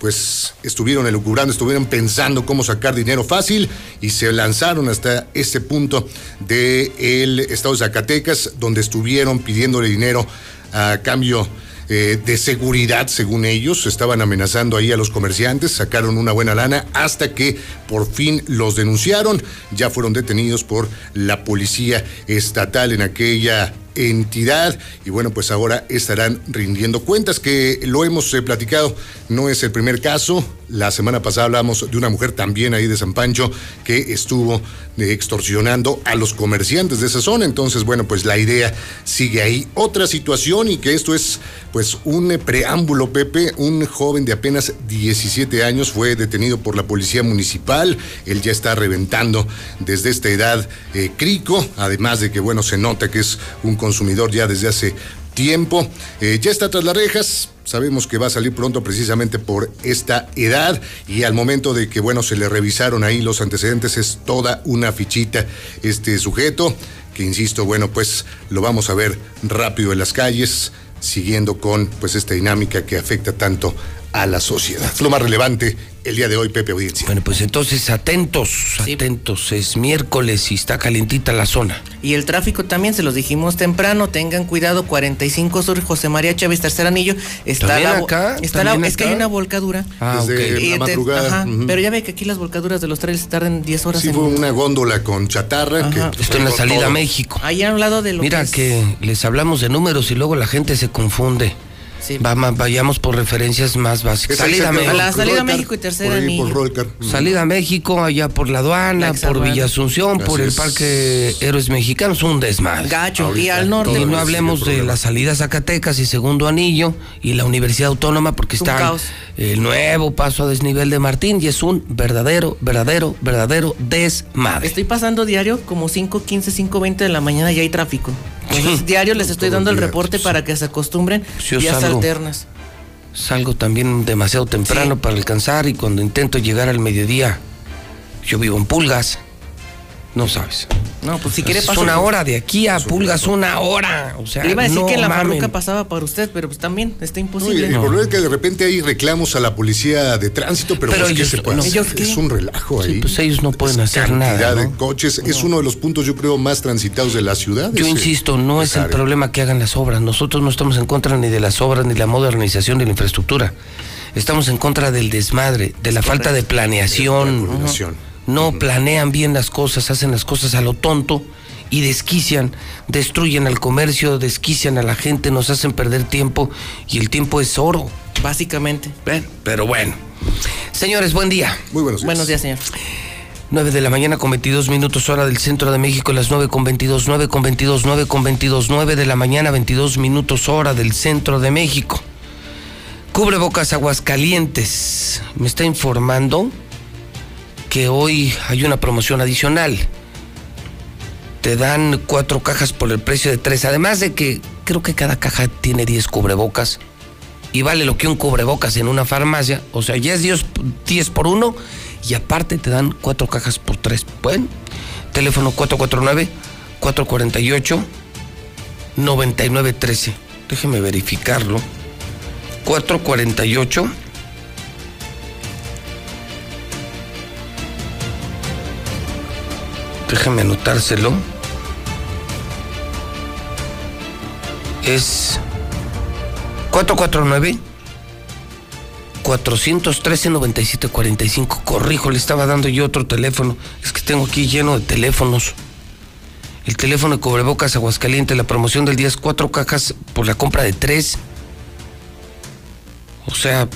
Pues estuvieron elucubrando, estuvieron pensando cómo sacar dinero fácil y se lanzaron hasta este punto del estado de Zacatecas, donde estuvieron pidiéndole dinero a cambio eh, de seguridad, según ellos. Estaban amenazando ahí a los comerciantes, sacaron una buena lana hasta que por fin los denunciaron. Ya fueron detenidos por la policía estatal en aquella entidad. Y bueno pues ahora estarán rindiendo cuentas que lo hemos eh, platicado. No es el primer caso. La semana pasada hablamos de una mujer también ahí de San Pancho que estuvo extorsionando a los comerciantes de esa zona. Entonces bueno pues la idea sigue ahí. Otra situación y que esto es pues un eh, preámbulo Pepe un joven de apenas 17 años fue detenido por la policía municipal. Él ya está reventando desde esta edad eh, crico además de que bueno se nota que es un consumidor ya desde hace tiempo. Eh, ya está tras las rejas. Sabemos que va a salir pronto precisamente por esta edad y al momento de que, bueno, se le revisaron ahí los antecedentes es toda una fichita este sujeto que, insisto, bueno, pues lo vamos a ver rápido en las calles siguiendo con pues esta dinámica que afecta tanto a la sociedad. Lo más relevante el día de hoy, Pepe Audiencia. Bueno, pues entonces atentos, atentos. Es miércoles y está calentita la zona. Y el tráfico también, se los dijimos temprano, tengan cuidado, 45 Sur, José María Chávez, tercer anillo. Está ¿También la, acá? está la- ¿También es que hay una volcadura. Ah, Desde ok. la te- madrugada. ajá. Pero ya ve que aquí las volcaduras de los trails tardan 10 horas Sí, en... fue una góndola con chatarra que Ajá. Esto en la salida a. México. Ahí a un lado de lo Mira es- que les hablamos de números y luego la gente se confunde. Vayamos por referencias más básicas. Salida a México. la salida a México y tercer por ahí, anillo. por Rolcar. Salida a México, allá por la aduana, La por. Villa Asunción, por el. Parque Héroes Mexicanos, un desmadre. Gacho, y al norte. Y no hablemos de la salida a Zacatecas y segundo anillo y la Universidad Autónoma porque está el nuevo paso a desnivel de Martín y es un verdadero, verdadero, verdadero desmadre. Estoy pasando diario como 5.15, 5.20 de la mañana y hay tráfico. Entonces, diario les estoy dando el reporte para que se acostumbren Yo vías salgo. alternas. Salgo también demasiado temprano Sí. para alcanzar y cuando intento llegar al mediodía, yo vivo en Pulgas. No sabes. No, pues si quiere es paso una hora de aquí a Pulgas, una hora. O sea, Le iba a decir no que la mamen. farruca pasaba para usted, pero pues también está No, y imposible. el problema es que de repente hay reclamos a la policía de tránsito, pero, Pero pues, ¿qué ellos- se puede no. hacer? ¿Ellos qué? Es un relajo Sí, ahí. pues ellos no pueden Es hacer nada, cantidad ¿no? de coches. Es uno de los puntos, yo creo, más transitados de la ciudad. Yo ese- insisto, no es el área. problema que hagan las obras. Nosotros no estamos en contra ni de las obras, ni de la modernización de la infraestructura. Estamos en contra del desmadre, de la falta de planeación. La coordinación. No planean bien las cosas, hacen las cosas a lo tonto y desquician, destruyen al comercio, desquician a la gente, nos hacen perder tiempo y el tiempo es oro. Básicamente. Ven, pero bueno. Señores, buen día. Muy buenos días. Buenos días, señor. 9 de la mañana con 22 minutos hora del centro de México, las 9 con 22, 9 con 22, 9 con 22, 9 de la mañana, 22 minutos hora del centro de México. Cubrebocas Aguascalientes me está informando que hoy hay una promoción adicional. Te dan cuatro cajas por el precio de tres, además de que creo que cada caja tiene 10 cubrebocas y vale lo que un cubrebocas en una farmacia. O sea, ya es 10, 10 por uno y aparte te dan cuatro cajas por tres. Bueno, teléfono 449-448-9913. Déjeme verificarlo. Déjame anotárselo. Es 449 413 9745. Corrijo, le estaba dando yo otro teléfono. Es que tengo aquí lleno de teléfonos. El teléfono de Cobrebocas Aguascalientes, la promoción del día es cuatro cajas por la compra de tres. O sea,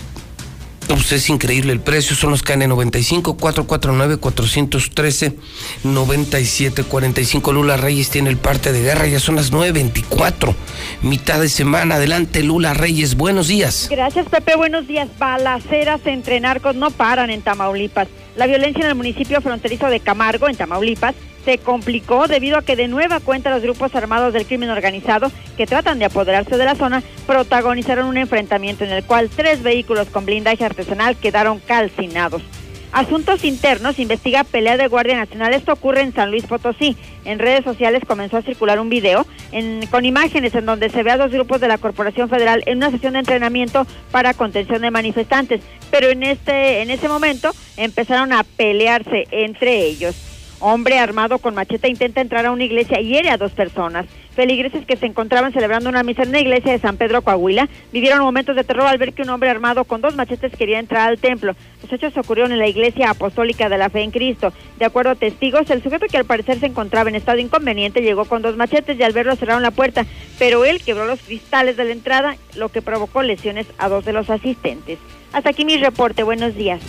pues es increíble el precio, son los KN95 449 413 9745 Lula Reyes tiene el parte de guerra, ya son las 9.24, mitad de semana. Adelante Lula Reyes, buenos días. Gracias Pepe, buenos días. Balaceras entre narcos no paran en Tamaulipas. La violencia en el municipio fronterizo de Camargo, en Tamaulipas, se complicó debido a que de nueva cuenta los grupos armados del crimen organizado que tratan de apoderarse de la zona protagonizaron un enfrentamiento en el cual tres vehículos con blindaje artesanal quedaron calcinados. Asuntos Internos investiga pelea de Guardia Nacional. Esto ocurre en San Luis Potosí. En redes sociales comenzó a circular un video con imágenes en donde se ve a dos grupos de la Corporación Federal en una sesión de entrenamiento para contención de manifestantes. Pero en este en ese momento empezaron a pelearse entre ellos. Hombre armado con machete intenta entrar a una iglesia y hiere a dos personas. Feligreses que se encontraban celebrando una misa en una iglesia de San Pedro Coahuila vivieron momentos de terror al ver que un hombre armado con dos machetes quería entrar al templo. Los hechos ocurrieron en la iglesia apostólica de la fe en Cristo. De acuerdo a testigos, el sujeto que al parecer se encontraba en estado inconveniente llegó con dos machetes y al verlo cerraron la puerta, pero él quebró los cristales de la entrada, lo que provocó lesiones a dos de los asistentes. Hasta aquí mi reporte. Buenos días.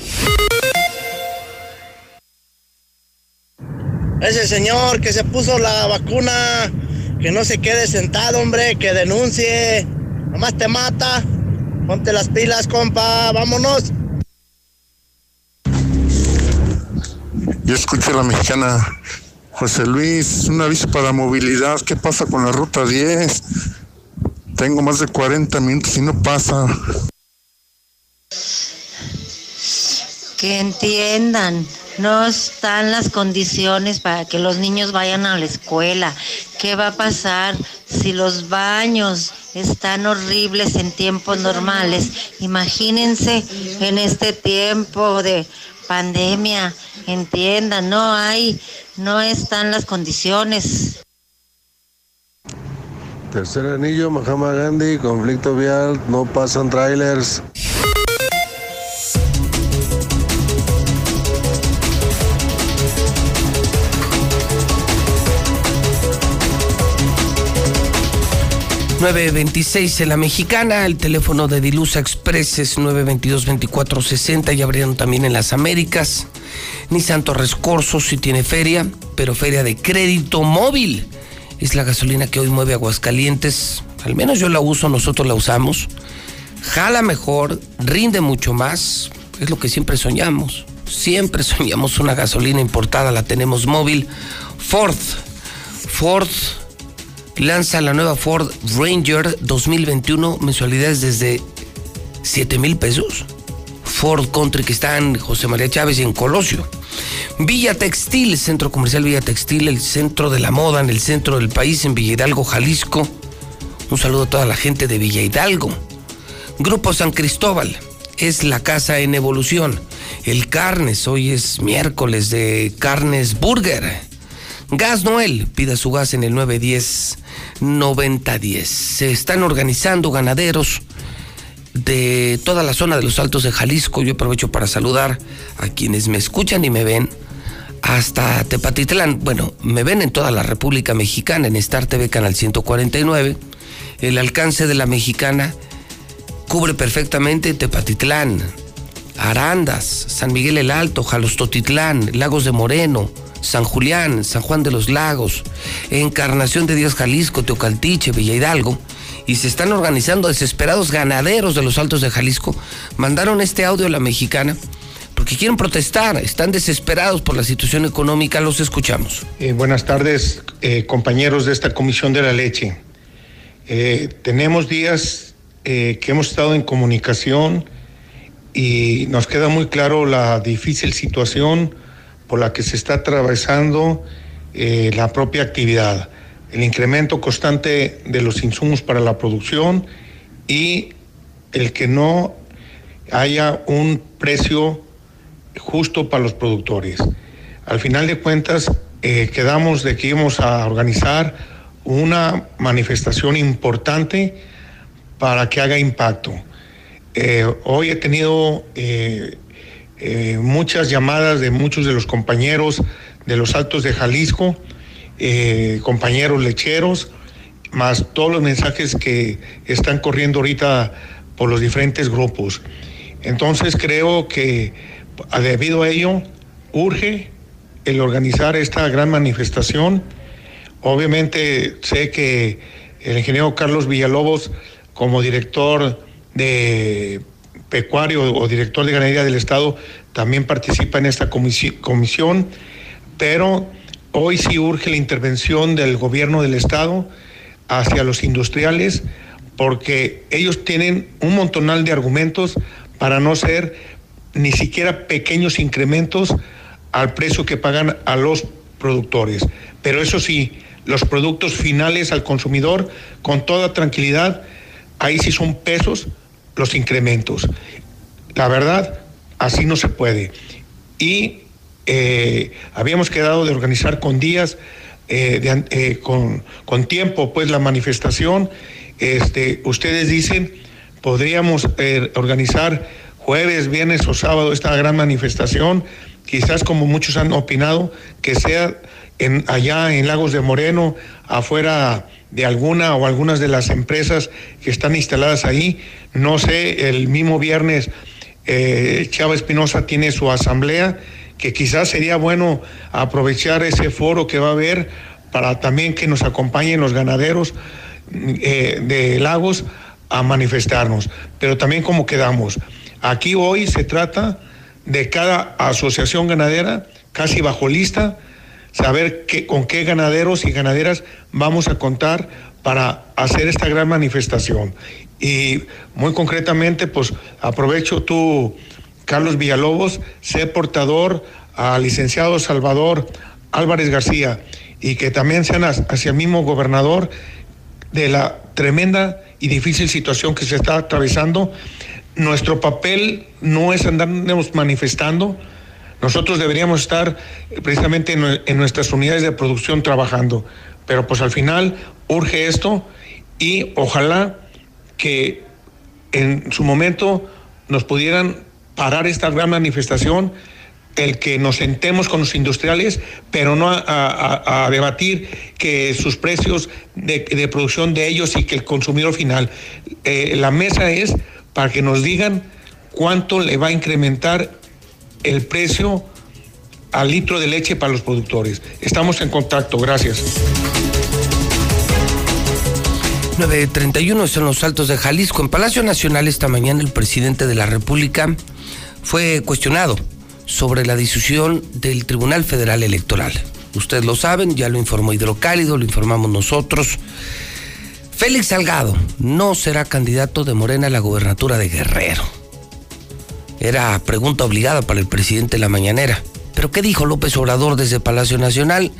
Ese señor que se puso la vacuna, que no se quede sentado, hombre, que denuncie. Nomás te mata. Ponte las pilas, compa. Vámonos. Yo escucho a la mexicana. José Luis, un aviso para movilidad. ¿Qué pasa con la ruta 10? Tengo más de 40 minutos y no pasa. Que entiendan no están las condiciones para que los niños vayan a la escuela. ¿Qué va a pasar si los baños están horribles en tiempos normales? Imagínense en este tiempo de pandemia, entiendan, no hay, no están las condiciones. Tercer anillo, Mahama Gandhi, conflicto vial, no pasan trailers. 926 en la mexicana, el teléfono de Dilusa Express es 922-2460 y abrieron también en las Américas. Ni Santo Rescorso si tiene feria, pero feria de crédito móvil. Es la gasolina que hoy mueve Aguascalientes, al menos yo la uso, nosotros la usamos. Jala mejor, rinde mucho más, es lo que siempre soñamos. Siempre soñamos una gasolina importada, la tenemos móvil. Ford, Ford lanza la nueva Ford Ranger 2021, mensualidades desde 7 mil pesos. Ford Country que está en José María Chávez y en Colosio. Villa Textil, Centro Comercial Villa Textil, el centro de la moda en el centro del país, en Villa Hidalgo, Jalisco. Un saludo a toda la gente de Villa Hidalgo. Grupo San Cristóbal, es la casa en evolución. El Carnes, hoy es miércoles de Carnes Burger. Gas Noel, pida su gas en el 910 9010. Se están organizando ganaderos de toda la zona de los Altos de Jalisco. Yo aprovecho para saludar a quienes me escuchan y me ven hasta Tepatitlán. Bueno, me ven en toda la República Mexicana, en Star TV Canal 149. El alcance de la mexicana cubre perfectamente Tepatitlán, Arandas, San Miguel el Alto, Jalostotitlán, Lagos de Moreno, San Julián, San Juan de los Lagos, Encarnación de Dios Jalisco, Teocaltiche, Villa Hidalgo, y se están organizando desesperados ganaderos de los Altos de Jalisco, mandaron este audio a la mexicana porque quieren protestar, están desesperados por la situación económica, los escuchamos. Eh, buenas tardes, eh, compañeros de esta Comisión de la Leche. Eh, tenemos días que hemos estado en comunicación y nos queda muy claro la difícil situación por la que se está atravesando eh, la propia actividad, el incremento constante de los insumos para la producción y el que no haya un precio justo para los productores. Al final de cuentas, eh, quedamos de que íbamos a organizar una manifestación importante para que haga impacto. Eh, hoy he tenido eh, muchas llamadas de muchos de los compañeros de los Altos de Jalisco, eh, compañeros lecheros, más todos los mensajes que están corriendo ahorita por los diferentes grupos. Entonces creo que debido a ello urge el organizar esta gran manifestación. Obviamente sé que el ingeniero Carlos Villalobos, como director de pecuario o director de ganadería del Estado, también participa en esta comisi- comisión, pero hoy sí urge la intervención del gobierno del Estado hacia los industriales, porque ellos tienen un montonal de argumentos para no ser ni siquiera pequeños incrementos al precio que pagan a los productores. Pero eso sí, los productos finales al consumidor, con toda tranquilidad, ahí sí son pesos los incrementos. La verdad, así no se puede. Y eh, habíamos quedado de organizar con días, eh, eh, con, con tiempo, pues la manifestación. Este, ustedes dicen, podríamos organizar jueves, viernes o sábado esta gran manifestación, quizás como muchos han opinado, que sea en, allá en Lagos de Moreno, afuera de alguna o algunas de las empresas que están instaladas ahí. No sé, el mismo viernes eh, Chava Espinosa tiene su asamblea, que quizás sería bueno aprovechar ese foro que va a haber para también que nos acompañen los ganaderos eh, de Lagos a manifestarnos. Pero también como quedamos. Aquí hoy se trata de cada asociación ganadera, casi bajo lista, saber con qué ganaderos y ganaderas vamos a contar para hacer esta gran manifestación. Y muy concretamente, pues aprovecho tú, Carlos Villalobos, sé portador al licenciado Salvador Álvarez García y que también sean hacia el mismo gobernador de la tremenda y difícil situación que se está atravesando. Nuestro papel no es andarnos manifestando, nosotros deberíamos estar precisamente en, nue- en nuestras unidades de producción trabajando, pero pues al final urge esto y ojalá que en su momento nos pudieran parar esta gran manifestación, el que nos sentemos con los industriales, pero no a, debatir que sus precios de, de producción de ellos y que el consumidor final. Eh, la mesa es para que nos digan cuánto le va a incrementar el precio al litro de leche para los productores. Estamos en contacto, gracias. 9.31 son los altos de Jalisco. En Palacio Nacional esta mañana el presidente de la República fue cuestionado sobre la decisión del Tribunal Federal Electoral. Ustedes lo saben, ya lo informó Hidrocálido, lo informamos nosotros. Félix Salgado no será candidato de Morena a la gobernatura de Guerrero. Era pregunta obligada para el presidente de la mañanera. Pero ¿qué dijo López Obrador desde Palacio Nacional?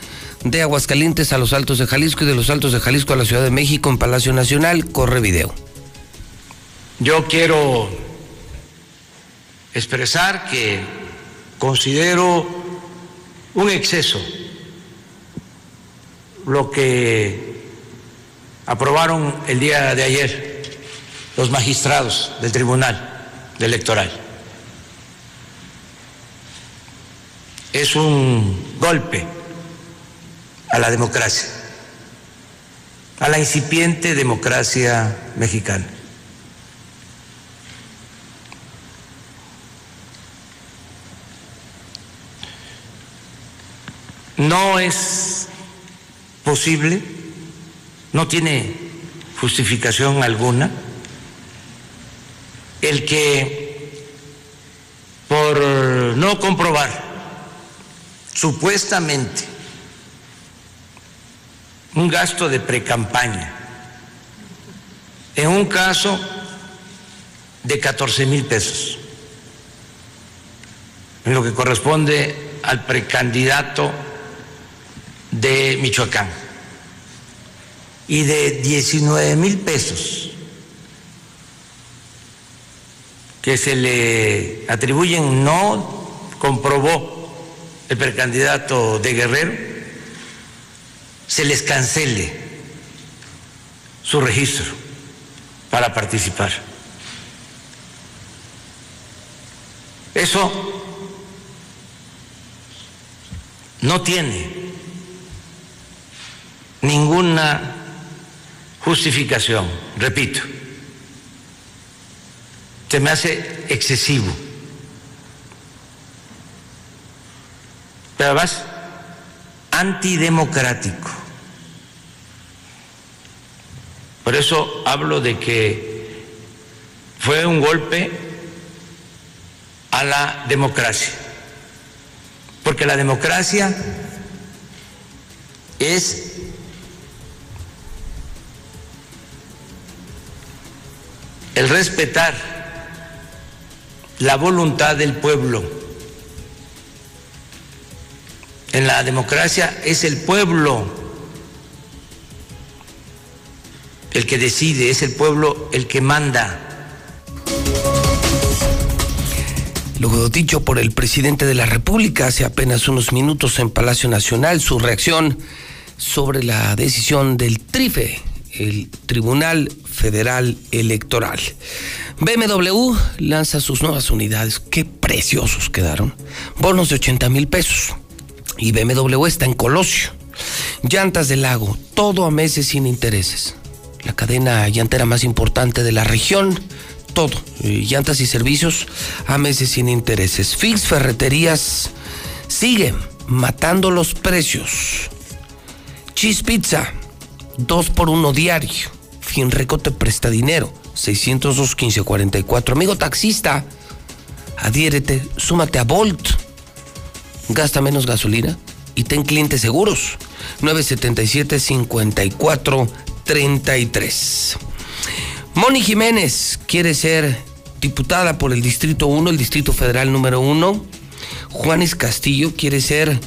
De Aguascalientes a los Altos de Jalisco y de los Altos de Jalisco a la Ciudad de México en Palacio Nacional. Corre video. Yo quiero expresar que considero un exceso lo que aprobaron el día de ayer los magistrados del Tribunal Electoral. Es un golpe a la democracia, a la incipiente democracia mexicana. No es posible, no tiene justificación alguna el que por no comprobar supuestamente un gasto de precampaña. En un caso de 14 mil pesos, en lo que corresponde al precandidato de Michoacán y de 19 mil pesos que se le atribuyen no comprobó el precandidato de Guerrero se les cancele su registro para participar. Eso no tiene ninguna justificación, repito, se me hace excesivo. Además, antidemocrático. Por eso hablo de que fue un golpe a la democracia, porque la democracia es el respetar la voluntad del pueblo. En la democracia es el pueblo el que decide, es el pueblo el que manda. Luego dicho por el presidente de la República hace apenas unos minutos en Palacio Nacional, su reacción sobre la decisión del TRIFE, el Tribunal Federal Electoral. BMW lanza sus nuevas unidades. Qué preciosos quedaron. Bonos de 80 mil pesos. Y BMW está en Colosio. Llantas del lago, todo a meses sin intereses. La cadena llantera más importante de la región, todo. Eh, llantas y servicios a meses sin intereses. Fix Ferreterías sigue matando los precios. Cheese Pizza, dos por uno diario. Finreco te presta dinero. 602 1544. Amigo taxista, adhiérete, súmate a Volt. Gasta menos gasolina y ten clientes seguros. 977 54 33. Moni Jiménez quiere ser diputada por el Distrito 1, el Distrito Federal número 1. Juanes Castillo quiere ser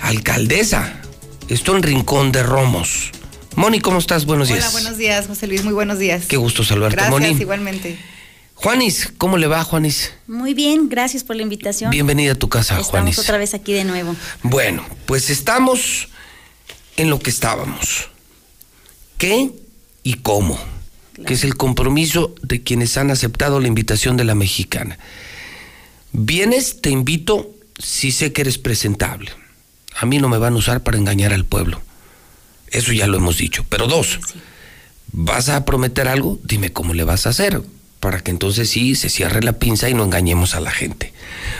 alcaldesa. Esto en Rincón de Romos. Moni, ¿cómo estás? Buenos días. Hola, buenos días, José Luis, muy buenos días. Qué gusto saludarte, gracias, Moni. igualmente. Juanis, ¿cómo le va, Juanis? Muy bien, gracias por la invitación. Bienvenida a tu casa, Estamos Juanis. otra vez aquí de nuevo. Bueno, pues estamos en lo que estábamos. ¿Qué y cómo? Que es el compromiso de quienes han aceptado la invitación de la mexicana. Vienes, te invito, si sé que eres presentable. A mí no me van a usar para engañar al pueblo. Eso ya lo hemos dicho. Pero dos, ¿vas a prometer algo? Dime cómo le vas a hacer. Para que entonces sí se cierre la pinza y no engañemos a la gente.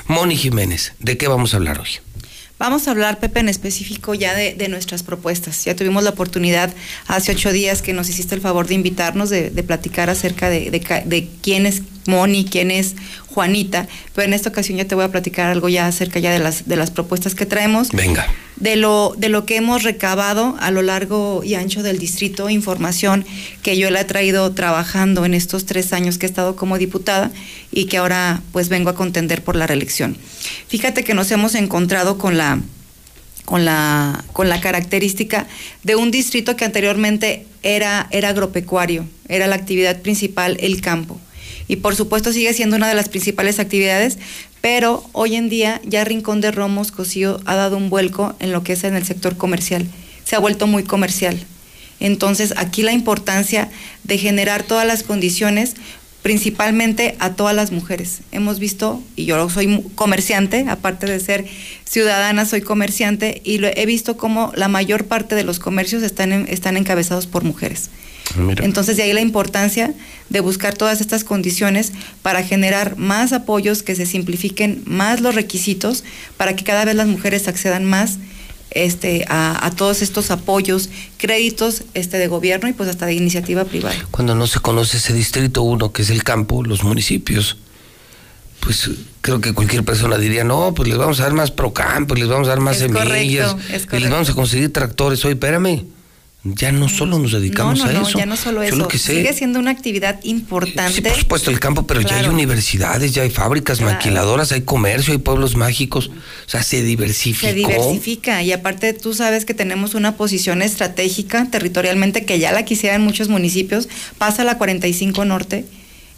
Moni Jiménez, ¿de qué vamos a hablar hoy? Vamos a hablar, Pepe, en específico ya de, nuestras propuestas. Ya tuvimos la oportunidad hace ocho días que nos hiciste el favor de invitarnos, de, platicar acerca de, de quién es Moni, quién es Juanita, pero en esta ocasión ya te voy a platicar algo ya acerca ya de las, de las propuestas que traemos. Venga. de lo, de lo que hemos recabado a lo largo y ancho del distrito, información que yo le he traído trabajando en estos tres años que he estado como diputada y que ahora pues vengo a contender por la reelección. Fíjate que nos hemos encontrado con la con la, con la característica de un distrito que anteriormente era, era agropecuario, era la actividad principal el campo. Y por supuesto sigue siendo una de las principales actividades, pero hoy en día ya Rincón de Romos, Cocío, ha dado un vuelco en lo que es en el sector comercial. Se ha vuelto muy comercial. Entonces aquí la importancia de generar todas las condiciones principalmente a todas las mujeres. Hemos visto, y yo soy comerciante, aparte de ser ciudadana, soy comerciante, y lo, he visto como la mayor parte de los comercios están, están encabezados por mujeres. Entonces, de ahí la importancia de buscar todas estas condiciones para generar más apoyos, que se simplifiquen más los requisitos, para que cada vez las mujeres accedan más este, a, a todos estos apoyos, créditos este, de gobierno y pues hasta de iniciativa privada. Cuando no se conoce ese distrito uno, que es el campo, los municipios, pues creo que cualquier persona diría, no, pues les vamos a dar más procampo, les vamos a dar más Es semillas, correcto, es y les correcto. vamos a conseguir tractores. Oye, espérame, ya no solo nos dedicamos no, no, a no, eso. ya no solo Yo eso. lo que sé, Sigue siendo una actividad importante. sí, por supuesto el campo, pero ya hay universidades, ya hay fábricas Claro. maquiladoras, hay comercio, hay pueblos mágicos. O sea, se diversificó. Se diversifica y aparte tú sabes que tenemos una posición estratégica territorialmente que ya la quisieran muchos municipios, pasa la 45 Norte.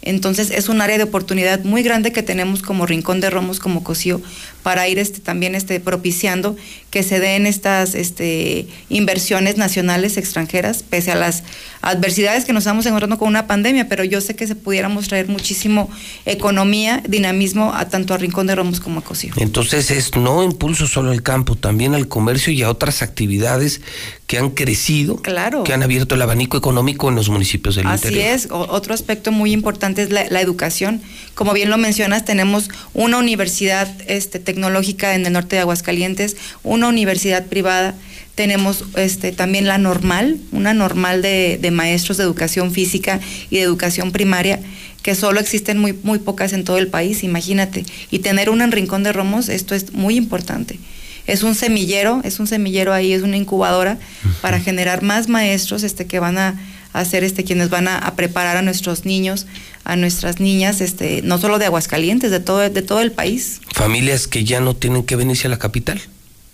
Entonces es un área de oportunidad muy grande que tenemos como Rincón de Romos, como Cosío, para ir este, también este, propiciando que se den estas este, inversiones nacionales extranjeras, pese a las adversidades que nos estamos encontrando con una pandemia, pero yo sé que se pudiéramos traer muchísimo economía, dinamismo a tanto a Rincón de Romos como a Cosío. Entonces es no impulso solo al campo, también al comercio y a otras actividades que han crecido, Claro. que han abierto el abanico económico en los municipios del Así interior. es, O- otro aspecto muy importante es la, la educación. Como bien lo mencionas, tenemos una universidad este, tecnológica en el norte de Aguascalientes, una universidad privada, tenemos este, también la normal, una normal de, de maestros de educación física y de educación primaria, que solo existen muy, muy pocas en todo el país, imagínate. Y tener una en Rincón de Romos, esto es muy importante. Es un semillero, es un semillero ahí, es una incubadora para generar más maestros este, que van a, ser este, quienes van a, a preparar a nuestros niños, a nuestras niñas, este, no solo de Aguascalientes, de todo, de todo el país. Familias que ya no tienen que venirse a la capital.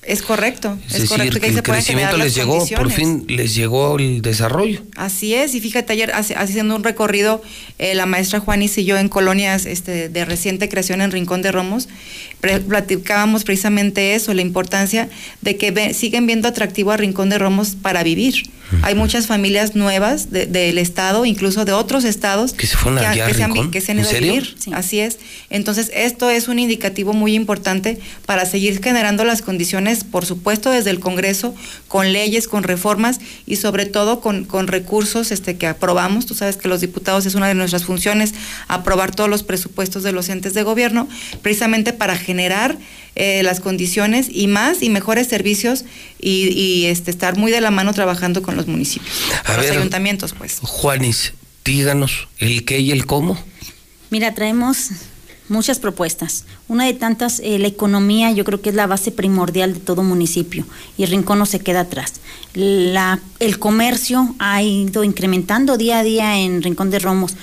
Es correcto, Es, es, decir, correcto que el crecimiento les llegó, por fin les llegó el desarrollo. Así es, y fíjate, ayer haciendo un recorrido, eh, la maestra Juanis y yo en colonias este, de reciente creación en Rincón de Romos, platicábamos precisamente eso, la importancia de que ve- siguen viendo atractivo a Rincón de Romos para vivir. Hay muchas familias nuevas de- del estado, incluso de otros estados, Que se fueron allá a que se han, que se han ¿En ido a vivir. Así es. Entonces, esto es un indicativo muy importante para seguir generando las condiciones, por supuesto, desde el Congreso, con leyes, con reformas y sobre todo con, con recursos este, que aprobamos. Tú sabes que los diputados es una de nuestras funciones, aprobar todos los presupuestos de los entes de gobierno, precisamente para generar eh, las condiciones y más y mejores servicios y, y, este, estar muy de la mano trabajando con los municipios, A los ver. ayuntamientos, pues. Juanis, díganos el qué y el cómo. Mira, traemos muchas propuestas. Una de tantas, eh, la economía, yo creo que es la base primordial de todo municipio y Rincón no se queda atrás. La, el comercio ha ido incrementando día a día en Rincón de Romos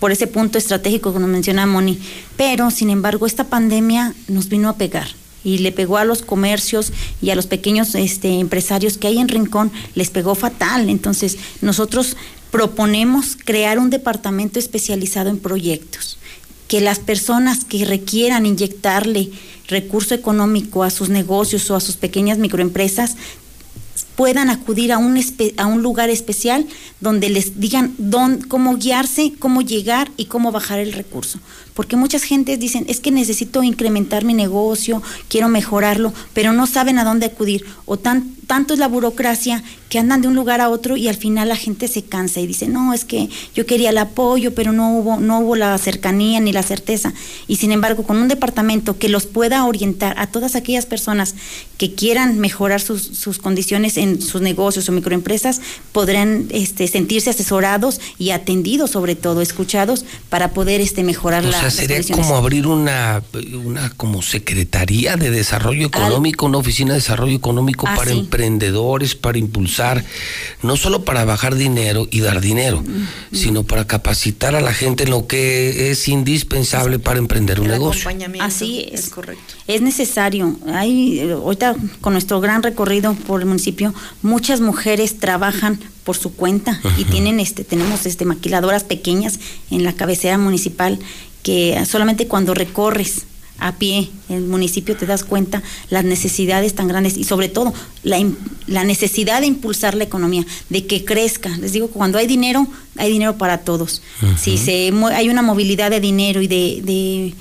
por ese punto estratégico que nos menciona Moni. Pero, sin embargo, esta pandemia nos vino a pegar y le pegó a los comercios y a los pequeños este, empresarios que hay en Rincón, les pegó fatal. Entonces, nosotros proponemos crear un departamento especializado en proyectos, que las personas que requieran inyectarle recurso económico a sus negocios o a sus pequeñas microempresas puedan acudir a un, a un lugar especial donde les digan dón- cómo guiarse, cómo llegar y cómo bajar el recurso. Porque muchas gentes dicen, es que necesito incrementar mi negocio, quiero mejorarlo, pero no saben a dónde acudir. O tan, tanto es la burocracia que andan de un lugar a otro y al final la gente se cansa y dice, no, es que yo quería el apoyo, pero no hubo, no hubo la cercanía ni la certeza. Y sin embargo, con un departamento que los pueda orientar a todas aquellas personas que quieran mejorar sus, sus condiciones en sus negocios o microempresas, podrán este, sentirse asesorados y atendidos, sobre todo, escuchados, para poder este, mejorar O sea, sería como abrir una, una como secretaría de desarrollo económico, una oficina de desarrollo económico Ah, para sí. emprendedores, para impulsar, no solo para bajar dinero y dar dinero, sino para capacitar a la gente en lo que es indispensable para emprender un negocio. Así es. correcto. Es necesario. Hay, eh, ahorita con nuestro gran recorrido por el municipio, muchas mujeres trabajan por su cuenta y tienen este, tenemos este maquiladoras pequeñas en la cabecera municipal que solamente cuando recorres a pie el municipio te das cuenta las necesidades tan grandes y sobre todo la, la necesidad de impulsar la economía, de que crezca. Les digo, cuando hay dinero, hay dinero para todos. Si se hay una movilidad de dinero y de, de,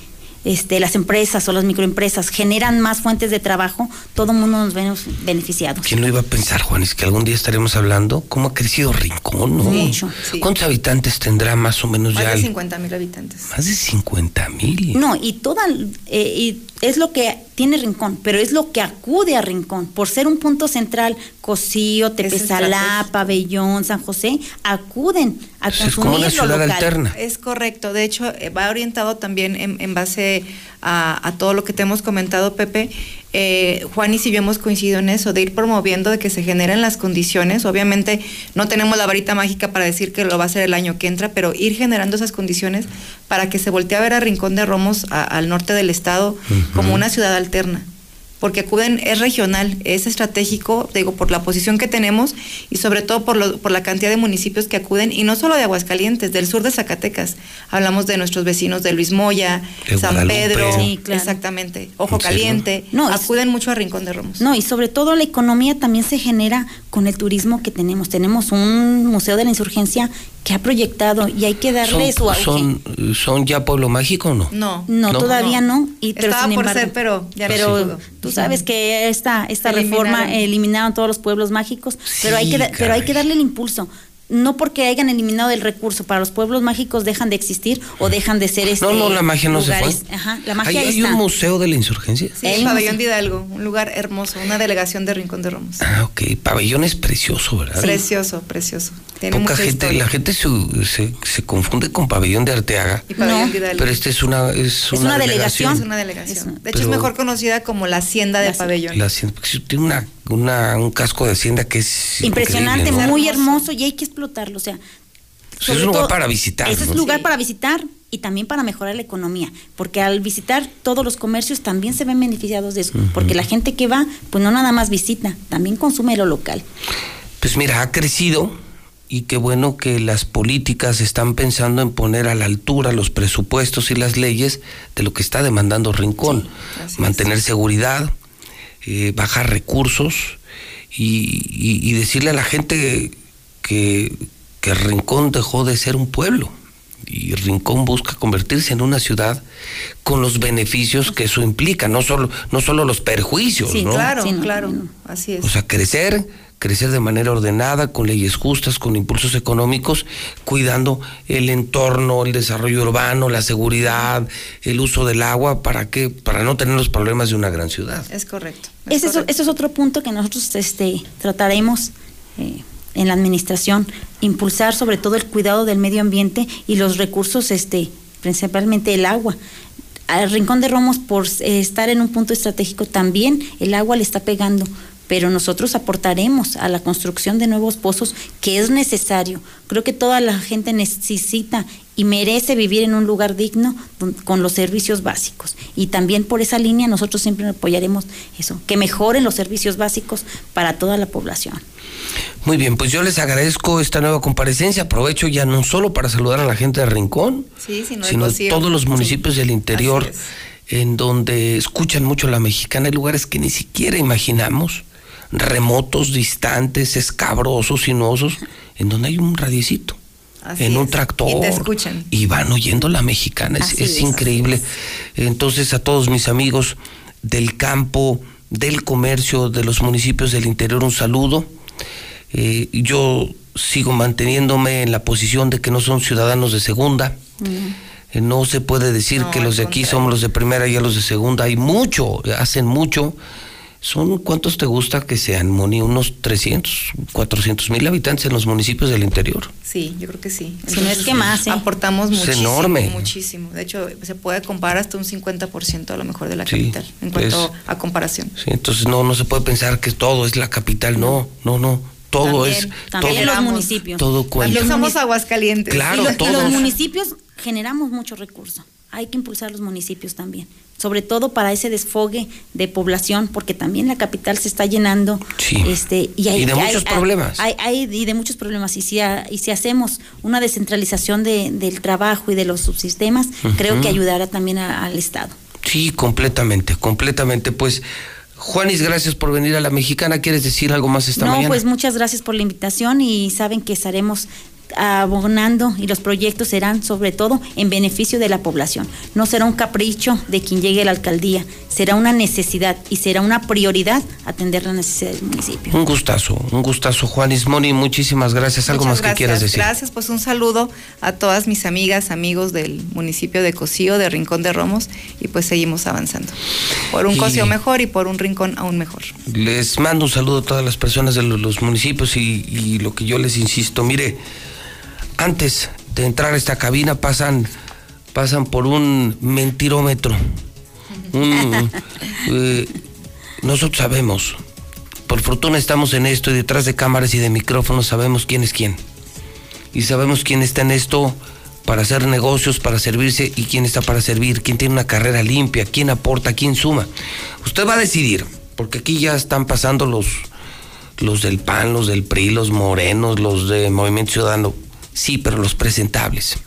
este, las empresas o las microempresas generan más fuentes de trabajo, todo el mundo nos vemos beneficiados. ¿Quién lo iba a pensar, Juan? Es que algún día estaremos hablando cómo ha crecido Rincón, ¿no? Mucho, sí. ¿Cuántos habitantes tendrá más o menos Más ya? de el- 50 mil habitantes. Más de 50 mil. No, y toda eh, y es lo que tiene Rincón, pero es lo que acude a Rincón. Por ser un punto central, Cocío, Tepesalá, Pabellón, San José, acuden a Pues es consumir como una lo ciudad local. alterna. Es correcto, de hecho eh, va orientado también en, en base a, a todo lo que te hemos comentado, Pepe. Eh, Juan y si yo hemos coincidido en eso, de ir promoviendo, de que se generen las condiciones. Obviamente no tenemos la varita mágica para decir que lo va a hacer el año que entra, pero ir generando esas condiciones para que se voltee a ver a Rincón de Romos, a- al norte del estado, como una ciudad alterna porque acuden, es regional, es estratégico, digo, por la posición que tenemos y sobre todo por, lo, por la cantidad de municipios que acuden, y no solo de Aguascalientes, del sur de Zacatecas. Hablamos de nuestros vecinos de Luis Moya, De San Guadalupe. Pedro, Sí, claro. exactamente, Ojo. Caliente, No, es- acuden mucho a Rincón de Romos. No, y sobre todo la economía también se genera con el turismo que tenemos. Tenemos un museo de la insurgencia que ha proyectado y hay que darle su auge. son, son ya pueblo mágico o no? No, no, No. todavía no. Y, pero Estaba sin por embargo- ser, pero ya no pero. Tú sabes que esta, esta reforma eliminaron. eliminaron. todos los pueblos mágicos, pero hay que pero hay que darle el impulso. No porque hayan eliminado el recurso para los pueblos mágicos dejan de existir o dejan de ser este No, no, la magia no se fue. Ajá, la ¿Hay, magia ahí hay está. un museo de la insurgencia? Sí, Hay el pabellón museo. de Hidalgo, un lugar hermoso, una delegación de Rincón de Romos. Ah, ok. Pabellón es precioso, ¿verdad? Precioso, precioso. Tiene Poca mucha gente, historia. la gente se, se, se confunde con Pabellón de Arteaga. Y pabellón No. Pero este es una, es una delegación. Es una delegación. de hecho, Pero- es mejor conocida como la Hacienda de La- Pabellón. La hacienda- tiene una, una, un casco de hacienda que es Impresionante, muy hermoso y hay que explotarlo. O sea, es un lugar todo- para visitar. Ese ¿no? es lugar Sí. para visitar y también para mejorar la economía, porque al visitar todos los comercios también se ven beneficiados de eso, porque la gente que va, pues no nada más visita, también consume lo local. Pues mira, ha crecido y qué bueno que las políticas están pensando en poner a la altura los presupuestos y las leyes de lo que está demandando Rincón. Mantener seguridad, eh, bajar recursos y, y- y decirle a la gente que, que Rincón dejó de ser un pueblo. Y Rincón busca convertirse en una ciudad con los beneficios que eso implica, no solo, no solo los perjuicios, Sí, ¿no? claro, Sí, no, claro. Así es. O sea, crecer, crecer de manera ordenada, con leyes justas, con impulsos económicos, cuidando el entorno, el desarrollo urbano, la seguridad, el uso del agua, para que, para no tener los problemas de una gran ciudad. es correcto. es Ese es, ese es otro punto que nosotros este, trataremos eh, en la administración, impulsar sobre todo el cuidado del medio ambiente y los recursos, este, principalmente el agua. Al Rincón de Romos, por eh, estar en un punto estratégico, también el agua le está pegando, pero nosotros aportaremos a la construcción de nuevos pozos que es necesario. Creo que toda la gente necesita y merece vivir en un lugar digno con los servicios básicos. Y también por esa línea nosotros siempre apoyaremos eso, que mejoren los servicios básicos para toda la población. Muy bien, pues yo les agradezco esta nueva comparecencia. Aprovecho ya no solo para saludar a la gente de Rincón, Sí, sino sino de todos los municipios del interior en donde escuchan mucho la mexicana. Hay lugares que ni siquiera imaginamos, remotos, distantes, escabrosos, sinuosos, en donde hay un radiecito. Así en un es. tractor Y te escuchan. y van oyendo la mexicana, es, Así es es. increíble. Entonces a todos mis amigos del campo, del comercio, de los municipios del interior, un saludo. Eh, yo sigo manteniéndome en la posición de que no son ciudadanos de segunda. Eh, no se puede decir No, que los de aquí somos los de primera y a los de segunda. Hay mucho, hacen mucho. Son, ¿cuántos te gusta que sean, Moni? Unos 300, 400 mil habitantes en los municipios del interior. Sí, yo creo que sí. Si no es que más, ¿eh? Aportamos Es muchísimo, enorme. muchísimo. De hecho, se puede comparar hasta un 50% a lo mejor de la Sí, capital, en cuanto es- a comparación. Sí, entonces no, no se puede pensar que todo es la capital, no, no, no. Todo También, es. También todo, los municipios. todo cuenta. También somos Aguascalientes. Claro, y, los, y los municipios generamos mucho recurso. Hay que impulsar los municipios también, sobre todo para ese desfogue de población, porque también la capital se está llenando. Sí. Este, y, hay, Y de hay- muchos hay- problemas. Hay, y de muchos problemas. Y si, ha- y si hacemos una descentralización de- del trabajo y de los subsistemas, creo que ayudará también a- al Estado. Sí, completamente, completamente. Pues, Juanis, gracias por venir a la mexicana. ¿Quieres decir algo más esta no, mañana? pues muchas gracias por la invitación y saben que estaremos abonando y los proyectos serán sobre todo en beneficio de la población. No será un capricho de quien llegue a la alcaldía, será una necesidad y será una prioridad atender la necesidad del municipio. Un gustazo, un gustazo, Juanis. Moni, muchísimas gracias. ¿Algo Muchas más que quieras decir? Gracias, pues un saludo a todas mis amigas, amigos del municipio de Cocío, de Rincón de Romos, y pues seguimos avanzando. Por un Y- Cocío mejor y por un Rincón aún mejor. Les mando un saludo a todas las personas de los, los municipios y, y lo que yo les insisto, mire, antes de entrar a esta cabina pasan, pasan por un mentirómetro. Un, eh, nosotros sabemos, por fortuna estamos en esto y detrás de cámaras y de micrófonos sabemos quién es quién. Y sabemos quién está en esto para hacer negocios, para servirse y quién está para servir, quién tiene una carrera limpia, quién aporta, quién suma. Usted va a decidir, porque aquí ya están pasando los, los del PAN, los del PRI, los morenos, los de Movimiento Ciudadano. Sí, pero los presentables.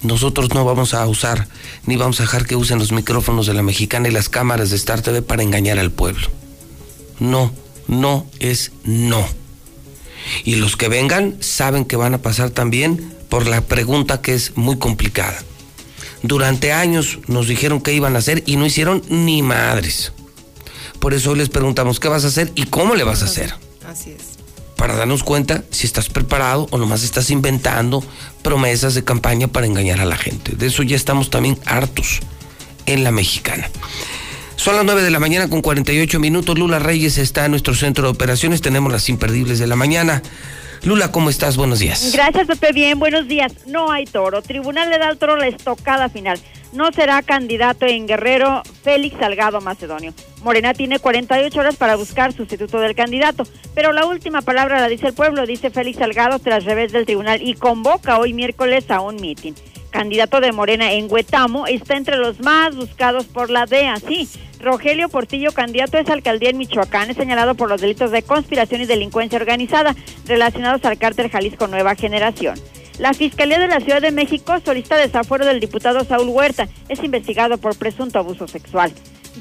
Nosotros no vamos a usar ni vamos a dejar que usen los micrófonos de la mexicana y las cámaras de Star TV para engañar al pueblo. No, no es no. Y los que vengan saben que van a pasar también por la pregunta que es muy complicada. Durante años nos dijeron qué iban a hacer y no hicieron ni madres. Por eso hoy les preguntamos qué vas a hacer y cómo le vas a hacer. Así es. Para darnos cuenta si estás preparado o nomás estás inventando promesas de campaña para engañar a la gente. De eso ya estamos también hartos en la mexicana. Son las 9 de la mañana con 48 minutos. Lula Reyes está en nuestro centro de operaciones. Tenemos las imperdibles de la mañana. Lula, ¿cómo estás? Buenos días. Gracias, Pepe. Bien, buenos días. No hay toro. Tribunal le da al toro la estocada final. No será candidato en Guerrero Félix Salgado Macedonio. Morena tiene 48 horas para buscar sustituto del candidato, pero la última palabra la dice el pueblo, dice Félix Salgado tras revés del tribunal y convoca hoy miércoles a un mitin candidato de Morena en Huetamo, está entre los más buscados por la DEA. Sí, Rogelio Portillo, candidato a esa alcaldía en Michoacán, es señalado por los delitos de conspiración y delincuencia organizada relacionados al cártel Jalisco Nueva Generación. La Fiscalía de la Ciudad de México solicita desafuero del diputado Saúl Huerta. Es investigado por presunto abuso sexual.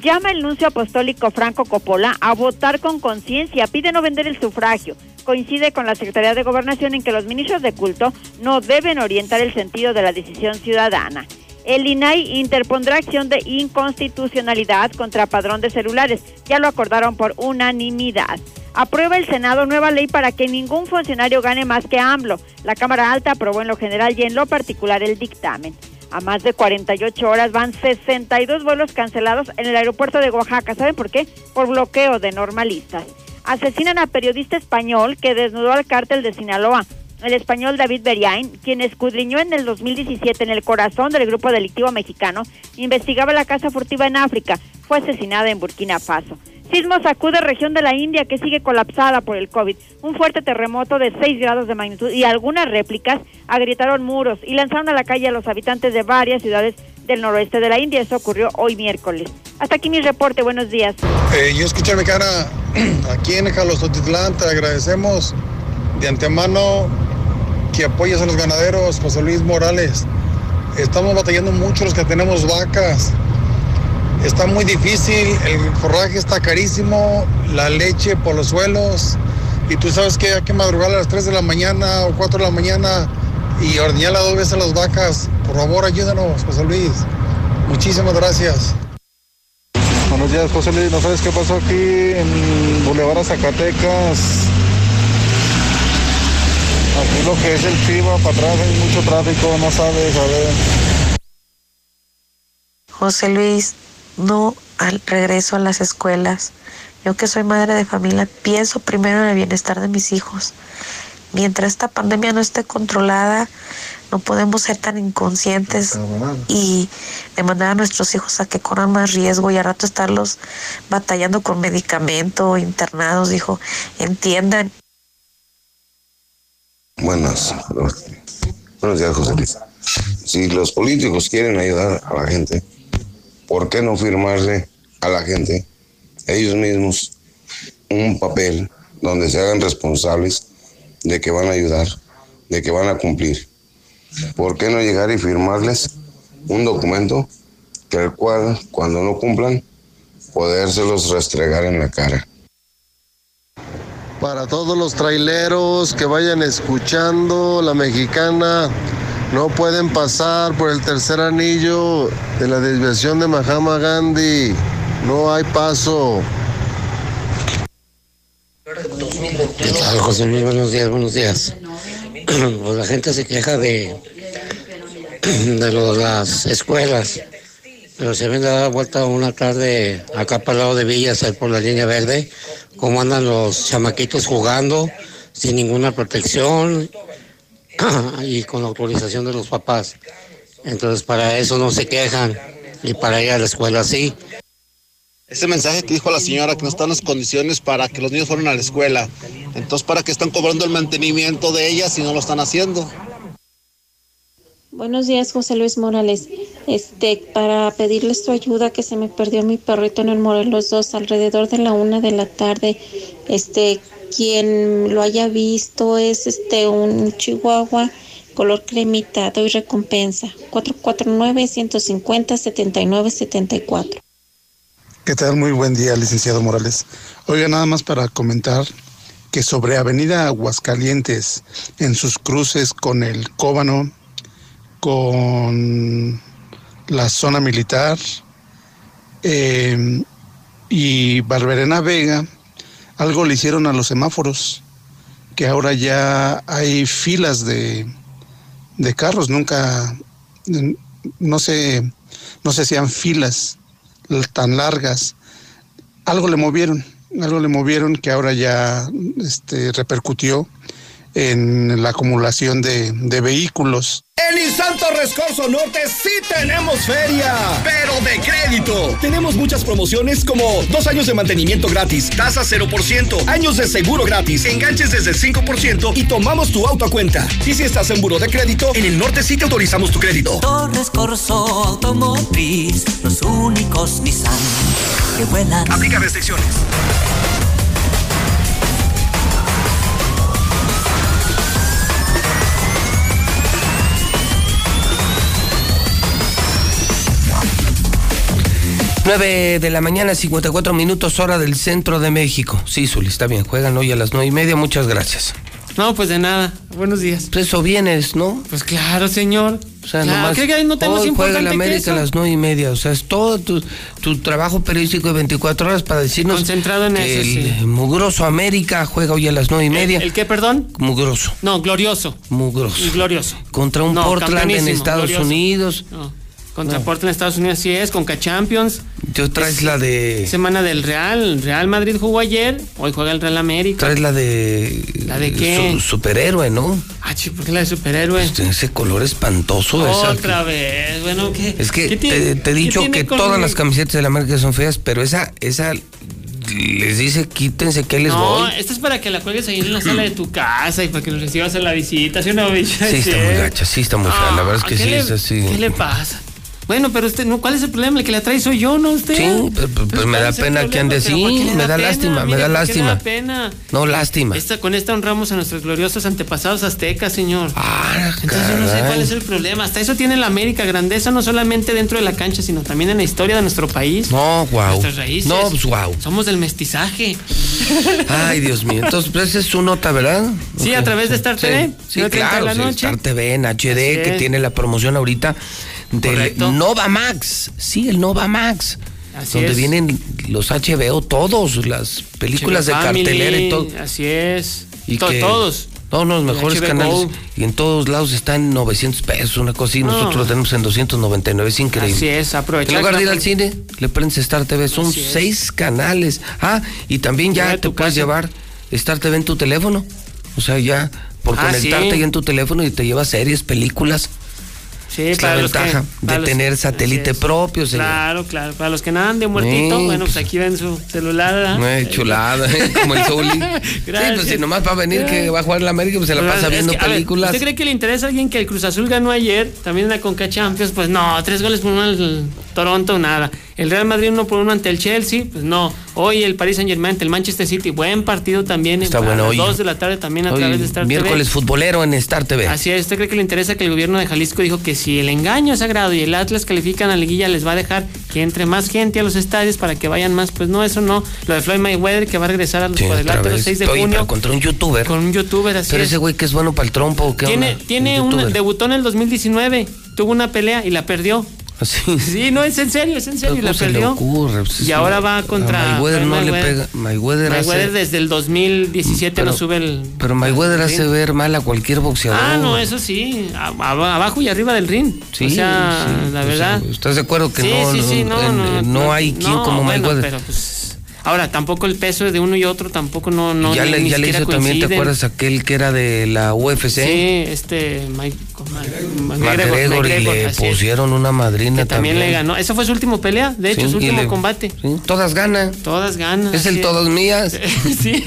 Llama el nuncio apostólico Franco Coppola a votar con conciencia. Pide no vender el sufragio coincide con la Secretaría de Gobernación en que los ministros de culto no deben orientar el sentido de la decisión ciudadana. El INAI interpondrá acción de inconstitucionalidad contra padrón de celulares. Ya lo acordaron por unanimidad. Aprueba el Senado nueva ley para que ningún funcionario gane más que AMLO. La Cámara Alta aprobó en lo general y en lo particular el dictamen. A más de 48 horas van 62 vuelos cancelados en el aeropuerto de Oaxaca. ¿Saben por qué? Por bloqueo de normalistas asesinan a periodista español que desnudó al cártel de Sinaloa. El español David Beriain, quien escudriñó en el 2017 en el corazón del grupo delictivo mexicano, investigaba la casa furtiva en África, fue asesinada en Burkina Faso. Sismo sacude región de la India que sigue colapsada por el COVID. Un fuerte terremoto de 6 grados de magnitud y algunas réplicas agrietaron muros y lanzaron a la calle a los habitantes de varias ciudades del noroeste de la India. Eso ocurrió hoy miércoles. Hasta aquí mi reporte. Buenos días. Eh, yo escuché mi cara aquí en Jalostotitlán. Te agradecemos de antemano que apoyes a los ganaderos, José Luis Morales. Estamos batallando mucho los que tenemos vacas. Está muy difícil, el forraje está carísimo, la leche por los suelos. Y tú sabes que hay que madrugar a las 3 de la mañana o 4 de la mañana y ordeñar las dos veces a las vacas. Por favor, ayúdanos, José Luis. Muchísimas gracias. Buenos días, José Luis. ¿No sabes qué pasó aquí en Boulevard Zacatecas? Lo que es el FIBA, para atrás hay mucho tráfico, no sabes, a ver. José Luis, no al regreso a las escuelas. Yo que soy madre de familia, pienso primero en el bienestar de mis hijos. Mientras esta pandemia no esté controlada, no podemos ser tan inconscientes y demandar a nuestros hijos a que corran más riesgo y a rato estarlos batallando con medicamento, internados, dijo, entiendan. Buenas, buenos días, José Luis. Si los políticos quieren ayudar a la gente, ¿por qué no firmarle a la gente, ellos mismos, un papel donde se hagan responsables de que van a ayudar, de que van a cumplir? ¿Por qué no llegar y firmarles un documento que el cual, cuando no cumplan, podérselos restregar en la cara? Para todos los traileros que vayan escuchando, la mexicana no pueden pasar por el tercer anillo de la desviación de Mahama Gandhi. No hay paso. ¿Qué tal, José Luis? Buenos días, buenos días. Pues la gente se queja de, de las escuelas, pero se ven a dar vuelta una tarde acá para el lado de Villas, por la línea verde, cómo andan los chamaquitos jugando sin ninguna protección y con la autorización de los papás. Entonces para eso no se quejan y para ir a la escuela sí. Ese mensaje que dijo la señora que no están las condiciones para que los niños fueran a la escuela. Entonces, ¿para qué están cobrando el mantenimiento de ellas si no lo están haciendo? Buenos días, José Luis Morales. Este, para pedirles tu ayuda, que se me perdió mi perrito en el Morelos 2 alrededor de la una de la tarde. Este, quien lo haya visto es este un chihuahua color cremitado y recompensa. 449-150-7974. ¿Qué tal? Muy buen día, licenciado Morales. Oiga, nada más para comentar que sobre Avenida Aguascalientes, en sus cruces con el Cóbano, con la zona militar eh, y Barberena Vega, algo le hicieron a los semáforos, que ahora ya hay filas de, de carros, nunca, no se, no se hacían filas tan largas. Algo le movieron, algo le movieron que ahora ya este, repercutió en la acumulación de, de vehículos. En Nissan Torres Corso Norte sí tenemos feria, pero de crédito. Tenemos muchas promociones como dos años de mantenimiento gratis, tasa 0%, años de seguro gratis, enganches desde 5% y tomamos tu auto a cuenta. Y si estás en buro de crédito, en el norte sí te autorizamos tu crédito. Torres Corso Automotriz, los únicos Nissan que vuelan. Aplica restricciones. 9 de la mañana, 54 minutos, hora del centro de México. Sí, Zuli, está bien. Juegan hoy a las nueve y media. Muchas gracias. No, pues de nada. Buenos días. Pues eso vienes, ¿no? Pues claro, señor. O sea, Claro, nomás. ¿cree que no tenemos hoy juega la que América eso? a las nueve y media. O sea, es todo tu, tu trabajo periodístico de 24 horas para decirnos. Concentrado en que eso, el sí. mugroso América juega hoy a las nueve y media. ¿El qué, perdón? Mugroso. No, glorioso. Mugroso. Glorioso. Contra un No, Portland en Estados glorioso. Unidos. No. Contra No. Portland en Estados Unidos, sí es, Conca Champions. Tú traes la de. Semana del Real. Real Madrid jugó ayer, hoy juega el Real América. Traes la de. ¿La de qué? su- superhéroe, ¿no? Ah, ¿por qué la de superhéroe? Tiene ese color espantoso. esa- Otra vez, bueno, ¿qué? Es que ¿qué te, tiene- te he dicho que todas las camisetas de la América son feas, pero esa, esa les dice quítense que les No, voy. esta es para que la cuelgues ahí en la sala de tu casa y para que nos recibas a la visita. ¿Sí o no, bicha? Sí, está muy gacha, sí está muy fea. La verdad es que ¿qué sí le- es así. ¿Qué le pasa? Bueno, pero usted, no, ¿cuál es el problema? El que la trae soy yo, ¿no usted? Sí, pero me ¿cuál da pena que ande ¿Pero así, me da lástima, me da ¿por qué le lástima. da pena? No, lástima. Esta, con esta honramos a nuestros gloriosos antepasados aztecas, señor. Ah, Entonces yo no sé cuál es el problema. Hasta eso tiene la América, grandeza no solamente dentro de la cancha, sino también en la historia de nuestro país. No, guau. Nuestras raíces. No, pues guau. Somos del mestizaje. Ay, Dios mío. Entonces, pues esa es su nota, ¿verdad? Sí, a través de Star Sí, TV, Sí, 9:30 de claro, la sí, noche. Star TV en HD, que tiene la promoción ahorita del Correcto. Nova Max. Sí, el Nova Max. Así donde es. vienen los HBO, todos, las películas de Family, cartelera y todo. Así es. Y To- que- Todos. Todos los mejores HBO canales. Y en todos lados está en 900 pesos, una cosa así. No. Nosotros lo tenemos en 299, es increíble. Así es, aprovechar En lugar de ir al cine, le prendes Star TV. Son Así es. seis canales. Ah, y también ya te puedes casa. llevar Star TV en tu teléfono. O sea, ya por Ah, conectarte sí. ahí en tu teléfono y te llevas series, películas. Sí, es la para los que- para de los- tener satélite propio, señor. Claro, claro. Para los que nadan de muertito, bueno, pues pues. aquí ven su celular. es chulada, ¿eh? como el Zuli. Sí, pues si nomás va a venir que va a jugar en la América, pues se la pasa viendo que, a ver, películas. ¿Usted cree que le interesa a alguien que el Cruz Azul ganó ayer, también en la Conca Champions? Pues no, tres goles por uno al Toronto, nada. El Real Madrid uno por uno ante el Chelsea, pues no. Hoy el Paris Saint Germain ante el Manchester City, buen partido también. Está bueno las hoy. dos de la tarde también a Hoy, través de Star miércoles TV. futbolero en Star TV. Así es, ¿usted cree que le interesa que el gobierno de Jalisco dijo que si el engaño es sagrado y el Atlas califican a la liguilla les va a dejar que entre más gente a los estadios para que vayan más? Pues no, eso no. Lo de Floyd Mayweather que va a regresar a los Sí, cuadriláteros vez. 6 de Oye, junio pero contra un youtuber. con un youtuber así Pero es. ese güey que es bueno para el trompo, ¿qué Tiene, onda? tiene un, youtuber. debutó en el 2019, tuvo una pelea y la perdió. Sí. Sí, no, es en serio, es en serio, y ¿Cómo la se le perdió. ocurre? Pues, y ahora va contra Mayweather no le pega. Mayweather, Mayweather hace, desde el 2017 Pero- no sube el... pero Mayweather hace ring. ver mal a cualquier boxeador. Ah, no, eso sí, a- a- abajo y arriba del ring. Sí, o sea, sí, la o sea, verdad. ¿Estás de acuerdo que sí, no, sí, sí, no, no, en- no, no hay quien como bueno, Mayweather? pero pues... Ahora, tampoco el peso de uno y otro tampoco no, no ya ni, le, ni ya le hizo también, ¿te acuerdas aquel que era de la UFC? Sí, este, Mike, McGregor y le es. pusieron una madrina Que también le ganó. Esa fue su última pelea, de hecho, Sí, su y último le- combate. Sí, todas ganan. Todas ganan. Es el así todas mías. sí.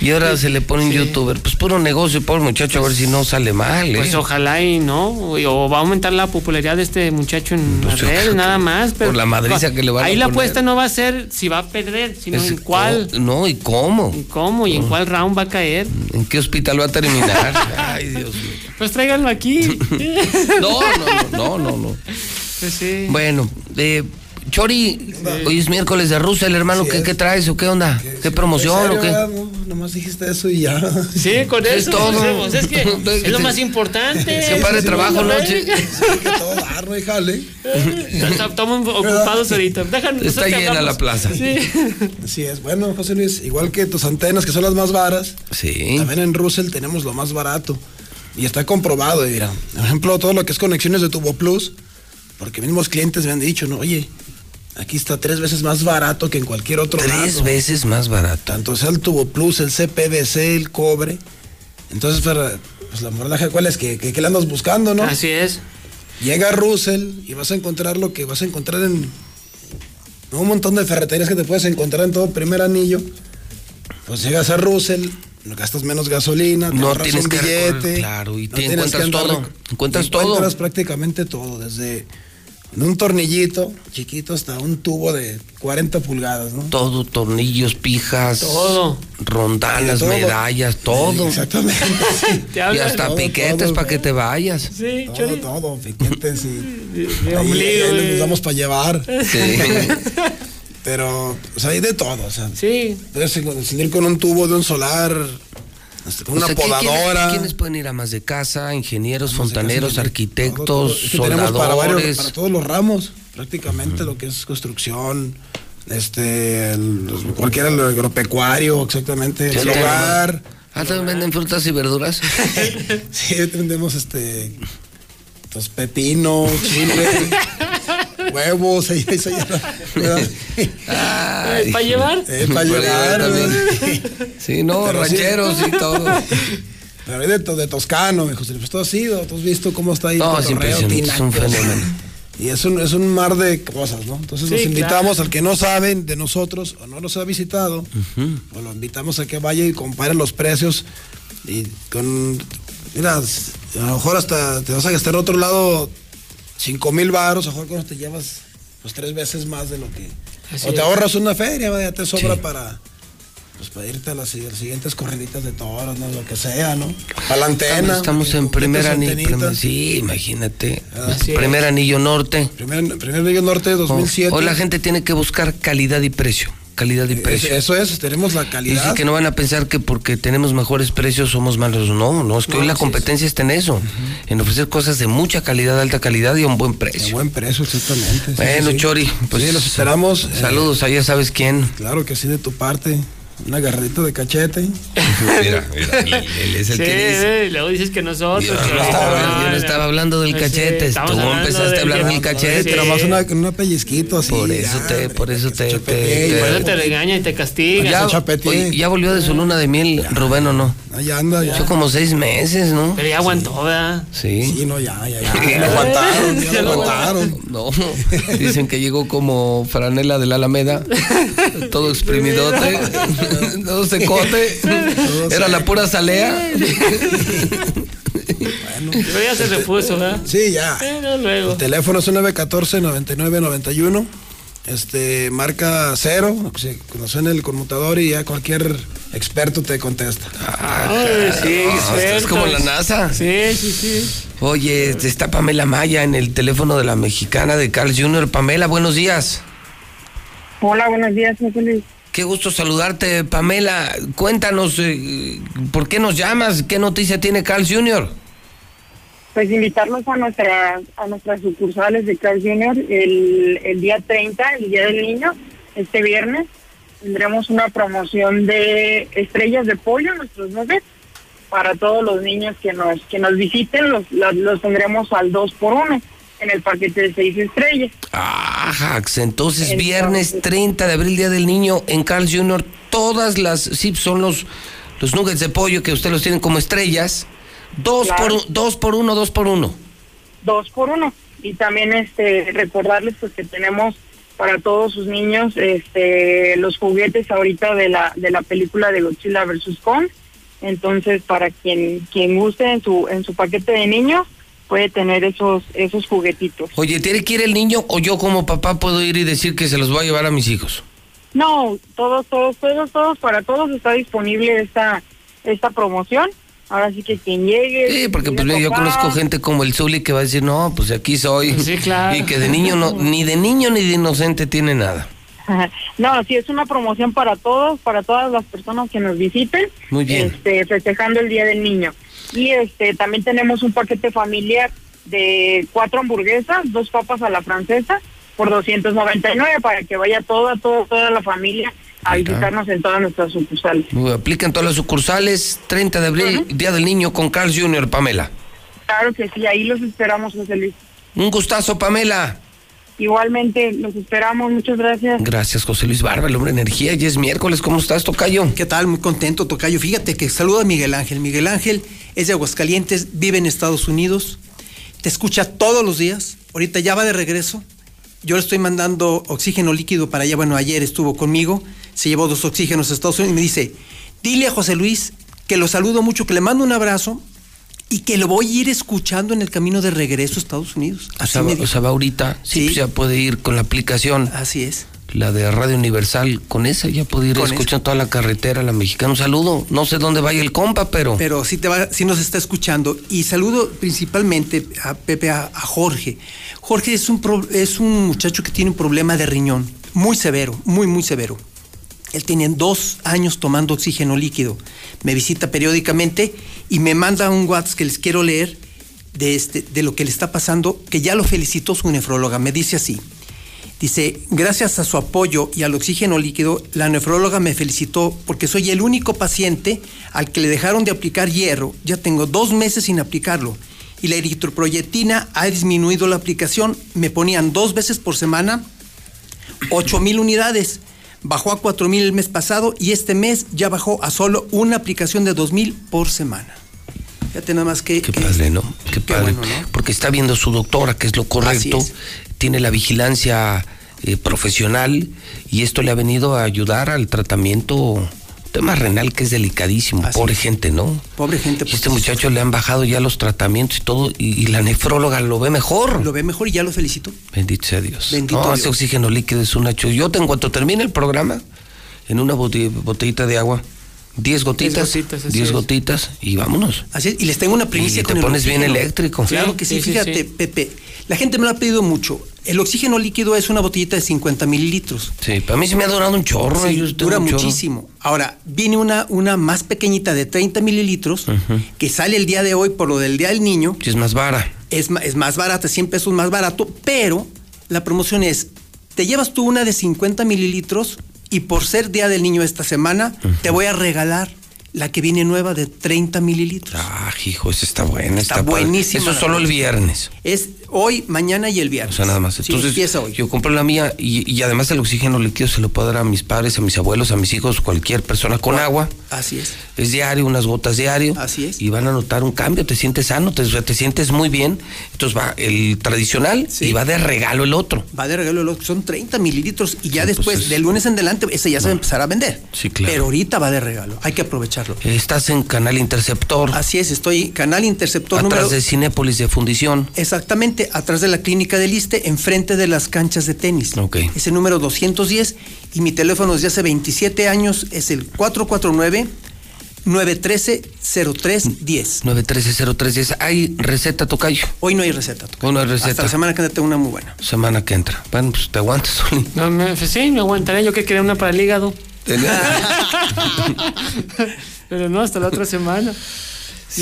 Y ahora se le pone un youtuber. Pues puro negocio, pobre muchacho, a ver si no sale mal. ¿eh? Pues ojalá y no, o va a aumentar la popularidad de este muchacho en las yo creo redes, nada más. Pero por la madriza que le van a Ahí la poner. apuesta no va a ser si va a perder, sino Es- en cuál, oh, no, ¿y cómo? cómo y en cuál round va a caer. ¿En qué hospital va a terminar? Ay, Dios mío. Pues tráiganlo aquí. No, no, no, no, no. Pues sí. Bueno, eh, Chori, hoy es miércoles de Russell, hermano. ¿qué, qué traes o qué onda? ¿Qué promoción o qué? No, nomás dijiste eso y ya. Sí, con Es eso todo. Es que es lo más importante. Se para de trabajo, ¿no? Que todo dar, no hay jale. Estamos ocupados ahorita. Déjanos, Está llena hablamos. la plaza. Sí. Así es. Bueno, José Luis, igual que tus antenas, que son las más varas, Sí. también en Russell tenemos lo más barato. Y está comprobado, mira. Por ejemplo, todo lo que es conexiones de Tubo Plus, porque mismos clientes me han dicho, ¿no? Oye, aquí está tres veces más barato que en cualquier otro Tres lado. veces más barato. Tanto sea el Tubo Plus, el CPVC, el cobre. Entonces, para, pues la moraleja, ¿cuál es? Que, que, que le andas buscando, ¿no? Así es. Llega a Russell y vas a encontrar lo que vas a encontrar en un montón de ferreterías que te puedes encontrar en todo primer anillo. Pues llegas a Russell, gastas menos gasolina, te No tienes un que recorrer, billete. claro, y no te encuentras que andar todo, encuentras todo. Encuentras prácticamente todo, desde un tornillito chiquito hasta un tubo de 40 pulgadas, ¿no? Todo, tornillos, pijas, Todo. rondanas, Todo. medallas, todo. Exactamente. sí. Te Y hasta Todo, piquetes para que te vayas. Sí, Todo, Chori. todo, piquetes y ahí, ahí de- les damos para llevar. Sí. Pero, o sea, hay de todo, o sea. Sí. Puedes salir con un tubo de un solar, con O una sea, ¿qué- quiénes- podadora. ¿Quiénes pueden ir a más de casa? Ingenieros, casa, fontaneros, todo, todo. arquitectos, Es que tenemos para, varios- soldadores. para todos los ramos, prácticamente lo que es construcción, este, el- los- cualquiera el agropecuario, exactamente, el hogar. Ah, también venden frutas y verduras. Sí, vendemos este, los pepinos, chile, huevos, ahí, ahí, ahí, Ay, ¿Para llevar? eh, para llevar. también. Sí, no, Pero sí. rancheros y todo. Pero hay de, de Toscano, mi José. Pues tú has ido, tú has visto cómo está ahí. No, es impresionante, es un fenómeno. Y es un, es un mar de cosas, ¿no? Entonces Sí, los invitamos claro. al que no saben de nosotros o no los ha visitado, pues lo invitamos a que vaya y compare los precios y con, mira, a lo mejor hasta te vas a gastar otro lado cinco mil baros, a mejor con te llevas pues tres veces más de lo que... Así o te es. ahorras una feria, vaya, te sobra Sí. para... Pues para irte a las, las siguientes corriditas de toros, ¿no? Lo que sea, ¿no? Para la antena. Estamos, en primer anillo. sí, imagínate. Es. primer anillo norte. Primer, primer Anillo Norte 2007. Hoy la gente tiene que buscar calidad y precio. Calidad y Es- precio. Eso es, tenemos la Y calidad. sí que no van a pensar que porque tenemos mejores precios somos malos. No, no, es que No, hoy la competencia está en eso. En ofrecer cosas de mucha calidad, alta calidad y a un buen A precio. buen precio, exactamente. Bueno, sí, sí. Chori, pues Sí, los esperamos. eh, Saludos, a ya sabes quién. claro que sí, de tu parte. Una agarradita de cachete. Mira, mira, él, él es el Sí, que dice. eh, luego dices que nosotros. Yo no, estaba, yo no no, estaba hablando del sí, cachete. estamos Tú empezaste a hablar del cachete. Sí. Pero más una, una pellizquito así. Por eso ya, te, por eso te, te- Por eso te regaña y te castiga. ya, oye, ya volvió de su luna de miel, Rubén, ¿o no? Ahí anda, ya. Hace como seis meses, ¿no? Pero ya aguantó, ¿verdad? Sí. Sí, no, ya, ya, ya. Ya lo aguantaron, ya Ya lo aguantaron. No, dicen que llegó como franela de la Alameda, todo exprimidote, todo secote, era la pura salea. Pero ya se repuso, ¿verdad? Sí, ya. Pero luego. El teléfono es 914-9991. Este, marca cero, se conoce en el conmutador y ya cualquier experto te contesta. Ay, sí, Ah, es como la NASA. Sí, sí, sí. Oye, está Pamela Maya en el teléfono de la mexicana de Carl Jr. Pamela, buenos días. Hola, buenos días, José Luis. Qué gusto saludarte, Pamela. Cuéntanos, eh, ¿por qué nos llamas? ¿Qué noticia tiene Carl Jr.? Pues invitarlos a nuestra, a nuestras sucursales de Carl Jr. El, el día 30, el Día del Niño, este viernes. Tendremos una promoción de estrellas de pollo, nuestros nuggets, para todos los niños que nos que nos visiten. Los, los, los tendremos al 2 por 1 en el paquete de 6 estrellas. Ajax, entonces Entonces- viernes 30 de abril, Día del Niño, en Carl Jr., todas las, sí, son los, los nuggets de pollo que ustedes los tienen como estrellas, Dos, Claro. por, dos por uno, dos por uno. dos por uno y también este recordarles pues que tenemos para todos sus niños este los juguetes ahorita de la de la película de Godzilla versus Kong entonces para quien quien guste en su en su paquete de niños puede tener esos esos juguetitos Oye, ¿tiene que ir el niño o yo como papá puedo ir y decir que se los voy a llevar a mis hijos? no todos todos todos todos para todos está disponible esta esta promoción ahora sí que quien llegue Sí, porque pues yo conozco gente como el Zuli que va a decir, no, pues aquí soy. Sí, claro. Y que de niño no, ni de niño ni de inocente tiene nada. No, sí, es una promoción para todos, para todas las personas que nos visiten. Muy bien. Este, festejando el Día del Niño. Y este también tenemos un paquete familiar de cuatro hamburguesas, dos papas a la francesa por 299 para que vaya toda, toda, toda la familia a visitarnos en todas nuestras sucursales. Aplican todas las sucursales, 30 de abril, Día del Niño con Carl Jr., Pamela. Claro que sí, ahí los esperamos, José Luis. Un gustazo, Pamela. Igualmente, los esperamos, muchas gracias. Gracias, José Luis Barba, el hombre de energía. Ya es miércoles, ¿cómo estás, Tocayo? ¿Qué tal? Muy contento, Tocayo. Fíjate que saludo a Miguel Ángel. Miguel Ángel es de Aguascalientes, vive en Estados Unidos, te escucha todos los días. Ahorita ya va de regreso. Yo le estoy mandando oxígeno líquido para allá. Bueno, ayer estuvo conmigo, se llevó dos oxígenos a Estados Unidos y me dice, dile a José Luis que lo saludo mucho, que le mando un abrazo y que lo voy a ir escuchando en el camino de regreso a Estados Unidos. O sea, va- dijo. o sea, va ahorita, sí, pues ya puede ir con la aplicación. Así es. La de Radio Universal, con esa ya puede ir escuchando toda la carretera, la mexicana. Un saludo. No sé dónde vaya el compa, pero. Pero sí, te va, sí nos está escuchando. Y saludo principalmente a Pepe, a, a Jorge. Jorge es un, pro- es un muchacho que tiene un problema de riñón, muy severo, muy, muy severo. Él tiene dos años tomando oxígeno líquido. Me visita periódicamente y me manda un WhatsApp que les quiero leer de, este, de lo que le está pasando, que ya lo felicitó su nefróloga. Me dice así. Dice, gracias a su apoyo y al oxígeno líquido, la nefróloga me felicitó porque soy el único paciente al que le dejaron de aplicar hierro. Ya tengo dos meses sin aplicarlo. Y la eritroproyectina ha disminuido la aplicación. Me ponían dos veces por semana, 8 mil unidades. Bajó a 4 mil el mes pasado y este mes ya bajó a solo una aplicación de 2 mil por semana. Fíjate nada más que... Qué padre, ¿no? Qué padre. bueno, ¿no? Porque está viendo su doctora, que es lo correcto. Es. Tiene la vigilancia eh, profesional y esto le ha venido a ayudar al tratamiento. Tema renal que es delicadísimo. Pobre gente, ¿no? Pobre gente. Y este muchacho le han bajado ya los tratamientos y todo, y, y la nefróloga lo ve mejor. Lo ve mejor y ya lo felicito. Bendito sea Dios. Bendito no, Dios. ese oxígeno líquido es una chu- Yo, te- en cuanto termine el programa, en una bote- botellita de agua, 10 gotitas, 10 gotitas, y vámonos. Así es, y les tengo una primicia Y te el pones bien eléctrico. Claro que sí, Sí, sí, fíjate, sí. Pepe. La gente me lo ha pedido mucho. El oxígeno líquido es una botellita de 50 mililitros. Sí, para mí se me ha durado un chorro. Sí, yo dura un chorro. muchísimo. Ahora, viene una, una más pequeñita de 30 mililitros que sale el día de hoy por lo del Día del Niño. Que es más vara. Es, es más barata, 100 pesos más barato, pero la promoción es, te llevas tú una de 50 mililitros y por ser Día del Niño esta semana, te voy a regalar la que viene nueva de 30 mililitros. Ah, hijo, esa está buena. Está Está, buenísima Eso solo el viernes. Es hoy, mañana y el O viernes. sea, nada más. Sí, Entonces, empieza hoy. yo compro la mía y, y además el oxígeno líquido se lo puedo dar a mis padres, a mis abuelos, a mis hijos, cualquier persona con agua. Así es. Es diario, unas gotas diario. Así es. Y van a notar un cambio, te sientes sano, te, o te sientes muy bien. Entonces va el tradicional y va de regalo el otro. Va de regalo, el otro, son 30 mililitros y ya Sí, pues después, es- de lunes en adelante, ese ya se va a empezar a vender. Sí, claro. Pero ahorita va de regalo, hay que aprovecharlo. Estás en Canal Interceptor. Así es, estoy canal Interceptor Atrás número... de Cinépolis de Fundición. Exactamente, atrás de la clínica del Liste, enfrente de las canchas de tenis. Ok. Es el número 210 y mi teléfono desde hace 27 años es el 449 913 0310. 9130310. ¿Hay receta, Tocayo? Hoy no hay receta. Hoy no hay receta. Hasta la semana que viene tengo una muy buena. Semana que entra. Bueno, pues te aguantas, Zuli. No, me, pues sí, me aguantaré. Yo que quería una para el hígado. Pero no, hasta la otra semana.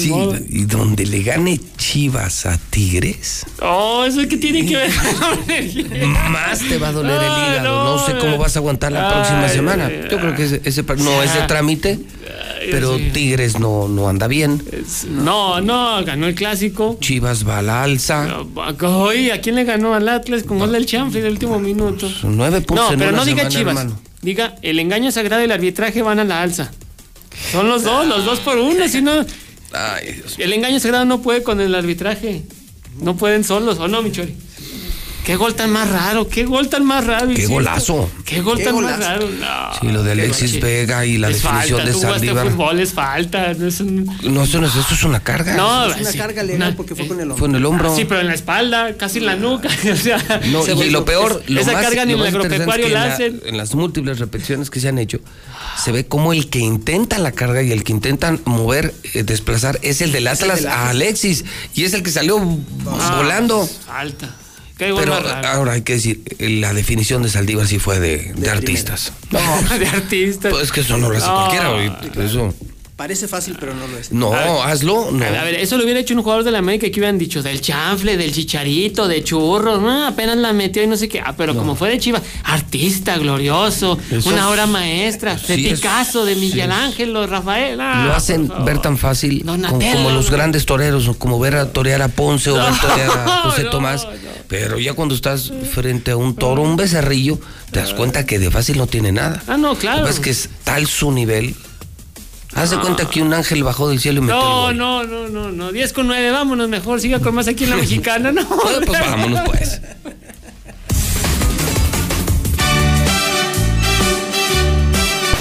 Sí, modo. y donde le gane Chivas a Tigres, Oh, eso que tiene que ver. más te va a doler el Ay, hígado. No, no, sé cómo vas a aguantar la próxima semana. Yo creo que ese, no es de Ah. trámite, pero sí. Tigres no, no anda bien. No, no, ganó el clásico. Chivas va a la alza. Oye, ¿a quién le ganó al Atlas con gol del Champi del último minuto? Nueve puntos No, en pero una no diga semana, Chivas. hermano. Diga, el engaño sagrado y el arbitraje van a la alza. Son los dos, los dos por uno, si no. Ay, Dios. El engaño sagrado no puede con el arbitraje. No pueden solos, ¿o no, Michori? Qué gol tan más raro, qué gol tan más raro. Qué insisto. golazos. Qué gol Qué tan golazo. más raro. No. Sí, lo de Alexis Vega y la Es definición falta, de Saldívar. fútbol es falta. No es un... No, eso no es, eso es una carga. No, Es una sí, carga legal porque fue con el Fue hombro. en el hombro. Sí, pero en la espalda, casi en la nuca. o sea, No, y lo peor, es- lo esa más, carga ni lo en el agropecuario la- hacen. en las múltiples repeticiones que se han hecho, se ve como el que intenta la carga y el que intenta mover, eh, desplazar, es el del Atlas del a. Alexis. Y es el que salió Ah, volando. Qué gol Pero ahora hay que decir, eh, la definición de Saldívar sí fue de, de artistas. No, de artista. pues que eso no lo hace No. cualquiera. Eso. Parece fácil, pero no lo es. No, hazlo. No. A ver, a ver, eso lo hubiera hecho un jugador de la América que hubieran dicho del chanfle, del chicharito, de churros, no, apenas la metió y no sé qué. Ah, pero como fue de Chivas, artista, glorioso, Eso una es- obra maestra, de Sí, es- Picasso, de Miguel Ángel, o Rafael. ah, lo hacen ver tan fácil como, los grandes toreros, o como ver a torear a Ponce o ver torear a José no, Tomás. Pero ya cuando estás frente a un toro, un becerrillo, te das cuenta que de fácil no tiene nada. Ah, no, claro. Es que es tal su nivel. Haz de cuenta que un ángel bajó del cielo y metió el No, no, no, no, no. 10 con 9, vámonos mejor. Siga con más aquí en la mexicana. No, pues vámonos pues.